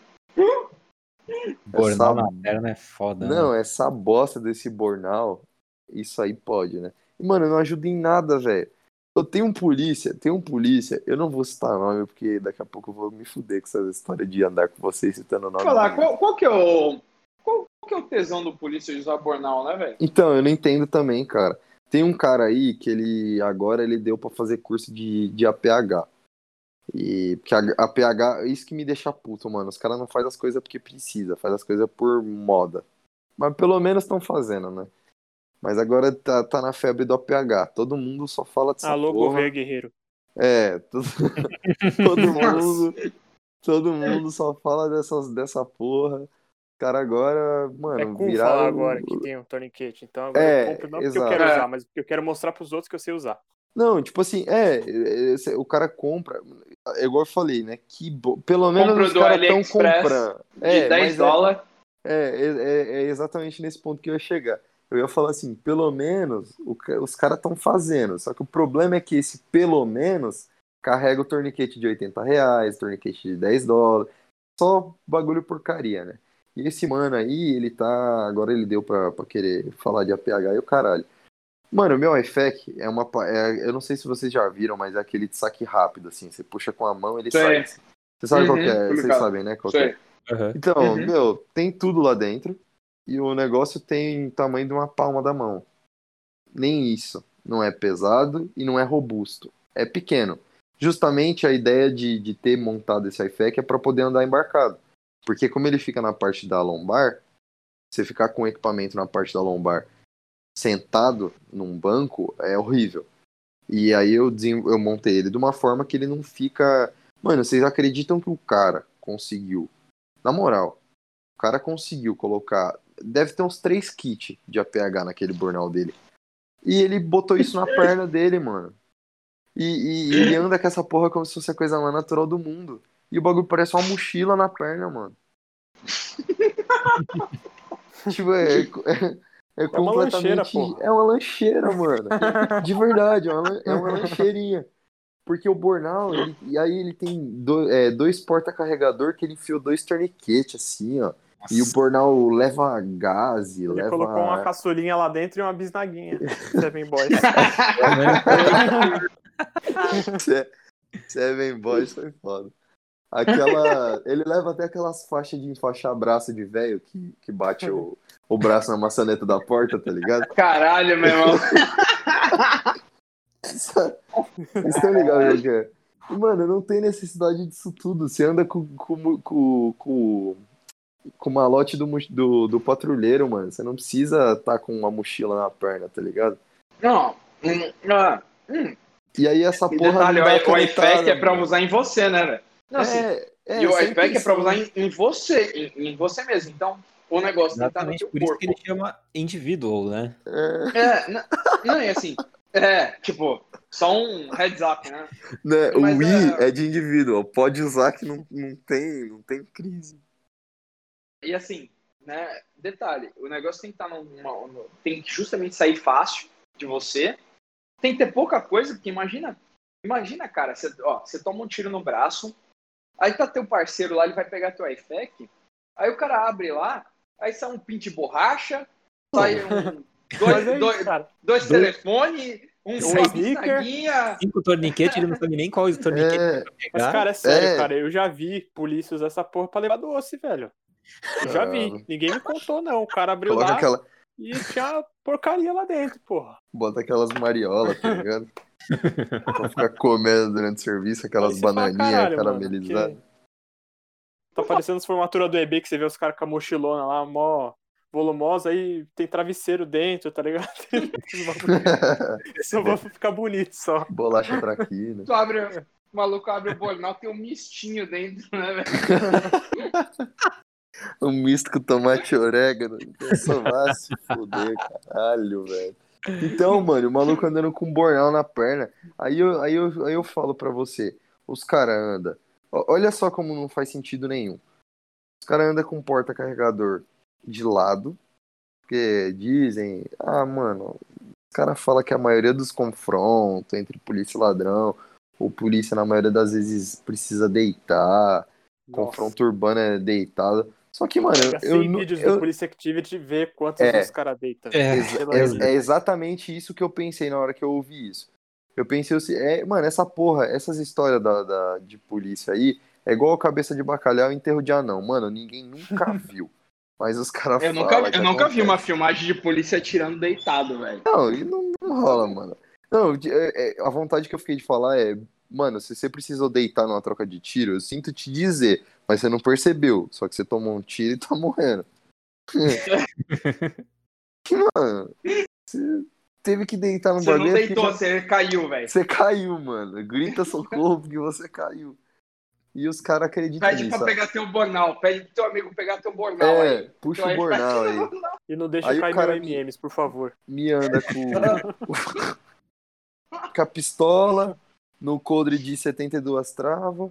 Bornal Essa- na perna é foda. né? Não, essa bosta desse bornal, isso aí pode, né? E, mano, não ajuda em nada, velho. Eu tenho um polícia, tem um polícia, eu não vou citar nome, porque daqui a pouco eu vou me fuder com essa história de andar com vocês citando o nome. Falar, qual, qual que é o. Qual, qual que é o tesão do polícia de usar bornal, né, velho? Então, eu não entendo também, cara. Tem um cara aí que ele agora ele deu pra fazer curso de, de APH. E porque a APH, isso que me deixa puto, mano. Os caras não fazem as coisas porque precisa, faz as coisas por moda. Mas pelo menos estão fazendo, né? Mas agora tá, tá na febre do APH. Todo mundo só fala dessa Alô, porra. governo guerreiro. É, todo, todo mundo, todo mundo só fala dessas, dessa porra. Os caras agora, mano, É cool viraram... falar agora que tem um tourniquet. Então agora É, eu compro não porque eu exato. quero É. usar, mas porque eu quero mostrar pros outros que eu sei usar. Não, tipo assim, é, é, é, o cara compra, é igual eu falei, né? Que bo... pelo menos Compra os caras estão comprando. De É, 10 mas é, dólares. é, é, é exatamente nesse ponto que eu ia chegar. Eu ia falar assim, pelo menos o os caras estão fazendo. Só que o problema é que esse pelo menos carrega o torniquete de 80 reais, torniquete de 10 dólares. Só bagulho porcaria, né? E esse mano aí, ele tá. Agora ele deu pra, pra querer falar de APH e o caralho. Mano, o meu iFac é uma. é- eu não sei se vocês já viram, mas é aquele de saque rápido, assim. Você puxa com a mão ele Sei. sai. Você sabe qual Uhum, que é? Vocês sabem, né? Qual que é? Aham. Então, Uhum. meu, tem tudo lá dentro e o negócio tem tamanho de uma palma da mão. Nem isso. Não é pesado e não é robusto. É pequeno. Justamente a ideia de, de ter montado esse iFac é para poder andar embarcado. Porque como ele fica na parte da lombar, você ficar com o equipamento na parte da lombar sentado num banco é horrível. E aí eu, eu montei ele de uma forma que ele não fica. Mano, vocês acreditam que o cara conseguiu na moral, o cara conseguiu colocar. Deve ter uns três kits de APH naquele bornal dele. E ele botou isso na perna dele, mano. E, e- e ele anda com essa porra como se fosse a coisa mais natural do mundo. E o bagulho parece uma mochila na perna, mano. tipo, é, é, é uma lancheira, completamente. porra. É uma lancheira, mano. De verdade, é uma, é uma lancheirinha. Porque o Bornal, ele- e aí ele tem do- é, dois porta-carregador que ele enfiou dois torniquetes, assim, ó. E o Bornal leva gás e Ele leva. colocou uma caçulinha lá dentro e uma bisnaguinha. Seven Boys. Se- Seven Boys foi foda. Aquela. Ele leva até aquelas faixas de enfaixar braço de velho que, que bate o, o braço na maçaneta da porta, tá ligado? Caralho, meu irmão. Vocês estão ligados o que é? Mano, não tem necessidade disso tudo. Você anda com, com, com, com, com o malote do, do, do patrulheiro, mano. Você não precisa estar com uma mochila na perna, tá ligado? Não. Hum, ah, hum. E aí essa E porra. detalhe, o, iPad é pra usar em você, né, velho? Não, assim, É, é, e o iPad é pra usar em, em você, em, em você mesmo. Então, o negócio tem que estar no Exatamente teu por isso corpo. que ele chama individual, né? É, É, não, não, é assim, É, tipo, só um heads up, né? Né, O Mas, I é- é de indivíduo, pode usar que não, não, tem, não tem crise. E assim, né? Detalhe, o negócio tem que estar numa, no- tem que justamente sair fácil de você. Tem que ter pouca coisa, porque imagina, imagina, cara, você, ó, você toma um tiro no braço, aí tá teu parceiro lá, ele vai pegar teu iFac, aí o cara abre lá, aí sai um pin de borracha, sai um, dois, é dois, isso, cara. dois Dois- telefones, um, Um sneaker. Cinco torniquetes, ele não sabe nem qual torniquete É, Mas, cara, é sério, É. cara. Eu já vi polícia usar essa porra pra levar doce, velho. Eu já vi. Ninguém me contou, não. O cara abriu coloca lá aquela, e tinha porcaria lá dentro, porra. bota aquelas mariolas, tá ligado? pra ficar comendo durante o serviço, aquelas bananinhas "Caralho, mano, caramelizadas. que- Tá parecendo as formaturas do EB que você vê os caras com a mochilona lá, mó volumosa, aí tem travesseiro dentro, tá ligado? Só vai ficar bonito só. Bolacha traquina. Tu abre, o maluco abre o bornal, tem um mistinho dentro, né, velho? Um misto com tomate e orégano. Só vai se foder, caralho, velho. Então, mano, o maluco andando com um bornal na perna. Aí eu, aí eu, aí eu falo pra você, os caras andam. Olha só como não faz sentido nenhum. Os caras andam com porta-carregador de lado. Porque dizem, ah, mano, os caras falam que a maioria dos confrontos entre polícia e ladrão, ou polícia na maioria das vezes precisa deitar, confronto urbano é deitado. Só que, mano, Nossa, eu, sem eu, vídeos eu, do Police Activity ver quantos É. os caras deitam. É. É, é exatamente isso que eu pensei na hora que eu ouvi isso. Eu pensei assim, é, mano, essa porra, essas histórias da, da- de polícia aí, é igual cabeça de bacalhau e enterro de anão. Mano, ninguém nunca viu. Mas os caras Eu falam nunca, eu nunca vi acontece. uma filmagem de polícia atirando deitado, velho. Não, e não, não rola, mano. Não, é- é- a vontade que eu fiquei de falar é, mano, se você precisou deitar numa troca de tiro, eu sinto te dizer, mas você não percebeu. Só que você tomou um tiro e tá morrendo. mano, você teve que deitar no Você não bagulho porque deitou, já- você caiu, velho. Você caiu, mano. Grita socorro porque você caiu. E os caras acreditam Pede nisso. pra ó. pegar teu bornal. Pede pro teu amigo pegar teu bornal É, aí. puxa Então o bornal aí. E não deixa Aí cair meu MMs, por favor. Me anda com, com a pistola, no coldre de 72 travas,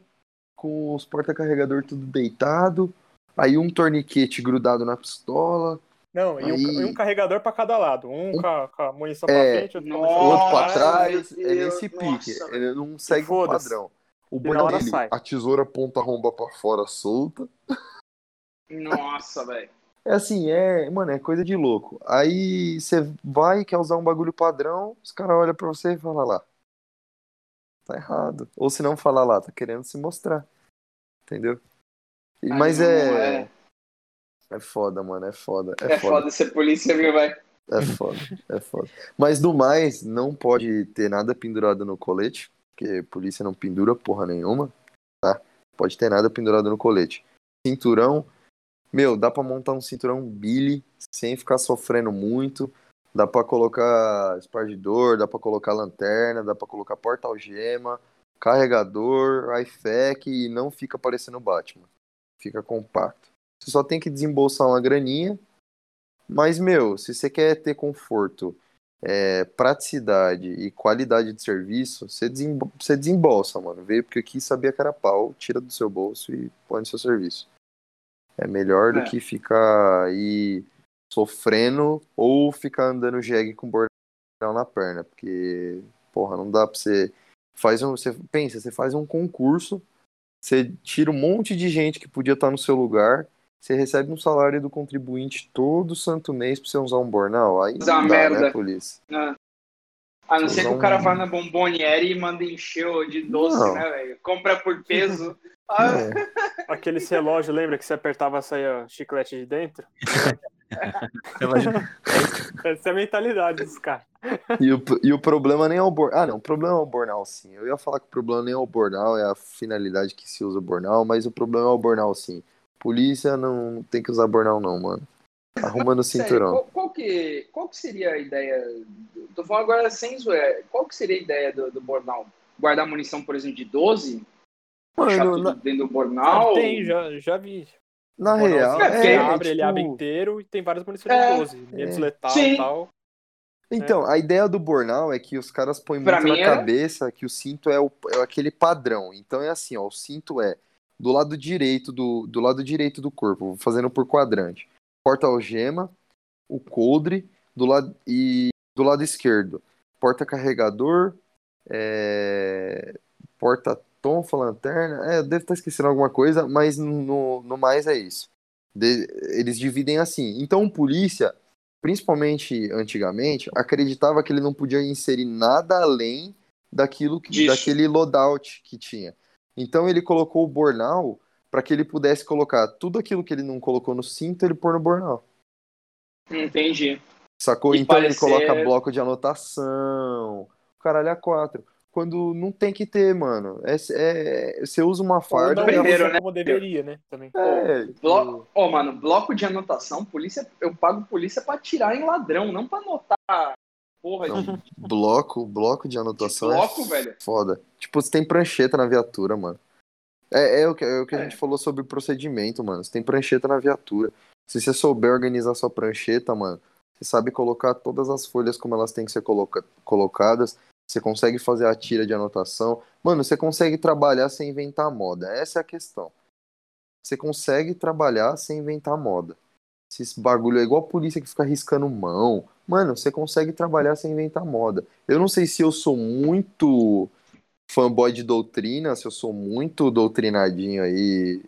com os porta-carregador tudo deitado, aí um torniquete grudado na pistola, Não, e um, Aí- e um carregador pra cada lado. Um com a, com a munição É. pra frente, outro o outro pra Nossa, trás, é nesse nossa, pique. velho. Ele não segue Foda-se. padrão. O hora dele, sai. a tesoura ponta romba pra fora solta. Nossa, velho. É assim, é, mano, é coisa de louco. Aí você vai, quer usar um bagulho padrão, os caras olham pra você e falam lá. Tá errado. Ou se não falar lá, tá querendo se mostrar. Entendeu? Aí mas é, é. É. foda, mano, é foda. É, É foda. foda ser polícia, viu, velho? É foda, é foda. Mas do mais, não pode ter nada pendurado no colete, porque polícia não pendura porra nenhuma, tá? Pode ter nada pendurado no colete. Cinturão, meu, dá pra montar um cinturão Billy sem ficar sofrendo muito. Dá pra colocar espargidor, dá pra colocar lanterna, dá pra colocar porta-algema, carregador, iFac e não fica parecendo Batman. Fica compacto. Você só tem que desembolsar uma graninha mas, meu, se você quer ter conforto, é, praticidade e qualidade de serviço, você, você desembolsa, mano. Veio porque aqui sabia que era pau, tira do seu bolso e põe no seu serviço. É melhor do É. que ficar aí sofrendo ou ficar andando jegue com bordão na perna, porque, porra, não dá pra você. Faz um, você pensa, você faz um concurso, você tira um monte de gente que podia estar no seu lugar, você recebe um salário do contribuinte todo santo mês pra você usar um bornal? Aí é não dá, merda. né, polícia? Ah. A não ser que Usar o cara vá na bomboniere e manda encher de doce, Não. né, velho? Compra por peso. Ah, É. Aqueles relógios, lembra que você apertava saia chiclete de dentro? Essa é a mentalidade dos caras. E, o, e o problema nem é o bornal. Ah, não, o problema é o bornal, sim. Eu ia falar que o problema nem é o bornal, é a finalidade que se usa o bornal, mas o problema é o bornal, sim. Polícia não tem que usar bornal, não, mano. Arruma no sério, cinturão. qual, qual que, qual que seria a ideia? Tô falando agora sem zoeira. Qual que seria a ideia do, do bornal? Guardar munição, por exemplo, de 12? Deixar Mano, tudo na, dentro do bornal? Tem, já, já vi. na real, É, é, abre, ele tipo, abre inteiro e tem várias munições É. de 12. Menos É. letal e tal. Então, a ideia do burnout é que os caras põem Pra muito na é- cabeça que o cinto é, o- é aquele padrão. Então é assim, ó, o cinto é do lado direito do, do lado direito do corpo, fazendo por quadrante. Porta-algema, o coldre do lado e do lado esquerdo, porta-carregador, é, porta-tonfa, lanterna. É, eu devo estar esquecendo alguma coisa, mas no, no mais é isso. De- eles dividem assim. Então, o polícia principalmente antigamente, acreditava que ele não podia inserir nada além daquilo que, Disso. daquele loadout que tinha. Então ele colocou o burnout para que ele pudesse colocar tudo aquilo que ele não colocou no cinto, ele pôr no burnout. Entendi. Sacou? E então parecer- ele coloca bloco de anotação, caralho a quatro. Quando não tem que ter, mano. É, é- você usa uma Ou farda. não primeiro, né? como deveria, né? Também. É, Bloco, ó, mano, bloco de anotação, polícia, eu pago polícia pra atirar em ladrão, não pra anotar porra de Não, bloco, bloco de anotação bloco, é velho. foda. Tipo, você tem prancheta na viatura, mano. É, é o que, é o que a É. gente falou sobre procedimento, mano. Você tem prancheta na viatura. Se você souber organizar sua prancheta, mano, você sabe colocar todas as folhas como elas têm que ser coloca- colocadas. Você consegue fazer a tira de anotação. Mano, você consegue trabalhar sem inventar moda. Essa é a questão. Você consegue trabalhar sem inventar moda. Se esse bagulho é igual a polícia que fica riscando mão. Mano, você consegue trabalhar sem inventar moda. Eu não sei se eu sou muito fanboy de doutrina, se eu sou muito doutrinadinho aí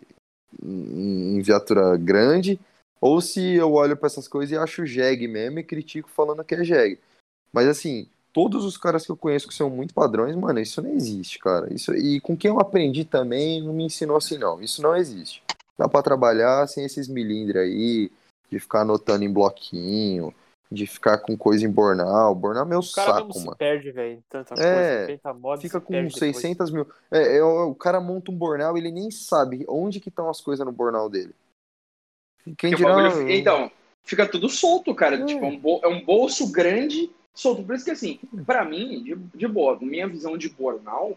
em, viatura grande, ou se eu olho pra essas coisas e acho jegue mesmo e critico falando que é jegue. Mas assim, todos os caras que eu conheço que são muito padrões, mano, isso não existe, cara. Isso, e com quem eu aprendi também não me ensinou assim, não. Isso não existe. Dá pra trabalhar sem esses milindres aí, de ficar anotando em bloquinho, de ficar com coisa em bornal. Bornal é meu O cara mesmo saco, se mano. perde, velho. em Tanta É, coisa, moda, Fica se com perde depois. 600 mil. É, é, o o cara monta um bornal e ele nem sabe onde que estão as coisas no bornal dele. Quem dirá... bagulho- Então, fica tudo solto, cara. É. Tipo, é um, bol- é um bolso grande, solto. Por isso que, assim, pra mim, de, de boa, minha visão de bornal,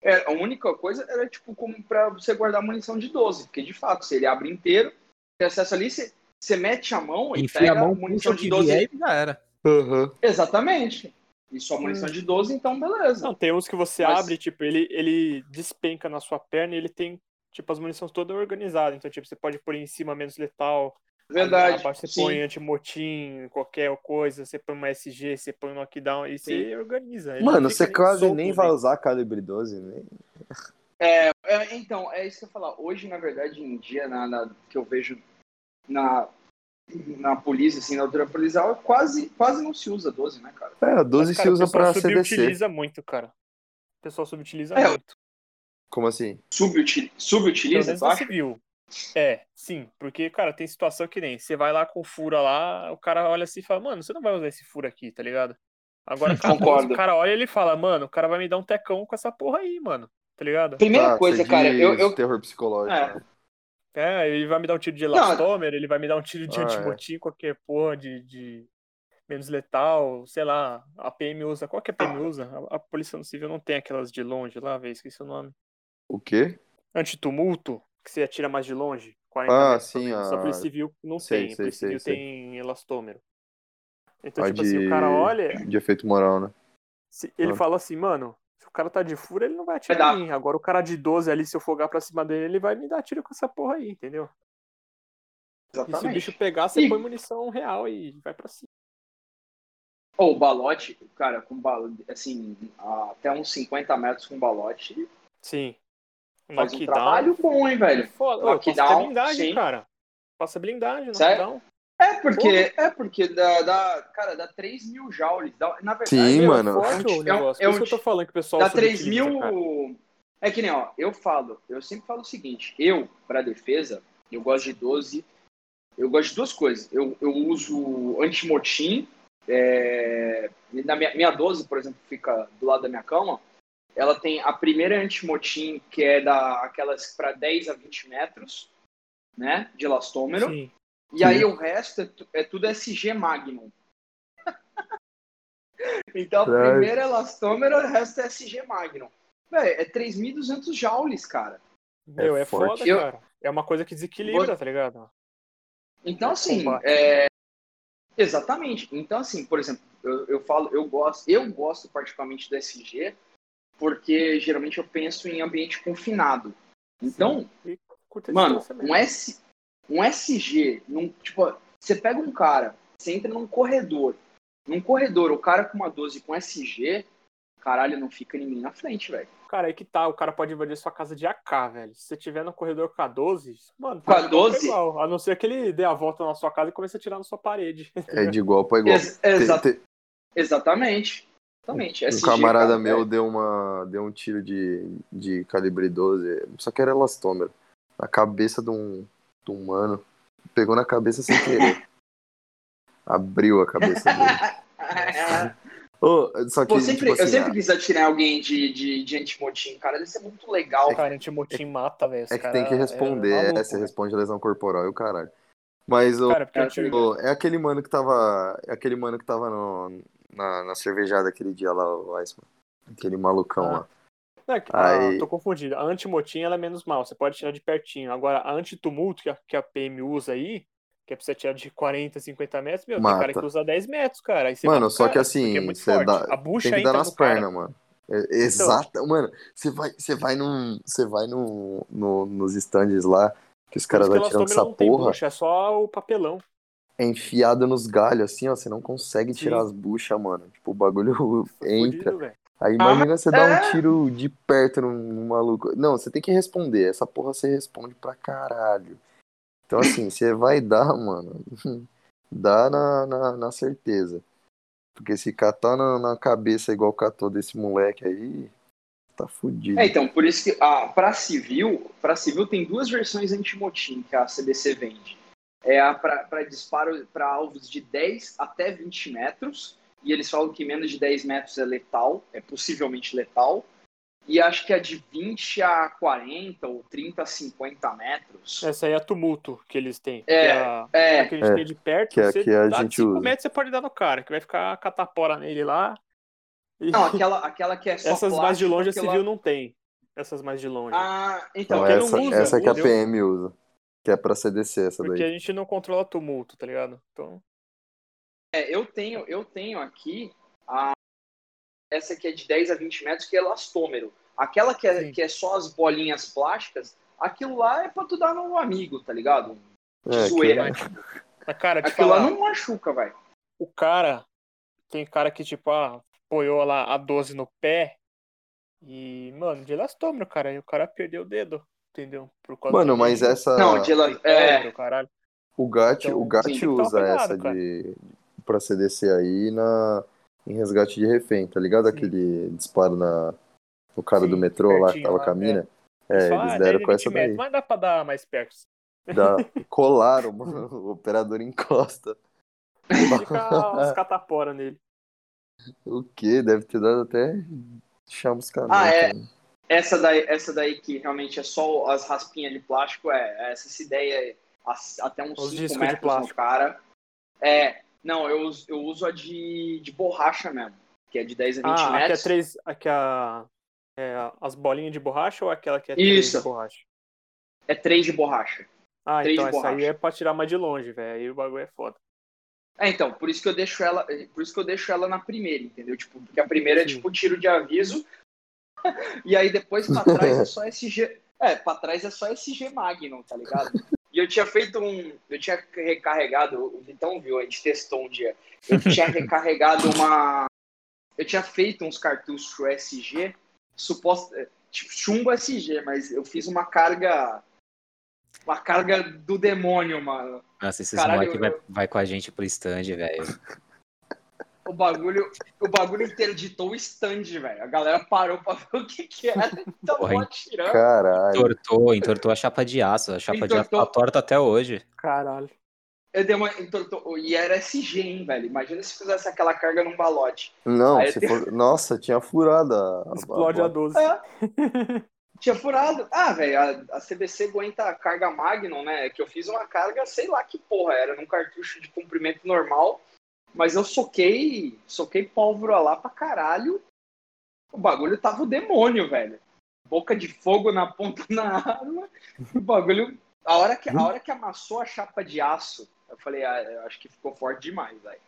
é, a única coisa era, tipo, como pra você guardar munição de 12. Porque, de fato, se ele abre inteiro, tem acesso ali, você, você mete a mão e Enfia pega a mão, munição de que 12. vier e já era. Aham. Exatamente. E só munição de 12, então beleza. Não, tem uns que você Mas- abre, tipo, ele, ele despenca na sua perna e ele tem, tipo, as munições todas organizadas. Então, tipo, você pode pôr em cima menos letal. Verdade. Abaixo você sim. põe anti-motim, qualquer coisa. Você põe uma SG, você põe um knockdown e você organiza. Ele não Mano, você quase solto, nem né? vai usar calibre 12, né? É, então, é isso que eu ia falar. Hoje, na verdade, em dia, na, na- que eu vejo na, na polícia, assim, na altura policial, quase, quase não se usa 12, né, cara? É, a 12 Mas, cara, se usa o pessoal pra CDC. subutiliza muito, cara. O pessoal subutiliza É, muito. Como assim? Subutil, subutiliza, acha? civil. É, sim. Porque, cara, tem situação que nem. Você vai lá com fura lá, o cara olha assim e fala, mano, você não vai usar esse furo aqui, tá ligado? Agora, cara, Concordo. o cara olha e ele fala, mano, o cara vai me dar um tecão com essa porra aí, mano. Tá ligado? Primeira Tá, coisa, cara, eu, eu, Terror psicológico. É. né? É, ele vai me dar um tiro de elastômero, ele vai me dar um tiro de Ah, é. antimotim, qualquer porra de, de menos letal, sei lá, a PM usa, qual que a PM usa? A, a Polícia Civil não tem aquelas de longe lá, velho, esqueci o nome. O quê? Antitumulto, que você atira mais de longe, 40 Ah, metros, sim, pelo menos. a a- Polícia Civil não sei, tem, a sei, Polícia Civil sei, tem elastômero. Então, A tipo assim, o cara olha, De efeito moral, né? se- ele Ah. fala assim, mano, se o cara tá de fura, ele não vai Vai atirar dar. em mim. Agora o cara de 12 ali, se eu fogar pra cima dele, ele vai me dar tiro com essa porra aí, entendeu? E se o Exatamente. bicho pegar, você Ih. põe munição real e vai pra cima. Ou o balote, cara, com balo, assim, até uns 50 metros com balote, Sim. faz um Knockdown. trabalho bom, hein, velho? foda. Ô, passa Knockdown, blindagem, sim. cara. Passa blindagem, Sério? É porque, é porque dá, dá, cara, dá 3 mil joules. Dá, na verdade, Sim, Meu, mano. forte É um- negócio. é um- isso que eu tô falando que o pessoal dá 3 subutiliza, mil. cara. É que nem, ó, eu falo, eu sempre falo o seguinte: eu, pra defesa, eu gosto de 12. Eu gosto de duas coisas. Eu, eu uso antimotim. É, na minha, minha 12, por exemplo, fica do lado da minha cama. Ela tem a primeira antimotim, que é da aquelas para 10 a 20 metros, né? De elastômero. Sim. E aí o resto é, é tudo SG Magnum. então, a Certo. primeira elastômero, o resto é SG Magnum. Véi, é 3.200 joules, cara. Meu, é, forte. foda, Eu- cara. É uma coisa que desequilibra, tá ligado? Então, É assim, é, Exatamente. Então, assim, por exemplo, eu, eu falo, eu gosto, eu gosto particularmente do SG, porque geralmente eu penso em ambiente confinado. Então, mano, um. S, um SG, num, tipo, você pega um cara, você entra num corredor, num corredor, o cara com uma 12 com SG, caralho, não fica ninguém na frente, velho. Cara, aí que tá, o cara pode invadir sua casa de AK, velho. Se você tiver no corredor com a 12, mano, Com a tá de igual 12? A não ser que ele dê a volta na sua casa e comece a tirar na sua parede. É de igual pra igual. Ex- exa- Te- te- exatamente. Exatamente. Um SG, camarada cara, meu velho. deu, uma, deu um tiro de, de calibre 12, só que era elastômero, na cabeça de um, de um mano. Pegou na cabeça sem querer. Abriu a cabeça dele. Ô, só que, Pô, sempre, tipo assim, eu sempre quis atirar alguém de, de, de antimotim, cara. Deve ser muito legal. Cara, antimotim mata, velho. É que tem que responder, é é, maluco, você velho. responde lesão corporal e o caralho. Mas o, Cara, porque É, eu tive- o- é aquele mano que tava. É aquele mano que tava no, na, na cervejada aquele dia lá, o Weissman. Aquele malucão Ah. lá. É que- Aí- ah, tô confundido. A antimotim ela é menos mal, você pode tirar de pertinho. Agora, a antitumulto que a, que a PM usa aí, que é pra você tirar de 40, 50 metros, meu, tem Mata. cara que usa 10 metros, cara. Aí você Mano, só cara, que assim, é você dá- a bucha Tem que dar nas pernas, mano. É- Exato, mano. Você vai, você vai num. Você vai num, no, nos stands lá, que os caras com elastômero essa tem porra, bucha, é só o papelão. é enfiado nos galhos, assim, ó. Você não consegue tirar Sim. as buchas, mano. Tipo, o bagulho entra. Velho. Aí imagina você dar é? um tiro de perto num, num maluco. Não, você tem que responder. Essa porra você responde pra caralho. Então, assim, você vai dar, mano. Dá na, na, na certeza. Porque se catar na, na cabeça igual catou desse moleque aí, tá fudido. É, então, por isso que a, pra civil, pra civil tem duas versões antimotim que a CBC vende. É a para disparo para alvos de 10 até 20 metros, e eles falam que menos de 10 metros é letal, é possivelmente letal. E acho que a de 20 a 40 ou 30 a 50 metros. Essa aí é a tumulto que eles têm. É, que a, é. a que a gente É, tem de perto, que a- você que a dá de gente 5 usa. metros você pode dar no cara, que vai ficar catapora nele lá. E Não, aquela, aquela que é só essas mais de longe a aquela- civil não tem. Essas mais de longe. Ah, então, Então, não essa, usa, essa que a? PM usa. Que é pra CDC, essa porque daí. a gente não controla tumulto, tá ligado? Então, É, eu tenho, eu tenho aqui a essa que é de 10 a 20 metros, que é elastômero. Aquela que é, Sim. que é só as bolinhas plásticas, aquilo lá é pra tu dar no amigo, tá ligado? De É, que- zoeira. mas cara, te Aquilo lá não machuca, velho. o cara, tem cara que tipo, ah, apoiou lá a 12 no pé e, mano, de elastômero, cara, e o cara perdeu o dedo, entendeu? Por causa Mano, mas essa. Não, de ela, é, caralho. O GAT, Então, o GAT sim, que tomar usa cuidado, essa cara. de pra CDC aí na em resgate de refém, tá ligado? Sim. Aquele disparo na no cara Sim, do metrô lá que tava lá, com a mina. É, Eles falam, eles ah, deram 10 com essa 20 daí. Mas dá pra dar mais perto. Dá, colaram, mano. O operador encosta. Fica as catapora nele. O que? Deve ter dado até chamuscamento. Ah, é. né? essa daí, essa daí que realmente é só as raspinhas de plástico, é, essa, essa ideia é até uns Os 5 discos de metros no plástico. cara. É, não, eu, uso- eu uso a de, de borracha mesmo, que é de 10 a 20 Ah, é metros. três. Aqui a, é as bolinhas de borracha ou aquela que é Isso. de borracha? É 3 de borracha. Ah, Três então essa aí borracha. é pra tirar mais de longe, velho. Aí o bagulho é foda. É, então, por isso que eu deixo ela, por isso que eu deixo ela na primeira, entendeu? Tipo, porque a primeira é Sim. tipo tiro de aviso. e aí depois pra trás é só SG. É, pra trás é só SG Magnum, tá ligado? E eu tinha feito um. Eu tinha recarregado. O Vitão viu, a gente testou um dia. Eu tinha recarregado uma. Eu tinha feito uns cartuchos SG, suposto. Tipo, chumbo SG, mas eu fiz uma carga. Uma carga do demônio, mano. Nossa, esses Caralho, moleque vai, eu- vai com a gente pro stand, velho. O bagulho, o bagulho interditou o stand, velho. A galera parou pra ver o que que era. Então, Porra, mó tirando. Caralho. Entortou, entortou a chapa de aço. A chapa de aço Entortou. tá torta até hoje. Caralho. Eu dei uma, entortou, e era SG, hein, velho. Imagina se fizesse aquela carga num balote. Não, se tem- for... Nossa, tinha furado a. a- Explode a- a 12. É. Tinha furado. Ah, velho, a, a CBC aguenta a carga Magnum, né? Que eu fiz uma carga, sei lá que porra era, num cartucho de comprimento normal. Mas eu soquei, soquei pólvora lá pra caralho. O bagulho tava o demônio, velho. Boca de fogo na ponta na arma. O bagulho. A hora que, a hora que amassou a chapa de aço Eu falei, ah, eu acho que ficou forte demais, velho.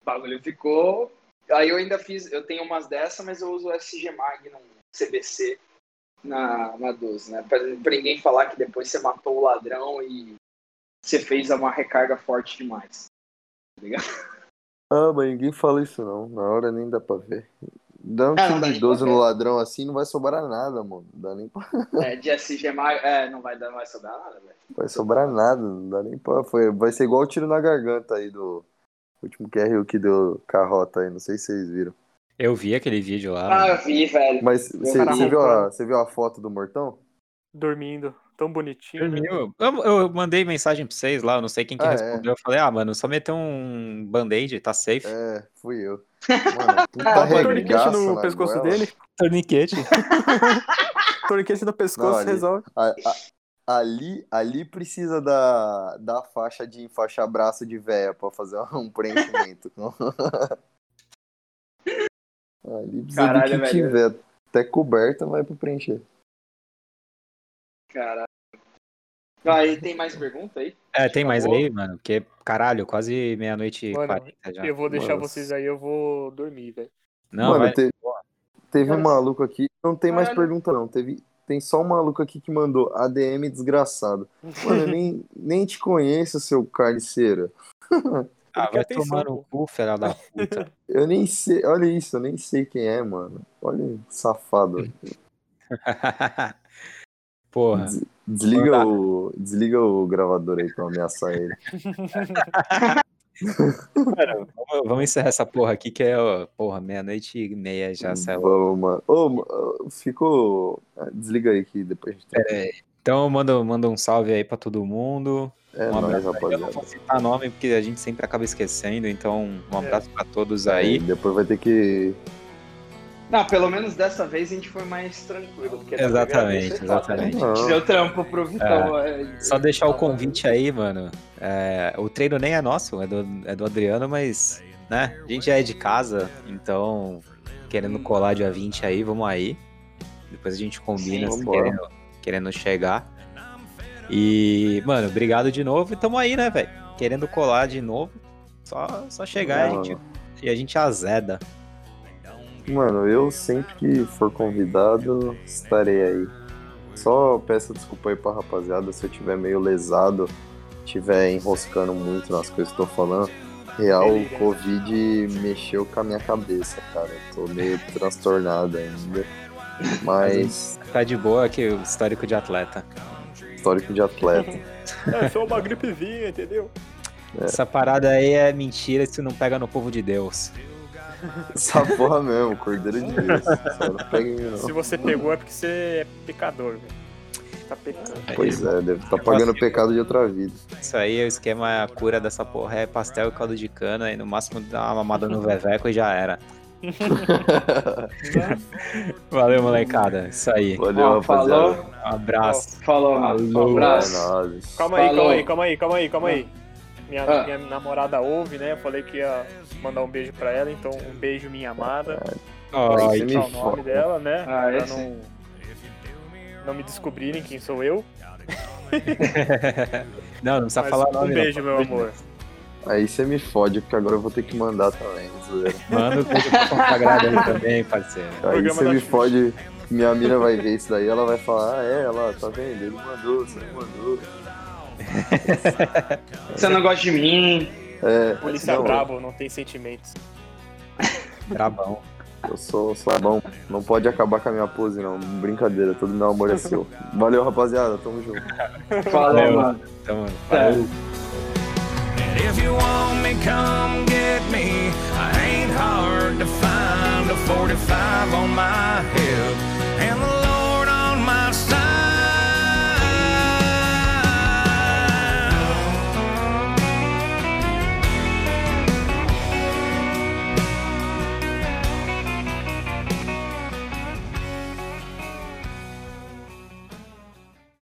O bagulho ficou. Aí eu ainda fiz, eu tenho umas dessa, mas eu uso o SG Magnum CBC na, na 12, né? Pra, pra ninguém falar que depois você matou o ladrão e você fez uma recarga forte demais. Tá ligado? Ah, mas ninguém fala isso não. Na hora nem dá pra ver. Dá um não tiro de nem 12 pra no ladrão assim, não vai sobrar nada, mano. Não dá nem pra... É, de SG Magnum, é, não vai, dar, não vai sobrar nada, velho. vai sobrar nada, não dá nem pra. Foi... Vai ser igual o tiro na garganta aí do último QRU que deu carrota aí, não sei se vocês viram. Eu vi aquele vídeo lá. Ah, mano. eu vi, velho. Mas você viu, a... viu a foto do Mortão? Dormindo. Tão bonitinho. né? Dormiu. Eu, eu mandei mensagem pra vocês lá, eu não sei quem que Ah, é. respondeu. Eu falei, ah, mano, só meteu um band-aid, tá safe. É, fui eu. Mano, puta Ah, Bota um torniquete no pescoço goela. dele. Torniquete. Torniquete no pescoço Não, ali- resolve. A- a- ali, ali precisa da, da faixa de enfaixar braço de véia pra fazer um preenchimento. ali precisa Caralho, do que velho. tiver. Até coberta vai pra preencher. Caralho. Aí tem mais pergunta aí? É, tem mais Acabou? aí, mano? Porque, caralho, quase meia-noite e Mano, 40 já. Eu vou deixar Nossa. vocês aí, eu vou dormir, velho. Não, Mano, vai. te- teve um maluco aqui. Não tem mais Caralho. pergunta, não. Teve, tem só um maluco aqui que mandou ADM desgraçado. Mano, eu nem, nem te conheço, seu carniceiro. Ah, vai atenção, tomar no cu, filha da puta. Eu nem sei. Olha isso, eu nem sei quem é, mano. Olha, safado. Porra. Des- Desliga o, desliga o gravador aí pra ameaçar ele. Mano, vamos, vamos encerrar essa porra aqui que é, ó, porra, meia-noite e meia já saiu. Vamos, mano. Ô, ficou. ah, Desliga aí que depois a gente tem. Aí. Então manda, manda um salve aí pra todo mundo. É um nóis, aí. Eu não rapaziada. vou citar nome porque a gente sempre acaba esquecendo, então um abraço pra todos Aí aí. depois vai ter que. Não, pelo menos dessa vez a gente foi mais tranquilo. Porque da Exatamente, vez né? exatamente. A gente deu trampo pro Vitão. é, Só deixar o convite aí, mano. É, o treino nem é nosso, é do, é do Adriano, mas, né? A gente já é de casa, então, querendo colar dia 20 aí, vamos aí. Depois a gente combina Sim, querendo, querendo chegar. E, mano, obrigado de novo. E tamo aí, né, velho? Querendo colar de novo. Só, só chegar e, a gente, e a gente azeda. Mano, eu sempre que for convidado, estarei aí. Só peço desculpa aí pra rapaziada se eu tiver meio lesado, tiver enroscando muito nas coisas que eu tô falando. Real, o Covid mexeu com a minha cabeça, cara. Eu tô meio transtornado ainda. Mas, Tá de boa aqui o histórico de atleta. histórico de atleta. É só uma gripezinha, entendeu? Essa parada aí é mentira se não pega no povo de Deus. Essa porra mesmo, Cordeiro de Deus. Pega Se você pegou é porque você é pecador, velho. Tá pecando. Pois é, deve estar pagando o pecado de outra vida. Isso aí, o esquema, a cura dessa porra é pastel e caldo de cana e no máximo dá uma mamada no veveco e já era. Valeu, molecada. Isso aí. Valeu, rapaziada. falou. Um abraço. Falou. Um Falou. É abraço. nóis. Calma aí, calma aí, calma aí, calma aí, calma aí. Minha, Ah. minha namorada ouve, né? Eu falei que ia mandar um beijo pra ela, então um beijo, minha amada. Aí você me Tá o nome dela, né? Ah, pra esse. não, não me descobrirem quem sou eu. não, não precisa Mas falar um nome. beijo, não. meu amor. Aí você me fode, porque agora eu vou ter que mandar também. Manda o beijo pra consagrada aí também, parceiro. Aí você me Xuxa. fode, minha mina vai ver isso daí, ela vai falar, ah, é, ela tá vendo, ele mandou, você mandou. Você não gosta de mim. É, Polícia é não, brabo, eu... não tem sentimentos. Brabão. Eu sou slabão. Não pode acabar com a minha pose, não. Brincadeira, todo meu amor é seu. Valeu, rapaziada. Tamo junto. Valeu, mano. Então, tamo junto. É. If you want me, come get me. I ain't hard to find a 45 on my hip.